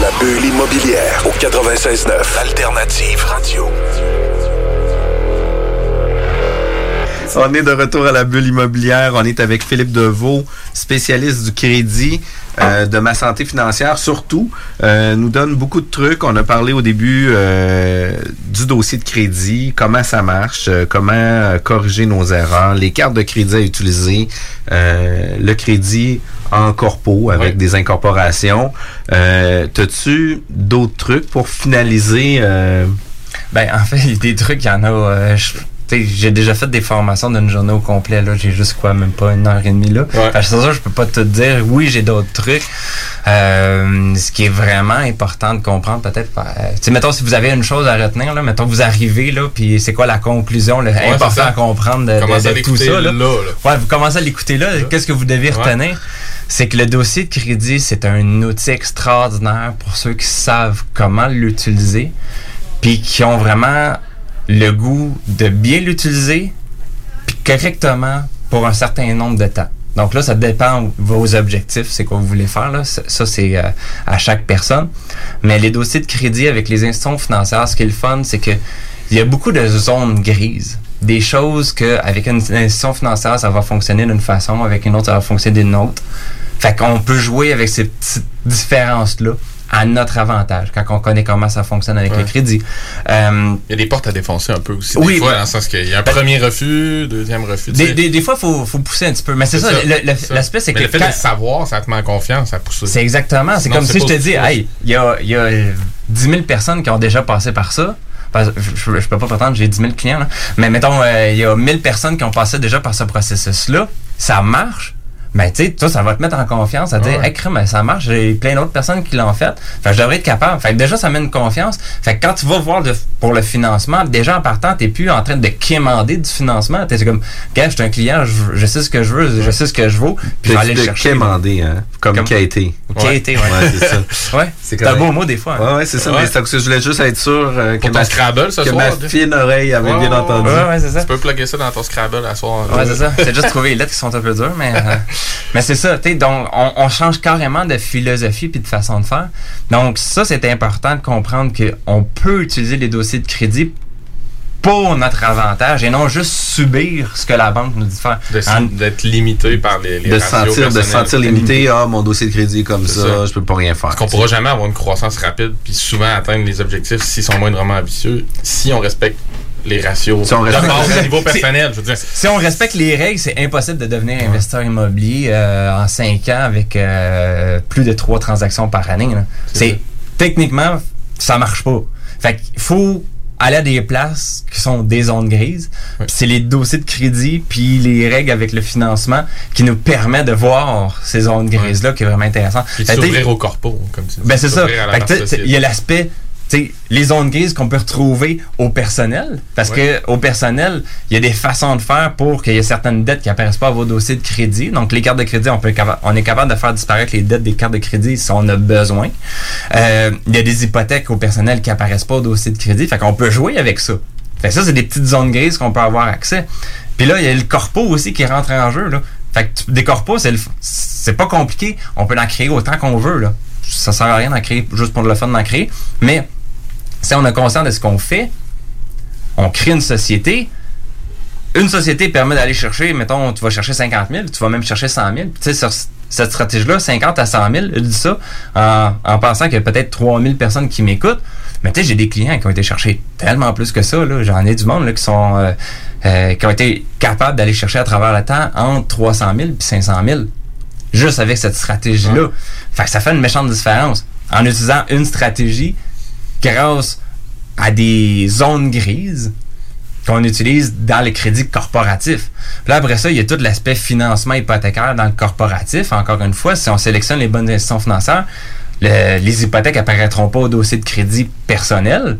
La bulle immobilière au 96.9 Alternative Radio. On est de retour à la bulle immobilière. On est avec Philippe Deveau, spécialiste du crédit, euh, de ma santé financière surtout. Euh, nous donne beaucoup de trucs. On a parlé au début euh, du dossier de crédit, comment ça marche, euh, comment euh, corriger nos erreurs, les cartes de crédit à utiliser, euh, le crédit en corpo avec des incorporations. Euh, T'as-tu d'autres trucs pour finaliser? euh, Ben, en fait, des trucs, il y en a. euh, je- j'ai déjà fait des formations d'une journée au complet. Là, j'ai juste quoi, même pas une heure et demie là. Fait que c'est sûr, je peux pas te dire. Oui, j'ai d'autres trucs. Euh, ce qui est vraiment important de comprendre, peut-être. euh, tu mettons, si vous avez une chose à retenir, là, mettons, vous arrivez là, puis c'est quoi la conclusion, là, c'est important à comprendre de, à tout ça. Là. là, là. Ouais, vous commencez à l'écouter là. Qu'est-ce que vous devez Ouais. retenir? C'est que le dossier de crédit, c'est un outil extraordinaire pour ceux qui savent comment l'utiliser, puis qui ont vraiment le goût de bien l'utiliser, puis correctement pour un certain nombre de temps. Donc là, ça dépend de vos objectifs, c'est quoi vous voulez faire. Là. Ça, c'est euh, à chaque personne. Mais les dossiers de crédit avec les institutions financières, ce qui est le fun, c'est que il y a beaucoup de zones grises. Des choses que avec une institution financière, ça va fonctionner d'une façon, avec une autre, ça va fonctionner d'une autre. Fait qu'on peut jouer avec ces petites différences-là à notre avantage, quand on connaît comment ça fonctionne avec Ouais. le crédit. Euh, Il y a des portes à défoncer un peu aussi. Oui, des fois, ben- dans le sens qu'il y a un premier refus, deuxième refus. des, des, des fois, il faut, faut pousser un petit peu. Mais c'est ça, l'aspect, c'est que le fait quand- de savoir, ça te met en confiance, ça pousse. C'est exactement. C'est comme si je te dis, hey, il y a, y a euh, 10 000 personnes qui ont déjà passé par ça. Je, je, peux pas prétendre que j'ai 10 000 clients, là. mais mettons, euh, il y a 1000 personnes qui ont passé déjà par ce processus-là. Ça marche. Mais tu sais, toi, ça va te mettre en confiance à dire, Ouais. hey, crème, ben, ça marche, j'ai plein d'autres personnes qui l'ont fait. Fait que je devrais être capable. Fait que déjà, ça met une confiance. Fait que quand tu vas voir de- pour le financement, déjà en partant, t'es plus en train de quémander du financement. T'es comme, gars, je suis un client, je, je sais ce que je veux, je sais ce que je vaux, puis je vais aller le de chercher. quémander, hein? Comme, Comme- quêter. Ou quêter, ouais. c'est ça. Ouais, c'est un beau mot des fois. hein. Ouais, ouais, c'est ça. Ouais. Mais c'est parce que je voulais juste être sûr euh, que, ma, Scrabble ce que soir, ma fine oreille avait Ouais, bien ouais, entendu. Ouais, ouais, c'est ça. Tu peux plugger ça dans ton Scrabble à soir. Ouais, c'est ça. C'est juste trouver les lettres qui sont un peu dures, mais, euh, mais c'est ça. tu sais, Donc, on, on change carrément de philosophie puis de façon de faire. Donc, ça, c'est important de comprendre qu'on peut utiliser les dossiers de crédit pour notre avantage et non juste subir ce que la banque nous dit de faire. D'être limité par les, les de ratios sentir, de sentir limité, ah, mon dossier de crédit est comme ça, ça. je peux pas rien faire. Parce qu'on pourra jamais avoir une croissance rapide puis souvent atteindre les objectifs s'ils sont moindrement ambitieux, si on respecte les ratios Si on de respecte- base niveau personnel. Je veux dire, Si on respecte les règles, c'est impossible de devenir investisseur immobilier euh, en 5 ans avec euh, plus de 3 transactions par année. C'est techniquement, ça marche pas. Fait qu'il faut aller à des places qui sont des zones grises. C'est les dossiers de crédit puis les règles avec le financement qui nous permet de voir ces zones grises là qui est vraiment intéressant. Puis que, s'ouvrir au corpo, comme tu dis. ben c'est ça. Il y a l'aspect, sais, les zones grises qu'on peut retrouver au personnel, parce Ouais. que au personnel, il y a des façons de faire pour qu'il y ait certaines dettes qui apparaissent pas à vos dossiers de crédit. Donc les cartes de crédit, on peut capa- on est capable de faire disparaître les dettes des cartes de crédit si on a besoin. Euh, il y a des hypothèques au personnel qui apparaissent pas au dossier de crédit, fait qu'on peut jouer avec ça. Fait que ça, c'est des petites zones grises qu'on peut avoir accès. Puis là, il y a le corpo aussi qui rentre en jeu. Là. Fait que des corpos, c'est, c'est pas compliqué. On peut en créer autant qu'on veut. Là. Ça sert à rien d'en créer juste pour le fun d'en créer. Mais si on est conscient de ce qu'on fait, on crée une société. Une société permet d'aller chercher, mettons, tu vas chercher 50 000, tu vas même chercher 100 000. Puis, Tu sais, sur cette stratégie-là, 50 à 100 000, je dis ça en, en pensant qu'il y a peut-être 3 000 personnes qui m'écoutent. Mais tu sais, j'ai des clients qui ont été chercher tellement plus que ça. J'en ai du monde là, qui sont euh, euh, qui ont été capables d'aller chercher à travers le temps entre 300 000 et 500 000. Juste avec cette stratégie-là. Fait que ça fait une méchante différence. En utilisant une stratégie grâce à des zones grises qu'on utilise dans les crédits corporatifs. Puis là, après ça, il y a tout l'aspect financement hypothécaire dans le corporatif. Encore une fois, si on sélectionne les bonnes institutions financières, le- les hypothèques apparaîtront pas au dossier de crédit personnel.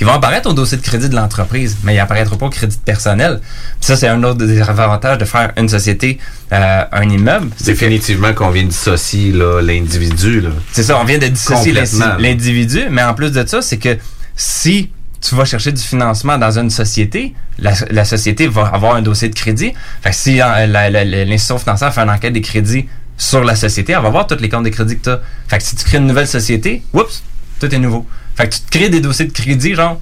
Ils vont apparaître au dossier de crédit de l'entreprise, mais ils apparaîtront pas au crédit personnel. Puis ça, c'est un autre des avantages de faire une société, euh, un immeuble. C'est Définitivement qu'on vient dissocier l'individu. c'est ça, on vient de dissocier l'individu, mais en plus de ça, c'est que si tu vas chercher du financement dans une société, la, la société va avoir un dossier de crédit. Fait que si euh, l'institution financière fait une enquête des crédits sur la société, elle va voir tous les comptes de crédit que tu as. Fait que si tu crées une nouvelle société, oups, tout est nouveau. Fait que tu te crées des dossiers de crédit, genre,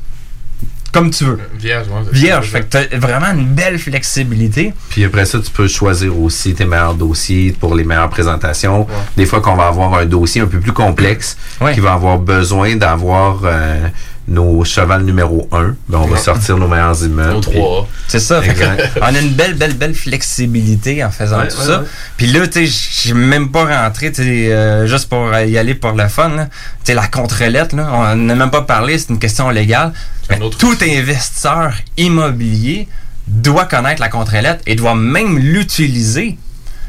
comme tu veux. Vierge, ouais, Vierge. Fait que tu as vraiment une belle flexibilité. Puis après ça, tu peux choisir aussi tes meilleurs dossiers pour les meilleures présentations. Des fois qu'on va avoir un dossier un peu plus complexe, qui va avoir besoin d'avoir euh, nos chevals numéro 1, ben on va sortir nos meilleurs immeubles. Nos trois. C'est ça. fait on a une belle, belle, belle flexibilité en faisant Ouais, tout ouais, ça. Puis là, tu sais, j'ai même pas rentré, tu sais, euh, juste pour y aller pour le fun. Tu sais, la contre-lettre, là, on n'a même pas parlé, c'est une question légale. Mais tout investisseur immobilier doit connaître la contre-lettre et doit même l'utiliser.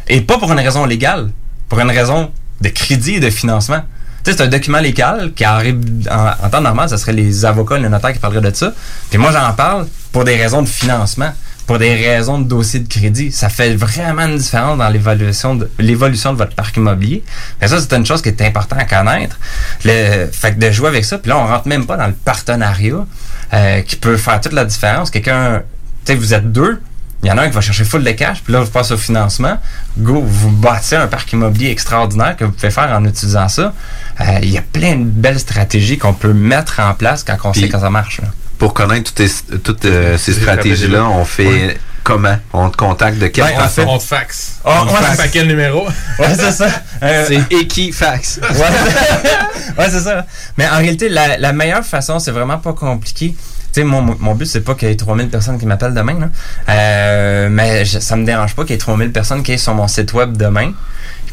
Et pas pour une raison légale, pour une raison de crédit et de financement. Tu sais, c'est un document légal qui arrive en, temps normal, ce serait les avocats, les notaires qui parleraient de ça. Puis moi, j'en parle pour des raisons de financement, pour des raisons de dossier de crédit. Ça fait vraiment une différence dans l'évaluation de l'évolution de votre parc immobilier. Mais ça, c'est une chose qui est importante à connaître. Le, fait que de jouer avec ça, puis là, on rentre même pas dans le partenariat euh, qui peut faire toute la différence. Quelqu'un, tu sais, vous êtes deux, il y en a un qui va chercher full de cash, puis là, je passe au financement. Go, vous bâtissez un parc immobilier extraordinaire que vous pouvez faire en utilisant ça. Euh, Il y a plein de belles stratégies qu'on peut mettre en place quand on Puis, sait que ça marche. là. Pour connaître toutes, tes- toutes, euh, ces stratégies-là, on fait Ouais. comment? On te contacte de quelle Ben, en façon? fait- On te faxe. Oh, on te ouais, faxe quel numéro? Ouais, c'est ça. Euh, C'est Equifax. ouais, c'est ça. Mais en réalité, la, la meilleure façon, c'est vraiment pas compliqué. Sais, mon, mon but, c'est pas qu'il y ait 3000 personnes qui m'appellent demain, là. Euh, mais je- ça me dérange pas qu'il y ait 3000 personnes qui aient sur mon site web demain.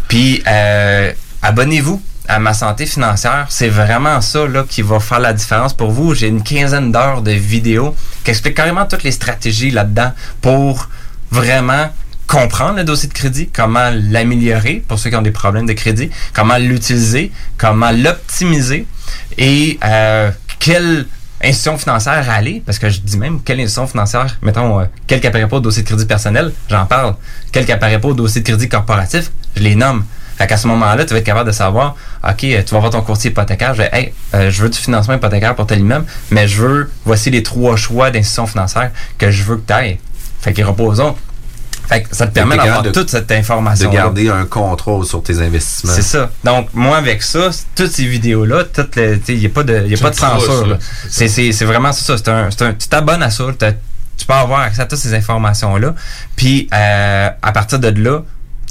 Puis, euh, abonnez-vous à ma santé financière. C'est vraiment ça là, qui va faire la différence pour vous. J'ai une quinzaine d'heures de vidéos qui expliquent carrément toutes les stratégies là-dedans pour vraiment comprendre le dossier de crédit, comment l'améliorer pour ceux qui ont des problèmes de crédit, comment l'utiliser, comment l'optimiser et euh, quelle institution financière aller, parce que je dis même quelle institution financière, mettons, euh, quelle qui apparaît pas au dossier de crédit personnel, j'en parle. Quelle qui apparaît pas au dossier de crédit corporatif, je les nomme. Fait qu'à ce moment-là, tu vas être capable de savoir, OK, euh, tu vas voir ton courtier hypothécaire, je vais, hey, euh, je veux du financement hypothécaire pour tel immeuble, mais je veux, voici les trois choix d'institutions financières que je veux que tu ailles. Fait qu'ils reposons. Fait que ça te permet d'avoir toute cette information. De garder un contrôle sur tes investissements. C'est ça. Donc, moi, avec ça, toutes ces vidéos-là, toutes les- tu sais, il n'y a pas de, il y a pas de censure. là. là. C'est, c'est, c'est vraiment ça. C'est un, c'est un, tu t'abonnes à ça. Tu peux avoir accès à toutes ces informations-là. Puis, euh, à partir de là,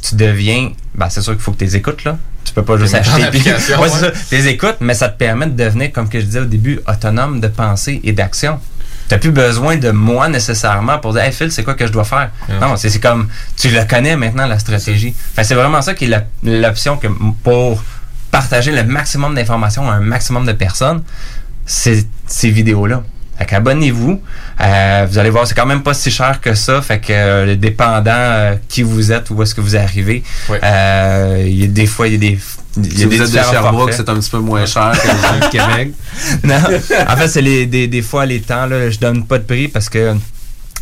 tu deviens, ben, c'est sûr qu'il faut que tu les écoutes, là. Tu peux pas juste acheter. puis- ouais, c'est ouais. ça. Tu les écoutes, mais ça te permet de devenir, comme que je disais au début, autonome de pensée et d'action. T'as plus besoin de moi nécessairement pour dire Hey Phil, c'est quoi que je dois faire? Non, c'est comme tu le connais maintenant, la stratégie. Que c'est vraiment ça qui est l'option que pour partager le maximum d'informations à un maximum de personnes, c'est ces vidéos-là. Fait qu'abonnez-vous. Euh, vous allez voir, c'est quand même pas si cher que ça. Fait que euh, dépendant euh, qui vous êtes, où est-ce que vous arrivez, euh, y a des fois, il y a des il y a Si des de Sherbrooke, c'est un petit peu moins cher que les gens de Québec. non. En fait, c'est les, des, des fois les temps, là, je donne pas de prix parce que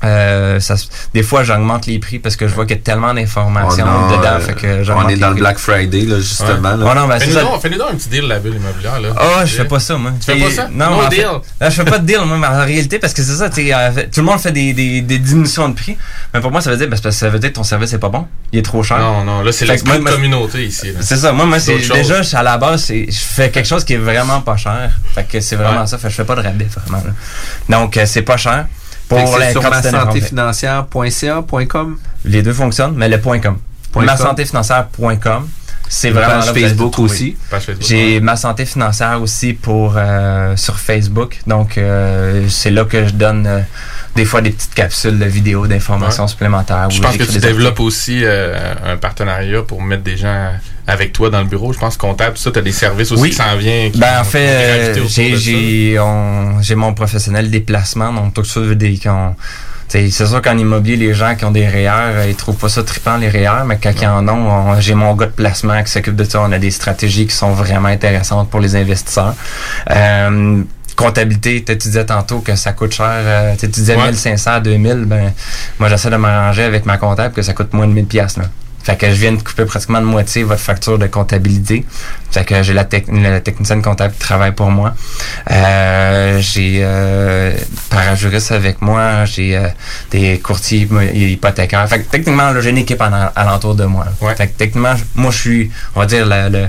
euh, ça, des fois, j'augmente les prix parce que je vois qu'il y a tellement d'informations On a, dedans. euh, fait que on est les dans le. Black Friday, là, justement. Ouais. là. Oh ben, Fais-nous donc, un petit deal, la bulle immobilière. Là. Ah, je fais pas ça, moi. Tu fais pas ça? Non, No fait- deal. non, je fais pas de deal, moi, mais en réalité, parce que c'est ça, euh, tout le monde fait des, des, des diminutions de prix. Mais pour moi, ça veut dire, ben, parce que ça veut dire que ton service est pas bon. Il est trop cher. Non, non, là, c'est moi, communauté ici. là. C'est ça. Moi, moi, déjà, à la base, je fais quelque chose qui est vraiment pas cher. Fait que c'est vraiment Ouais. ça. Fait que je fais pas de rabais, vraiment. là. Donc, euh, c'est pas cher. Pour la sur ma santé d'informations. financière.ca, .com. Les deux fonctionnent, mais le point .com. Point ma com. santé financière.com. C'est vraiment page là, Facebook aussi. J'ai ma santé financière aussi pour euh, sur Facebook. Donc euh, c'est là que je donne euh, des fois des petites capsules de vidéos d'informations Ouais. supplémentaires. Je pense que tu développes aussi euh, un partenariat pour mettre des gens avec toi dans le bureau. Je pense comptable, ça, tu as des services aussi Oui. qui s'en viennent. Ben, en fait, euh, j'ai mon professionnel des placements, donc tout ça t'sais, c'est sûr qu'en immobilier, les gens qui ont des REER, euh, ils trouvent pas ça trippant les REER, mais quand ils en ont, on- j'ai mon gars de placement qui s'occupe de ça. On a des stratégies qui sont vraiment intéressantes pour les investisseurs. Euh, comptabilité, tu disais tantôt que ça coûte cher. euh, tu disais Ouais. 1500 à 2000, ben moi j'essaie de m'arranger avec ma comptable que ça coûte moins de 1000 pièces là. Fait que je viens de couper pratiquement de moitié votre facture de comptabilité. Fait que j'ai la, tec- la technicienne comptable qui travaille pour moi. Euh, j'ai euh, parajuriste avec moi. J'ai euh, des courtiers hypo- hypothécaires. Fait que techniquement, j'ai une équipe en- alentour de moi. Fait que techniquement, moi, je suis, on va dire, le, le-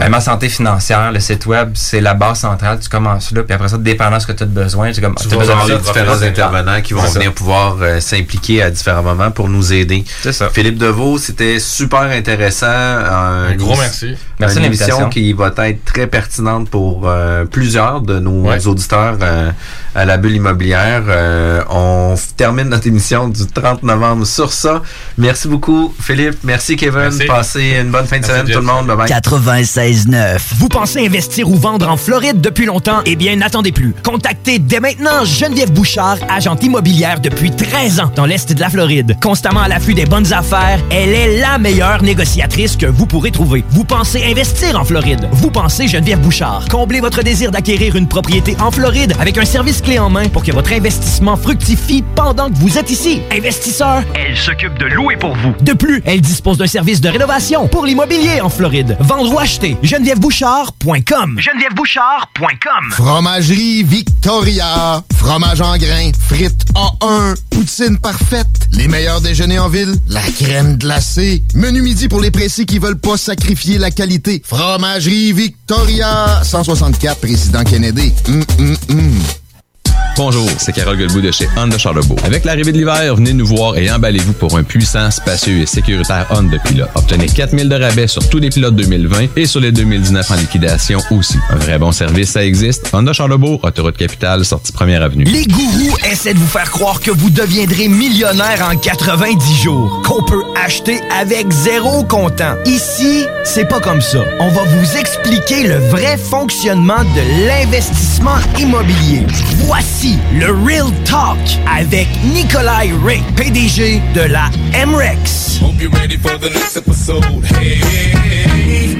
ben, ma santé financière, le site web, c'est la base centrale. Tu commences là, puis après ça, dépendant de ce que tu as besoin, c'est comme Tu vas besoin avoir de ça, différents intervenants qui vont venir pouvoir euh, s'impliquer à différents moments pour nous aider. C'est ça. Philippe Deveau, c'était super intéressant. Un gros merci. Merci une émission qui va être très pertinente pour euh, plusieurs de nos Ouais. auditeurs euh, à la bulle immobilière. Euh, on termine notre émission du 30 novembre sur ça. Merci beaucoup, Philippe. Merci, Kevin. Merci. Passez une bonne fin de Merci, semaine, Jeff. tout le monde. Bye bye. 96.9. Vous pensez investir ou vendre en Floride depuis longtemps? Eh bien, n'attendez plus. Contactez dès maintenant Geneviève Bouchard, agente immobilière depuis 13 ans dans l'Est de la Floride. Constamment à l'affût des bonnes affaires, elle est la meilleure négociatrice que vous pourrez trouver. Vous pensez investir en Floride? Vous pensez Geneviève Bouchard. Comblez votre désir d'acquérir une propriété en Floride avec un service clé en main pour que votre investissement fructifie pendant que vous êtes ici. Investisseur, elle s'occupe de louer pour vous. De plus, elle dispose d'un service de rénovation pour l'immobilier en Floride. Vendre ou acheter, genevièvebouchard.com. genevièvebouchard.com. Fromagerie Victoria. Fromage en grains. Frites A1. Poutine parfaite. Les meilleurs déjeuners en ville. La crème glacée. Menu midi pour les pressés qui veulent pas sacrifier la qualité. Fromagerie Victoria. 164 Président Kennedy. Hum, hum. Bonjour, c'est Carole Guilbeault de chez Honda Charlebourg. Avec l'arrivée de l'hiver, venez nous voir et emballez-vous pour un puissant, spacieux et sécuritaire Honda Pilot. Obtenez 4000 de rabais sur tous les pilotes 2020 et sur les 2019 en liquidation aussi. Un vrai bon service, ça existe. Honda Charlebourg, autoroute capitale, sortie première avenue. Les gourous essaient de vous faire croire que vous deviendrez millionnaire en 90 jours, qu'on peut acheter avec zéro comptant. Ici, c'est pas comme ça. On va vous expliquer le vrai fonctionnement de l'investissement immobilier. Voici le Real Talk avec Nikolai Ray, PDG de la MREX.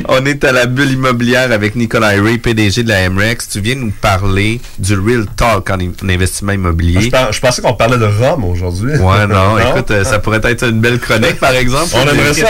On est à la bulle immobilière avec Nicolas Ray, PDG de la MREX. Tu viens nous parler du Real Talk en, en investissement immobilier. Je, pens- je pensais qu'on parlait de Rome aujourd'hui. Ouais, non, écoute, euh, ça pourrait être une belle chronique, par exemple. On aimerait, ça,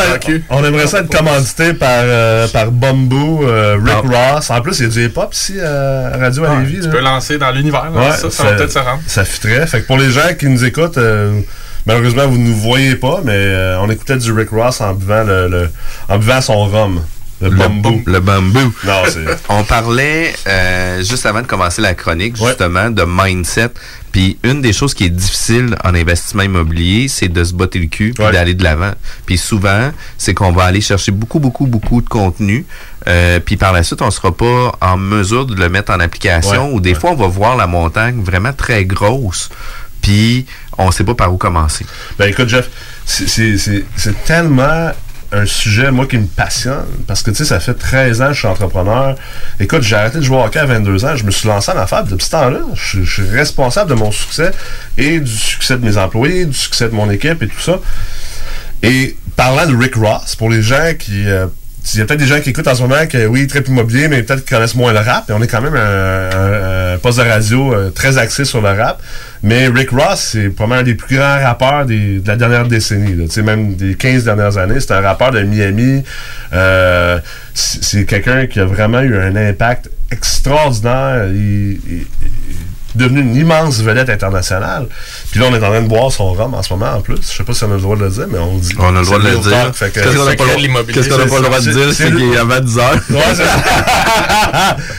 on aimerait ça être commandité par, euh, par Bamboo, euh, Rick Ross. En plus, il y a du hip-hop ici euh, à Radio à Lévis. Tu là. peux lancer dans l'univers. là. Ouais, ça, ça va peut-être se rendre. Ça fitterait. Fait que pour les gens qui nous écoutent, euh, malheureusement, vous ne nous voyez pas, mais euh, on écoutait du Rick Ross en buvant, le, le- en buvant son rhum. Le, bambou. Le bambou. Non. On parlait euh, juste avant de commencer la chronique, justement, de mindset. Puis une des choses qui est difficile en investissement immobilier, c'est de se botter le cul puis d'aller de l'avant. Puis souvent, c'est qu'on va aller chercher beaucoup, beaucoup, beaucoup de contenu. euh, puis par la suite, on sera pas en mesure de le mettre en application. Ouais, ou des fois, on va voir la montagne vraiment très grosse. Puis on sait pas par où commencer. Ben écoute, Jeff, c'est- c'est c'est- c'est tellement un sujet, moi, qui me passionne. Parce que, tu sais, ça fait 13 ans que je suis entrepreneur. Écoute, j'ai arrêté de jouer au hockey à 22 ans. Je me suis lancé en affaires. Depuis ce temps-là, je, suis responsable de mon succès et du succès de mes employés, du succès de mon équipe et tout ça. Et parlant de Rick Ross, pour les gens qui... euh, il y a peut-être des gens qui écoutent en ce moment que oui, très immobilier, mais peut-être qu'ils connaissent moins le rap. Et on est quand même un, poste de radio euh, très axé sur le rap. Mais Rick Ross, c'est probablement un des plus grands rappeurs de la dernière décennie. là. Même des 15 dernières années. C'est un rappeur de Miami. Euh, c'est quelqu'un qui a vraiment eu un impact extraordinaire. Devenu une immense vedette internationale. Puis là, on est en train de boire son rhum en ce moment en plus. Je sais pas si on a le droit de le dire, mais on le dit. On a le droit de le dire. Qu'est-ce qu'on a pas le droit- qu'est-ce qu'on a pas le droit de dire, c'est qu'il est avant 10 heures. Ouais, c'est-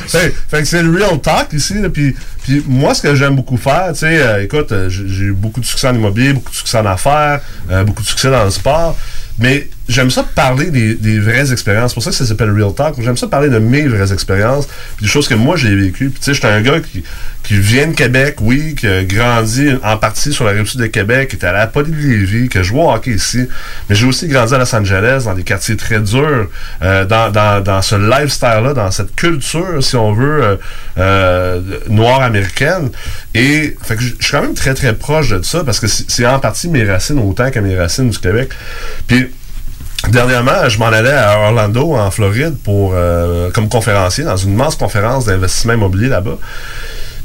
fait, fait que c'est le real talk ici. là, Puis, puis moi, ce que j'aime beaucoup faire, tu sais, euh, écoute, euh, j'ai j'ai eu beaucoup de succès en immobilier, beaucoup de succès en affaires, euh, beaucoup de succès dans le sport. Mais j'aime ça parler des, des vraies expériences. C'est pour ça que ça s'appelle Real Talk. J'aime ça parler de mes vraies expériences, des choses que moi j'ai vécues. Puis tu sais, j'étais un gars qui, qui vient de Québec, oui, qui a grandi en partie sur la rive sud de Québec, qui était à la Poly de que je au hockey ici. Mais j'ai aussi grandi à Los Angeles, dans des quartiers très durs, euh, dans, dans, dans ce lifestyle-là, dans cette culture, si on veut, euh, euh, noire américaine. Et fait que je suis quand même très très proche de ça parce que c'est en partie mes racines autant que mes racines du Québec. Puis Dernièrement, je m'en allais à Orlando, en Floride, pour euh, comme conférencier dans une immense conférence d'investissement immobilier là-bas.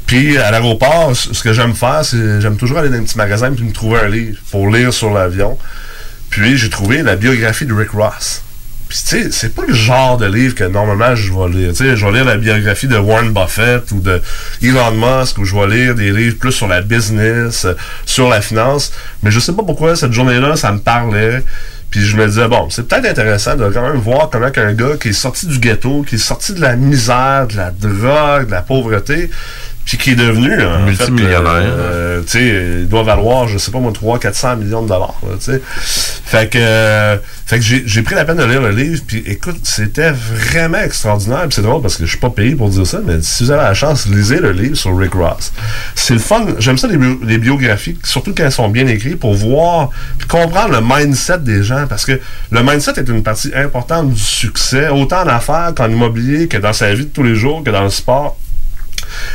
Puis à l'aéroport, ce que j'aime faire, c'est j'aime toujours aller dans un petit magasin puis me trouver un livre pour lire sur l'avion. Puis j'ai trouvé la biographie de Rick Ross. Puis tu sais, c'est pas le genre de livre que normalement je vais lire. Tu sais, je vais lire la biographie de Warren Buffett ou de Elon Musk ou je vais lire des livres plus sur la business, euh, sur la finance. Mais je sais pas pourquoi cette journée-là, ça me parlait. Puis je me disais, bon, c'est peut-être intéressant de quand même voir comment qu'un gars qui est sorti du ghetto, qui est sorti de la misère, de la drogue, de la pauvreté, puis qui est devenu en fait, Multimillionnaire. euh, tu sais, il doit valoir, je sais pas moi, 300, 400 millions de dollars, là, tu sais. Fait que, euh, fait que j'ai j'ai pris la peine de lire le livre, puis écoute, c'était vraiment extraordinaire. Puis c'est drôle parce que je suis pas payé pour dire ça, mais si vous avez la chance, lisez le livre sur Rick Ross. C'est le fun. J'aime ça les, les biographies, surtout quand elles sont bien écrites, pour voir puis comprendre le mindset des gens, parce que le mindset est une partie importante du succès, autant en affaires qu'en immobilier, que dans sa vie de tous les jours, que dans le sport.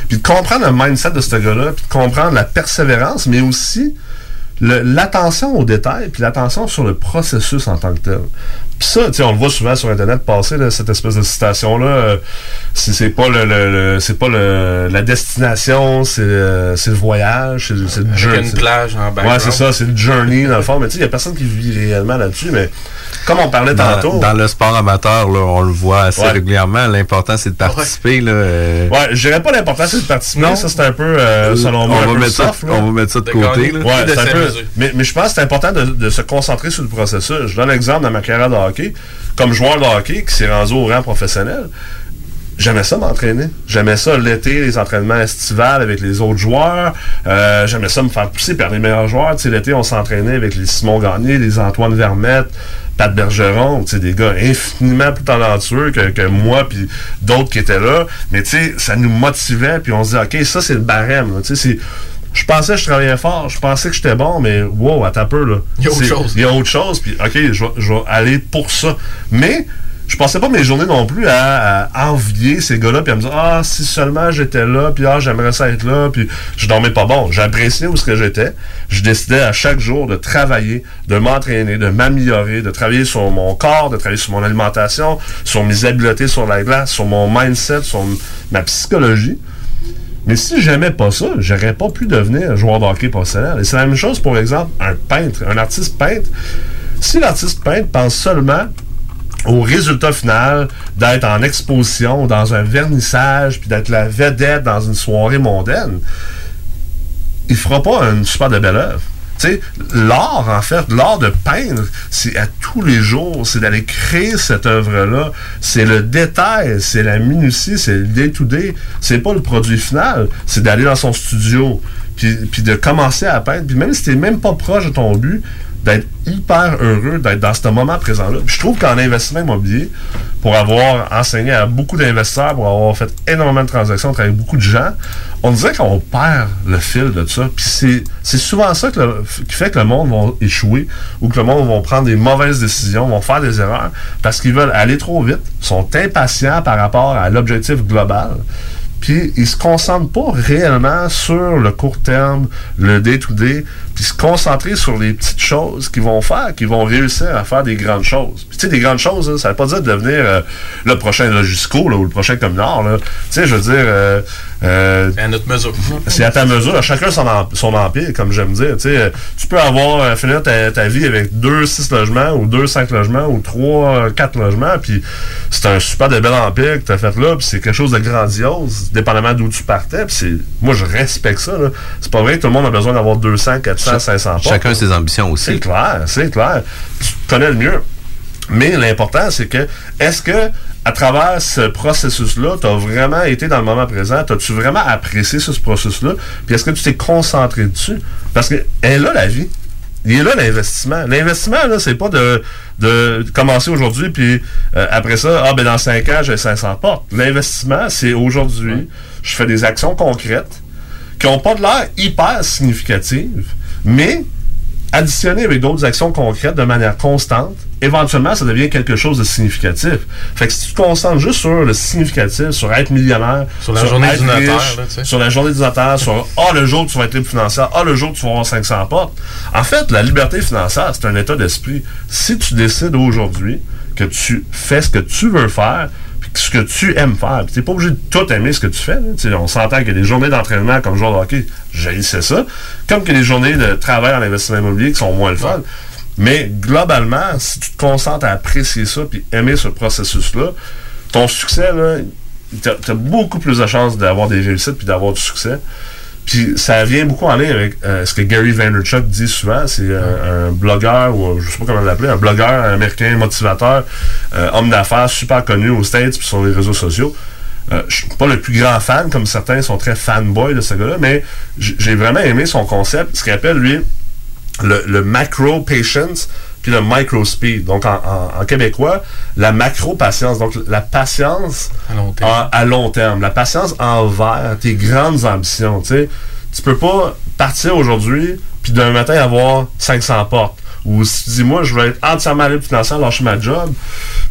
Puis de comprendre le mindset de ce gars-là, puis de comprendre la persévérance, mais aussi l'attention aux détails, puis l'attention sur le processus en tant que tel. Puis ça, tu sais, on le voit souvent sur Internet passer, là, cette espèce de citation-là. euh, c'est c'est pas le, le- le- c'est pas le, la destination, c'est le, c'est le voyage, c'est c'est le journey. une plage en Ouais, c'est ça, c'est le journey dans le fond. Mais tu sais, il y a personne qui vit réellement là-dessus. Mais comme on parlait Dans, tantôt. dans le sport amateur, là, on le voit assez Ouais. régulièrement. L'important, c'est de participer. Là, euh, Ouais, je dirais pas l'important c'est de participer, ça c'est un peu, euh, selon moi, on un va peu mettre ça- là. on va mettre ça de côté, là. Ouais, de c'est un peu- mais, mais je pense que c'est important de, de se concentrer sur le processus. Je donne l'exemple dans ma carrière de hockey. Comme joueur de hockey qui s'est rendu au rang professionnel, J'aimais ça m'entraîner. J'aimais ça l'été, les entraînements estivales avec les autres joueurs. Euh, J'aimais ça me faire pousser par les meilleurs joueurs. L'été, on s'entraînait avec les Simon Gagné, les Antoine Vermette, Pat Bergeron, des gars infiniment plus talentueux que, que moi puis d'autres qui étaient là. Mais ça nous motivait puis on se disait, OK, ça c'est le barème. Je pensais que je travaillais fort, je pensais que j'étais bon, mais wow, attends un peu, là. Il y a autre chose. Il y a autre chose, puis OK, je vais, je vais aller pour ça. Mais je passais pas mes journées non plus à, à envier ces gars-là, puis à me dire Ah, si seulement j'étais là, puis ah, j'aimerais ça être là, puis je dormais pas bon. J'appréciais où ce que j'étais. Je décidais à chaque jour de travailler, de m'entraîner, de m'améliorer, de travailler sur mon corps, de travailler sur mon alimentation, sur mes habiletés sur la glace, sur mon mindset, sur ma psychologie. Mais si j'aimais pas ça, j'aurais pas pu devenir joueur de hockey professionnel. Et c'est la même chose, pour exemple, un peintre, un artiste peintre. Si l'artiste peintre pense seulement au résultat final d'être en exposition, dans un vernissage, puis d'être la vedette dans une soirée mondaine, il fera pas une super de belle œuvre. Sais, l'art, en fait, l'art de peindre, c'est à tous les jours, c'est d'aller créer cette œuvre-là. C'est le détail, c'est la minutie, c'est le day-to-day. C'est pas le produit final, c'est d'aller dans son studio, puis, puis de commencer à peindre. Puis même si t'es même pas proche de ton but, d'être hyper heureux d'être dans ce moment présent-là. Je trouve qu'en investissement immobilier, pour avoir enseigné à beaucoup d'investisseurs, pour avoir fait énormément de transactions, avec beaucoup de gens, on dirait qu'on perd le fil de ça. Puis c'est, souvent ça qui fait que le monde va échouer ou que le monde va prendre des mauvaises décisions, vont faire des erreurs parce qu'ils veulent aller trop vite, sont impatients par rapport à l'objectif global. Puis ils se concentrent pas réellement sur le court terme, le day-to-day, puis se concentrer sur les petites choses qu'ils vont faire, qui vont réussir à faire des grandes choses. Puis tu sais, des grandes choses, là, ça veut pas dire de devenir euh, le prochain Logisco ou le prochain Communard. Tu sais, je veux dire... euh, euh, C'est à notre mesure. c'est à ta mesure, chacun son, son empire, comme j'aime dire. Tu sais, euh, tu peux avoir euh, finir ta, ta vie avec deux six logements, ou deux cinq logements, ou trois euh, quatre logements, puis c'est un super de bel empire que tu as fait là, puis c'est quelque chose de grandiose, dépendamment d'où tu partais. Puis c'est, moi, je respecte ça. là. C'est pas vrai que tout le monde a besoin d'avoir 200, 400, 500 portes, Chacun là. ses ambitions aussi. C'est clair, c'est clair. Tu te connais le mieux. Mais l'important, c'est que, est-ce que, à travers ce processus-là, tu as vraiment été dans le moment présent? As-tu vraiment apprécié ce, ce processus-là? Puis est-ce que tu t'es concentré dessus? Parce que elle est là, la vie. Il est là l'investissement. L'investissement, là, c'est pas de, de commencer aujourd'hui, puis euh, après ça, ah ben dans 5 ans, j'ai 500 portes. L'investissement, c'est aujourd'hui, je fais des actions concrètes qui n'ont pas de l'air hyper significatives, mais additionnées avec d'autres actions concrètes de manière constante, éventuellement, ça devient quelque chose de significatif. Fait que si tu te concentres juste sur le significatif, sur être millionnaire, Sur la journée être du notaire, riche, là, tu sais. sur la journée du notaire, sur ah le jour où tu vas être libre financière, ah le jour où tu vas avoir 500 portes. En fait, la liberté financière, c'est un état d'esprit. Si tu décides aujourd'hui que tu fais ce que tu veux faire, ce que tu aimes faire, tu n'es pas obligé de tout aimer ce que tu fais. Tu on s'entend qu'il y a des journées d'entraînement comme joueur de hockey, j'haïssais ça, comme a des journées de travail en investissement immobilier qui sont moins le fun. Mais globalement, si tu te concentres à apprécier ça puis aimer ce processus-là, ton succès, t'as as beaucoup plus de chances d'avoir des réussites puis d'avoir du succès. Puis ça vient beaucoup en lien avec euh, ce que Gary Vaynerchuk dit souvent. C'est euh, un blogueur, ou je sais pas comment l'appeler, un blogueur américain, motivateur, euh, homme d'affaires super connu aux States puis sur les réseaux sociaux. Je suis pas le plus grand fan, comme certains sont très fanboy de ce gars-là, mais j'ai vraiment aimé son concept, ce qu'il appelle, lui, le macro patience puis le micro speed. Donc, en, en- en québécois, la macro patience. Donc, la patience À long terme. en- à long terme. La patience envers tes grandes ambitions. Tu sais, tu peux pas partir aujourd'hui puis d'un matin avoir 500 portes. Ou si tu dis, moi, je vais être entièrement libre financière, lâcher ma job,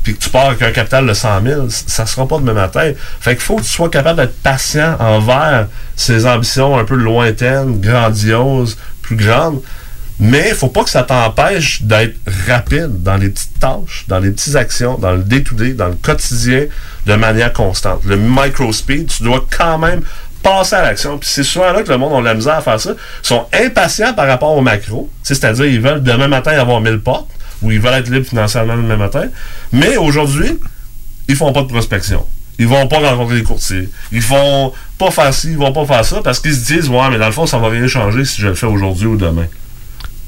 puis que tu pars avec un capital de 100 000, c- ça sera pas demain matin. Fait qu'il faut que tu sois capable d'être patient envers ces ambitions un peu lointaines, grandioses, plus grandes. Mais il faut pas que ça t'empêche d'être rapide dans les petites tâches, dans les petites actions, dans le day-to-day, dans le quotidien, de manière constante. Le micro-speed, tu dois quand même passer à l'action. Puis c'est souvent là que le monde a de la misère à faire ça. Ils sont impatients par rapport au macro. C'est-à-dire, ils veulent demain matin avoir 1000 portes, ou ils veulent être libres financièrement demain matin. Mais aujourd'hui, ils font pas de prospection. Ils vont pas rencontrer les courtiers. Ils vont pas faire ci, ils vont pas faire ça parce qu'ils se disent, ouais, mais dans le fond, ça va rien changer si je le fais aujourd'hui ou demain.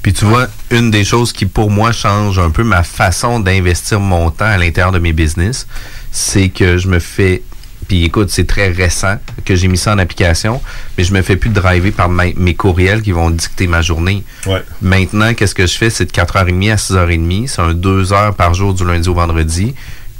Puis tu vois, une des choses qui pour moi change un peu ma façon d'investir mon temps à l'intérieur de mes business, c'est que je me fais puis écoute, c'est très récent que j'ai mis ça en application, mais je me fais plus driver par ma- mes courriels qui vont dicter ma journée. Ouais. Maintenant, qu'est-ce que je fais? C'est de 4h30 à 6h30. C'est un 2 heures par jour du lundi au vendredi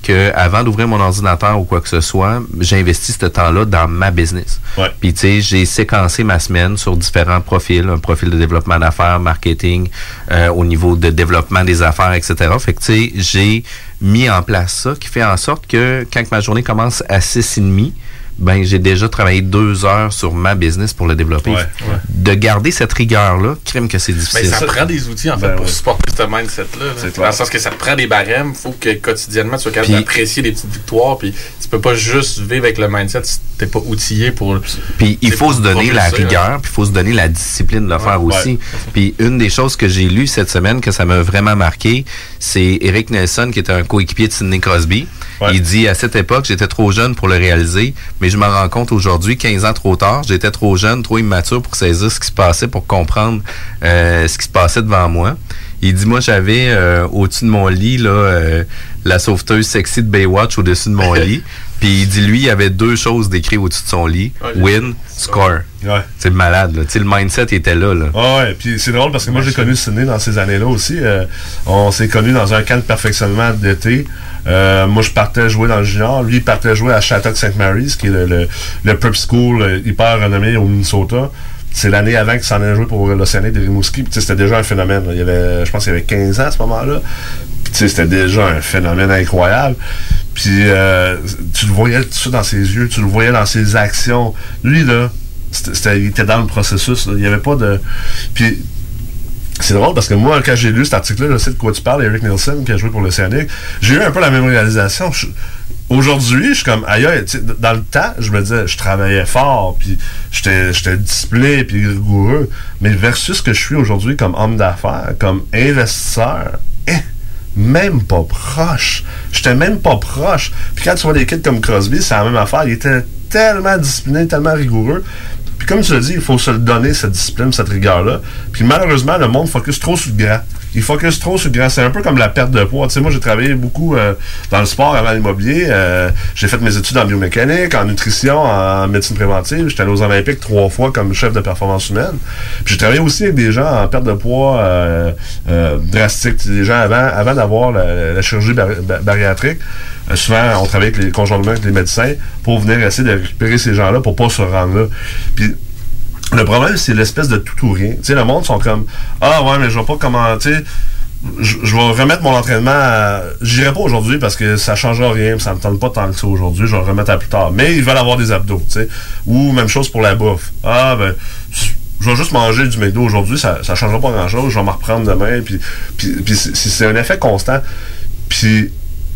que avant d'ouvrir mon ordinateur ou quoi que ce soit, j'investis ce temps-là dans ma business. Puis tu sais, j'ai séquencé ma semaine sur différents profils, un profil de développement d'affaires, marketing, euh, au niveau de développement des affaires, etc. Fait que tu sais, j'ai mis en place ça qui fait en sorte que quand ma journée commence à 6h30, ben j'ai déjà travaillé deux heures sur ma business pour le développer. Ouais, ouais. De garder cette rigueur-là, crime que c'est Mais difficile. ça prend des outils, en fait, Ben pour ouais. supporter ce mindset-là. là. C'est Dans le sens que ça prend des barèmes. Il faut que quotidiennement, tu sois capable d'apprécier les petites victoires. Puis tu peux pas juste vivre avec le mindset si t'es pas outillé pour. Puis il faut se donner la rigueur, puis il faut se donner la discipline de le faire ouais, aussi. Puis une des choses que j'ai lues cette semaine que ça m'a vraiment marqué, c'est Eric Nelson qui était un coéquipier de Sidney Crosby. Il dit à cette époque, j'étais trop jeune pour le réaliser, mais je me rends compte aujourd'hui, 15 ans trop tard, j'étais trop jeune, trop immature pour saisir ce qui se passait, pour comprendre euh, ce qui se passait devant moi. Il dit, moi, j'avais euh, au-dessus de mon lit, là, euh, la sauveteuse sexy de Baywatch au-dessus de mon lit. Puis il dit, lui, il y avait deux choses décrites au-dessus de son lit. Win, score. C'est malade, là. Tu sais, le mindset, il était là, là. Ouais, puis c'est drôle parce que moi j'ai connu Sidney dans ces années-là aussi. Euh, on s'est connus dans un camp de perfectionnement d'été. Euh, moi je partais jouer dans le junior, lui il partait jouer à Shattuck St. Mary's, qui est le, le, le prep school euh, hyper renommé au Minnesota. C'est l'année avant qu'il s'en allait jouer pour l'Océanique de Rimouski. C'était déjà un phénomène. Il y avait, je pense qu'il y avait 15 ans à ce moment-là. C'était déjà un phénomène incroyable. Puis euh, tu le voyais tout ça dans ses yeux, tu le voyais dans ses actions. Lui, là, c'était- il était dans le processus. Il n'y avait pas de. Puis c'est drôle parce que moi, quand j'ai lu cet article-là, je sais de quoi tu parles, Eric Nielsen, qui a joué pour l'Océanique, j'ai eu un peu la même réalisation. Aujourd'hui, je suis comme, sais, dans le temps, je me disais, je travaillais fort, puis j'étais j'étais discipliné, puis rigoureux. Mais versus ce que je suis aujourd'hui comme homme d'affaires, comme investisseur, eh, même pas proche. J'étais même pas proche. Puis quand tu vois des kids comme Crosby, c'est la même affaire. Il était tellement discipliné, tellement rigoureux. Puis comme tu l'as dit, il faut se le donner, cette discipline, cette rigueur-là. Puis malheureusement, le monde focus trop sur le grand. Il focus trop sur grand. C'est un peu comme la perte de poids. Tu sais, moi, j'ai travaillé beaucoup euh, dans le sport avant l'immobilier. Euh, j'ai fait mes études en biomécanique, en nutrition, en médecine préventive. J'étais allé aux Olympiques trois fois comme chef de performance humaine. Puis j'ai travaillé aussi avec des gens en perte de poids euh, euh, drastique. Des gens avant, avant d'avoir la, la chirurgie bar- bar- bariatrique. Euh, souvent, on travaille avec les, conjointement avec les médecins pour venir essayer de récupérer ces gens-là pour pas se rendre là. Le problème, c'est l'espèce de tout ou rien. Tu sais, le monde sont comme Ah ouais, mais je vais pas comment. Tu sais, je vais remettre mon entraînement à... J'irai pas aujourd'hui parce que ça changera rien, ça me tente pas tant que ça aujourd'hui, je vais le remettre à plus tard. Mais ils veulent avoir des abdos, tu sais. Ou même chose pour la bouffe. Ah ben je vais juste manger du McDo aujourd'hui, ça, ça changera pas grand chose, je vais m'en reprendre demain, puis, puis, c'est un effet constant. Puis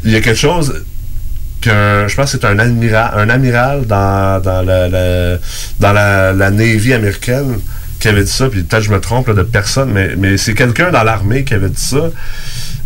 il y a quelque chose je pense que c'est un amiral, un amiral dans, dans, dans la, la Navy américaine qui avait dit ça, puis peut-être je me trompe là, de personne, mais, mais c'est quelqu'un dans l'armée qui avait dit ça.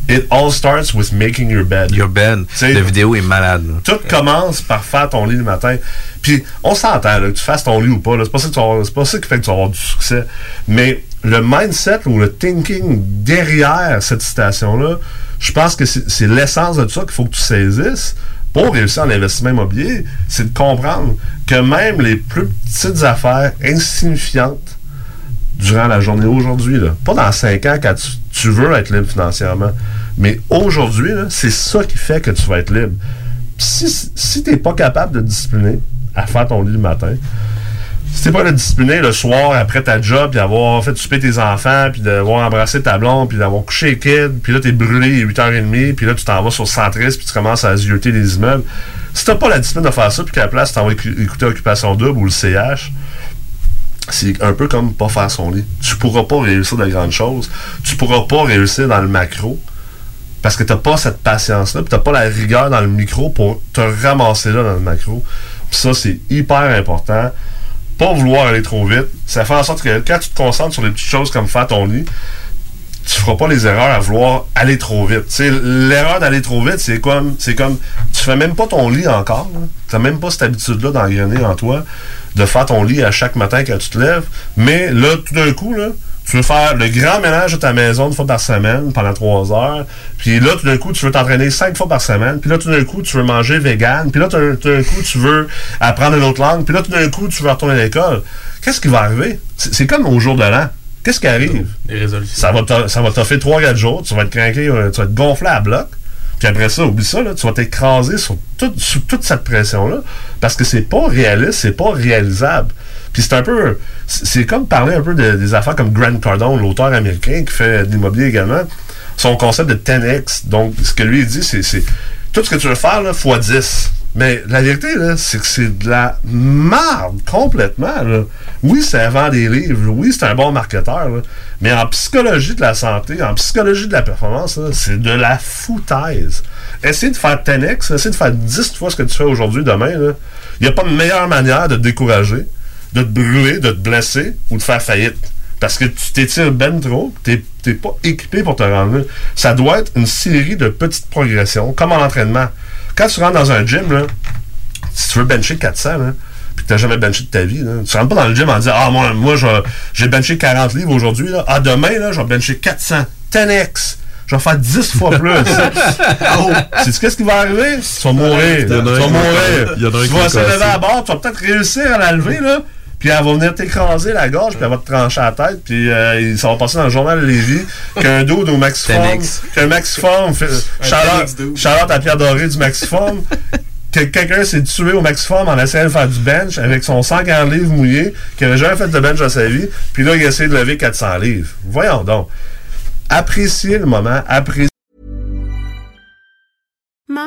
It all starts with making your bed. Your bed. La vidéo est malade. là. Tout commence par faire ton lit le matin. Puis on s'entend, que tu fasses ton lit ou pas. C'est pas, ça que tu vas avoir- c'est pas ça qui fait que tu vas avoir du succès. Mais le mindset ou le thinking derrière cette citation-là, je pense que c'est c'est l'essence de tout ça qu'il faut que tu saisisses pour réussir en investissement immobilier. C'est de comprendre que même les plus petites affaires insignifiantes durant la journée aujourd'hui, pas dans cinq ans quand tu, veux être libre financièrement, mais aujourd'hui, c'est ça qui fait que tu vas être libre. Si, si tu n'es pas capable de discipliner à faire ton lit le matin, si t'es pas de discipliner le soir après ta job, puis d'avoir fait souper tes enfants, puis d'avoir embrassé ta blonde, puis d'avoir couché les kids, puis là t'es brûlé est 8h30, puis là tu t'en vas sur Centris, puis tu commences à zioter des immeubles. Si t'as pas la discipline de faire ça, puis qu'à la place t'en vas écou- écouter Occupation Double ou le CH, c'est un peu comme pas faire son lit. Tu pourras pas réussir de grandes choses. Tu pourras pas réussir dans le macro parce que t'as pas cette patience-là, puis t'as pas la rigueur dans le micro pour te ramasser là dans le macro. Puis ça, c'est hyper important. Vouloir aller trop vite. Ça fait en sorte que quand tu te concentres sur les petites choses comme faire ton lit, tu feras pas les erreurs à vouloir aller trop vite. L'erreur d'aller trop vite, c'est comme, c'est comme, tu fais même pas ton lit encore. Tu n'as même pas cette habitude-là d'engrainer en toi, de faire ton lit à chaque matin quand tu te lèves. Mais là, tout d'un coup, là, tu veux faire le grand ménage de ta maison une fois par semaine pendant trois heures. Puis là, tout d'un coup, tu veux t'entraîner cinq fois par semaine. Puis là, tout d'un coup, tu veux manger vegan. Puis là, tout d'un coup, tu veux apprendre une autre langue. Puis là, tout d'un coup, tu veux retourner à l'école. Qu'est-ce qui va arriver? C'est comme au jour de l'an. Qu'est-ce qui arrive? Les résolutions. Ça va ça va t'offrir 3-4 jours, tu vas être craqué, euh, tu vas être gonflé à bloc. Puis après ça, oublie ça, là, tu vas t'écraser sur, tout- sous toute cette pression-là. Parce que c'est pas réaliste, c'est pas réalisable. Puis c'est un peu. C'est comme parler un peu de- des affaires comme Grant Cardone, l'auteur américain qui fait de l'immobilier également. Son concept de 10x. Donc, ce que lui il dit, c'est tout ce que tu veux faire, là, fois 10. Mais la vérité, c'est que c'est de la marde complètement. Là. Oui, ça vend des livres. Oui, c'est un bon marketeur. Mais en psychologie de la santé, en psychologie de la performance, c'est de la foutaise. Essayer de faire 10x, essayer de faire 10 fois ce que tu fais aujourd'hui, demain, il n'y a pas de meilleure manière de te décourager, de te brûler, de te blesser ou de faire faillite. Parce que tu t'étires ben trop, t'es t'es pas équipé pour te rendre là. Ça doit être une série de petites progressions, comme en entraînement. Quand tu rentres dans un gym, là, si tu veux bencher 400, là, puis que tu n'as jamais benché de ta vie, là, tu rentres pas dans le gym en disant Ah, moi, moi j'ai benché 40 livres aujourd'hui, ah, demain, là, je vais bencher 400. 10x. Je vais faire 10 fois plus. oh. Sais-tu qu'est-ce qui va arriver? Tu vas mourir. Tu vas mourir. Tu vas va se lever à bord, tu vas peut-être réussir à la lever, là. Puis elle va venir t'écraser la gorge, puis elle va te trancher la tête, puis euh, ça va passer dans le journal de Lévis qu'un dude au maxiform, 10X. qu'un maxiform, fait- Un Charlotte 10X dude. Charlotte à Pierre Doré du maxiform, que quelqu'un s'est tué au maxiform en essayant de faire du bench avec son 140 livres mouillé, qui avait jamais fait de bench dans sa vie, puis là, il a essayé de lever 400 livres. Voyons donc. Appréciez le moment, appréciez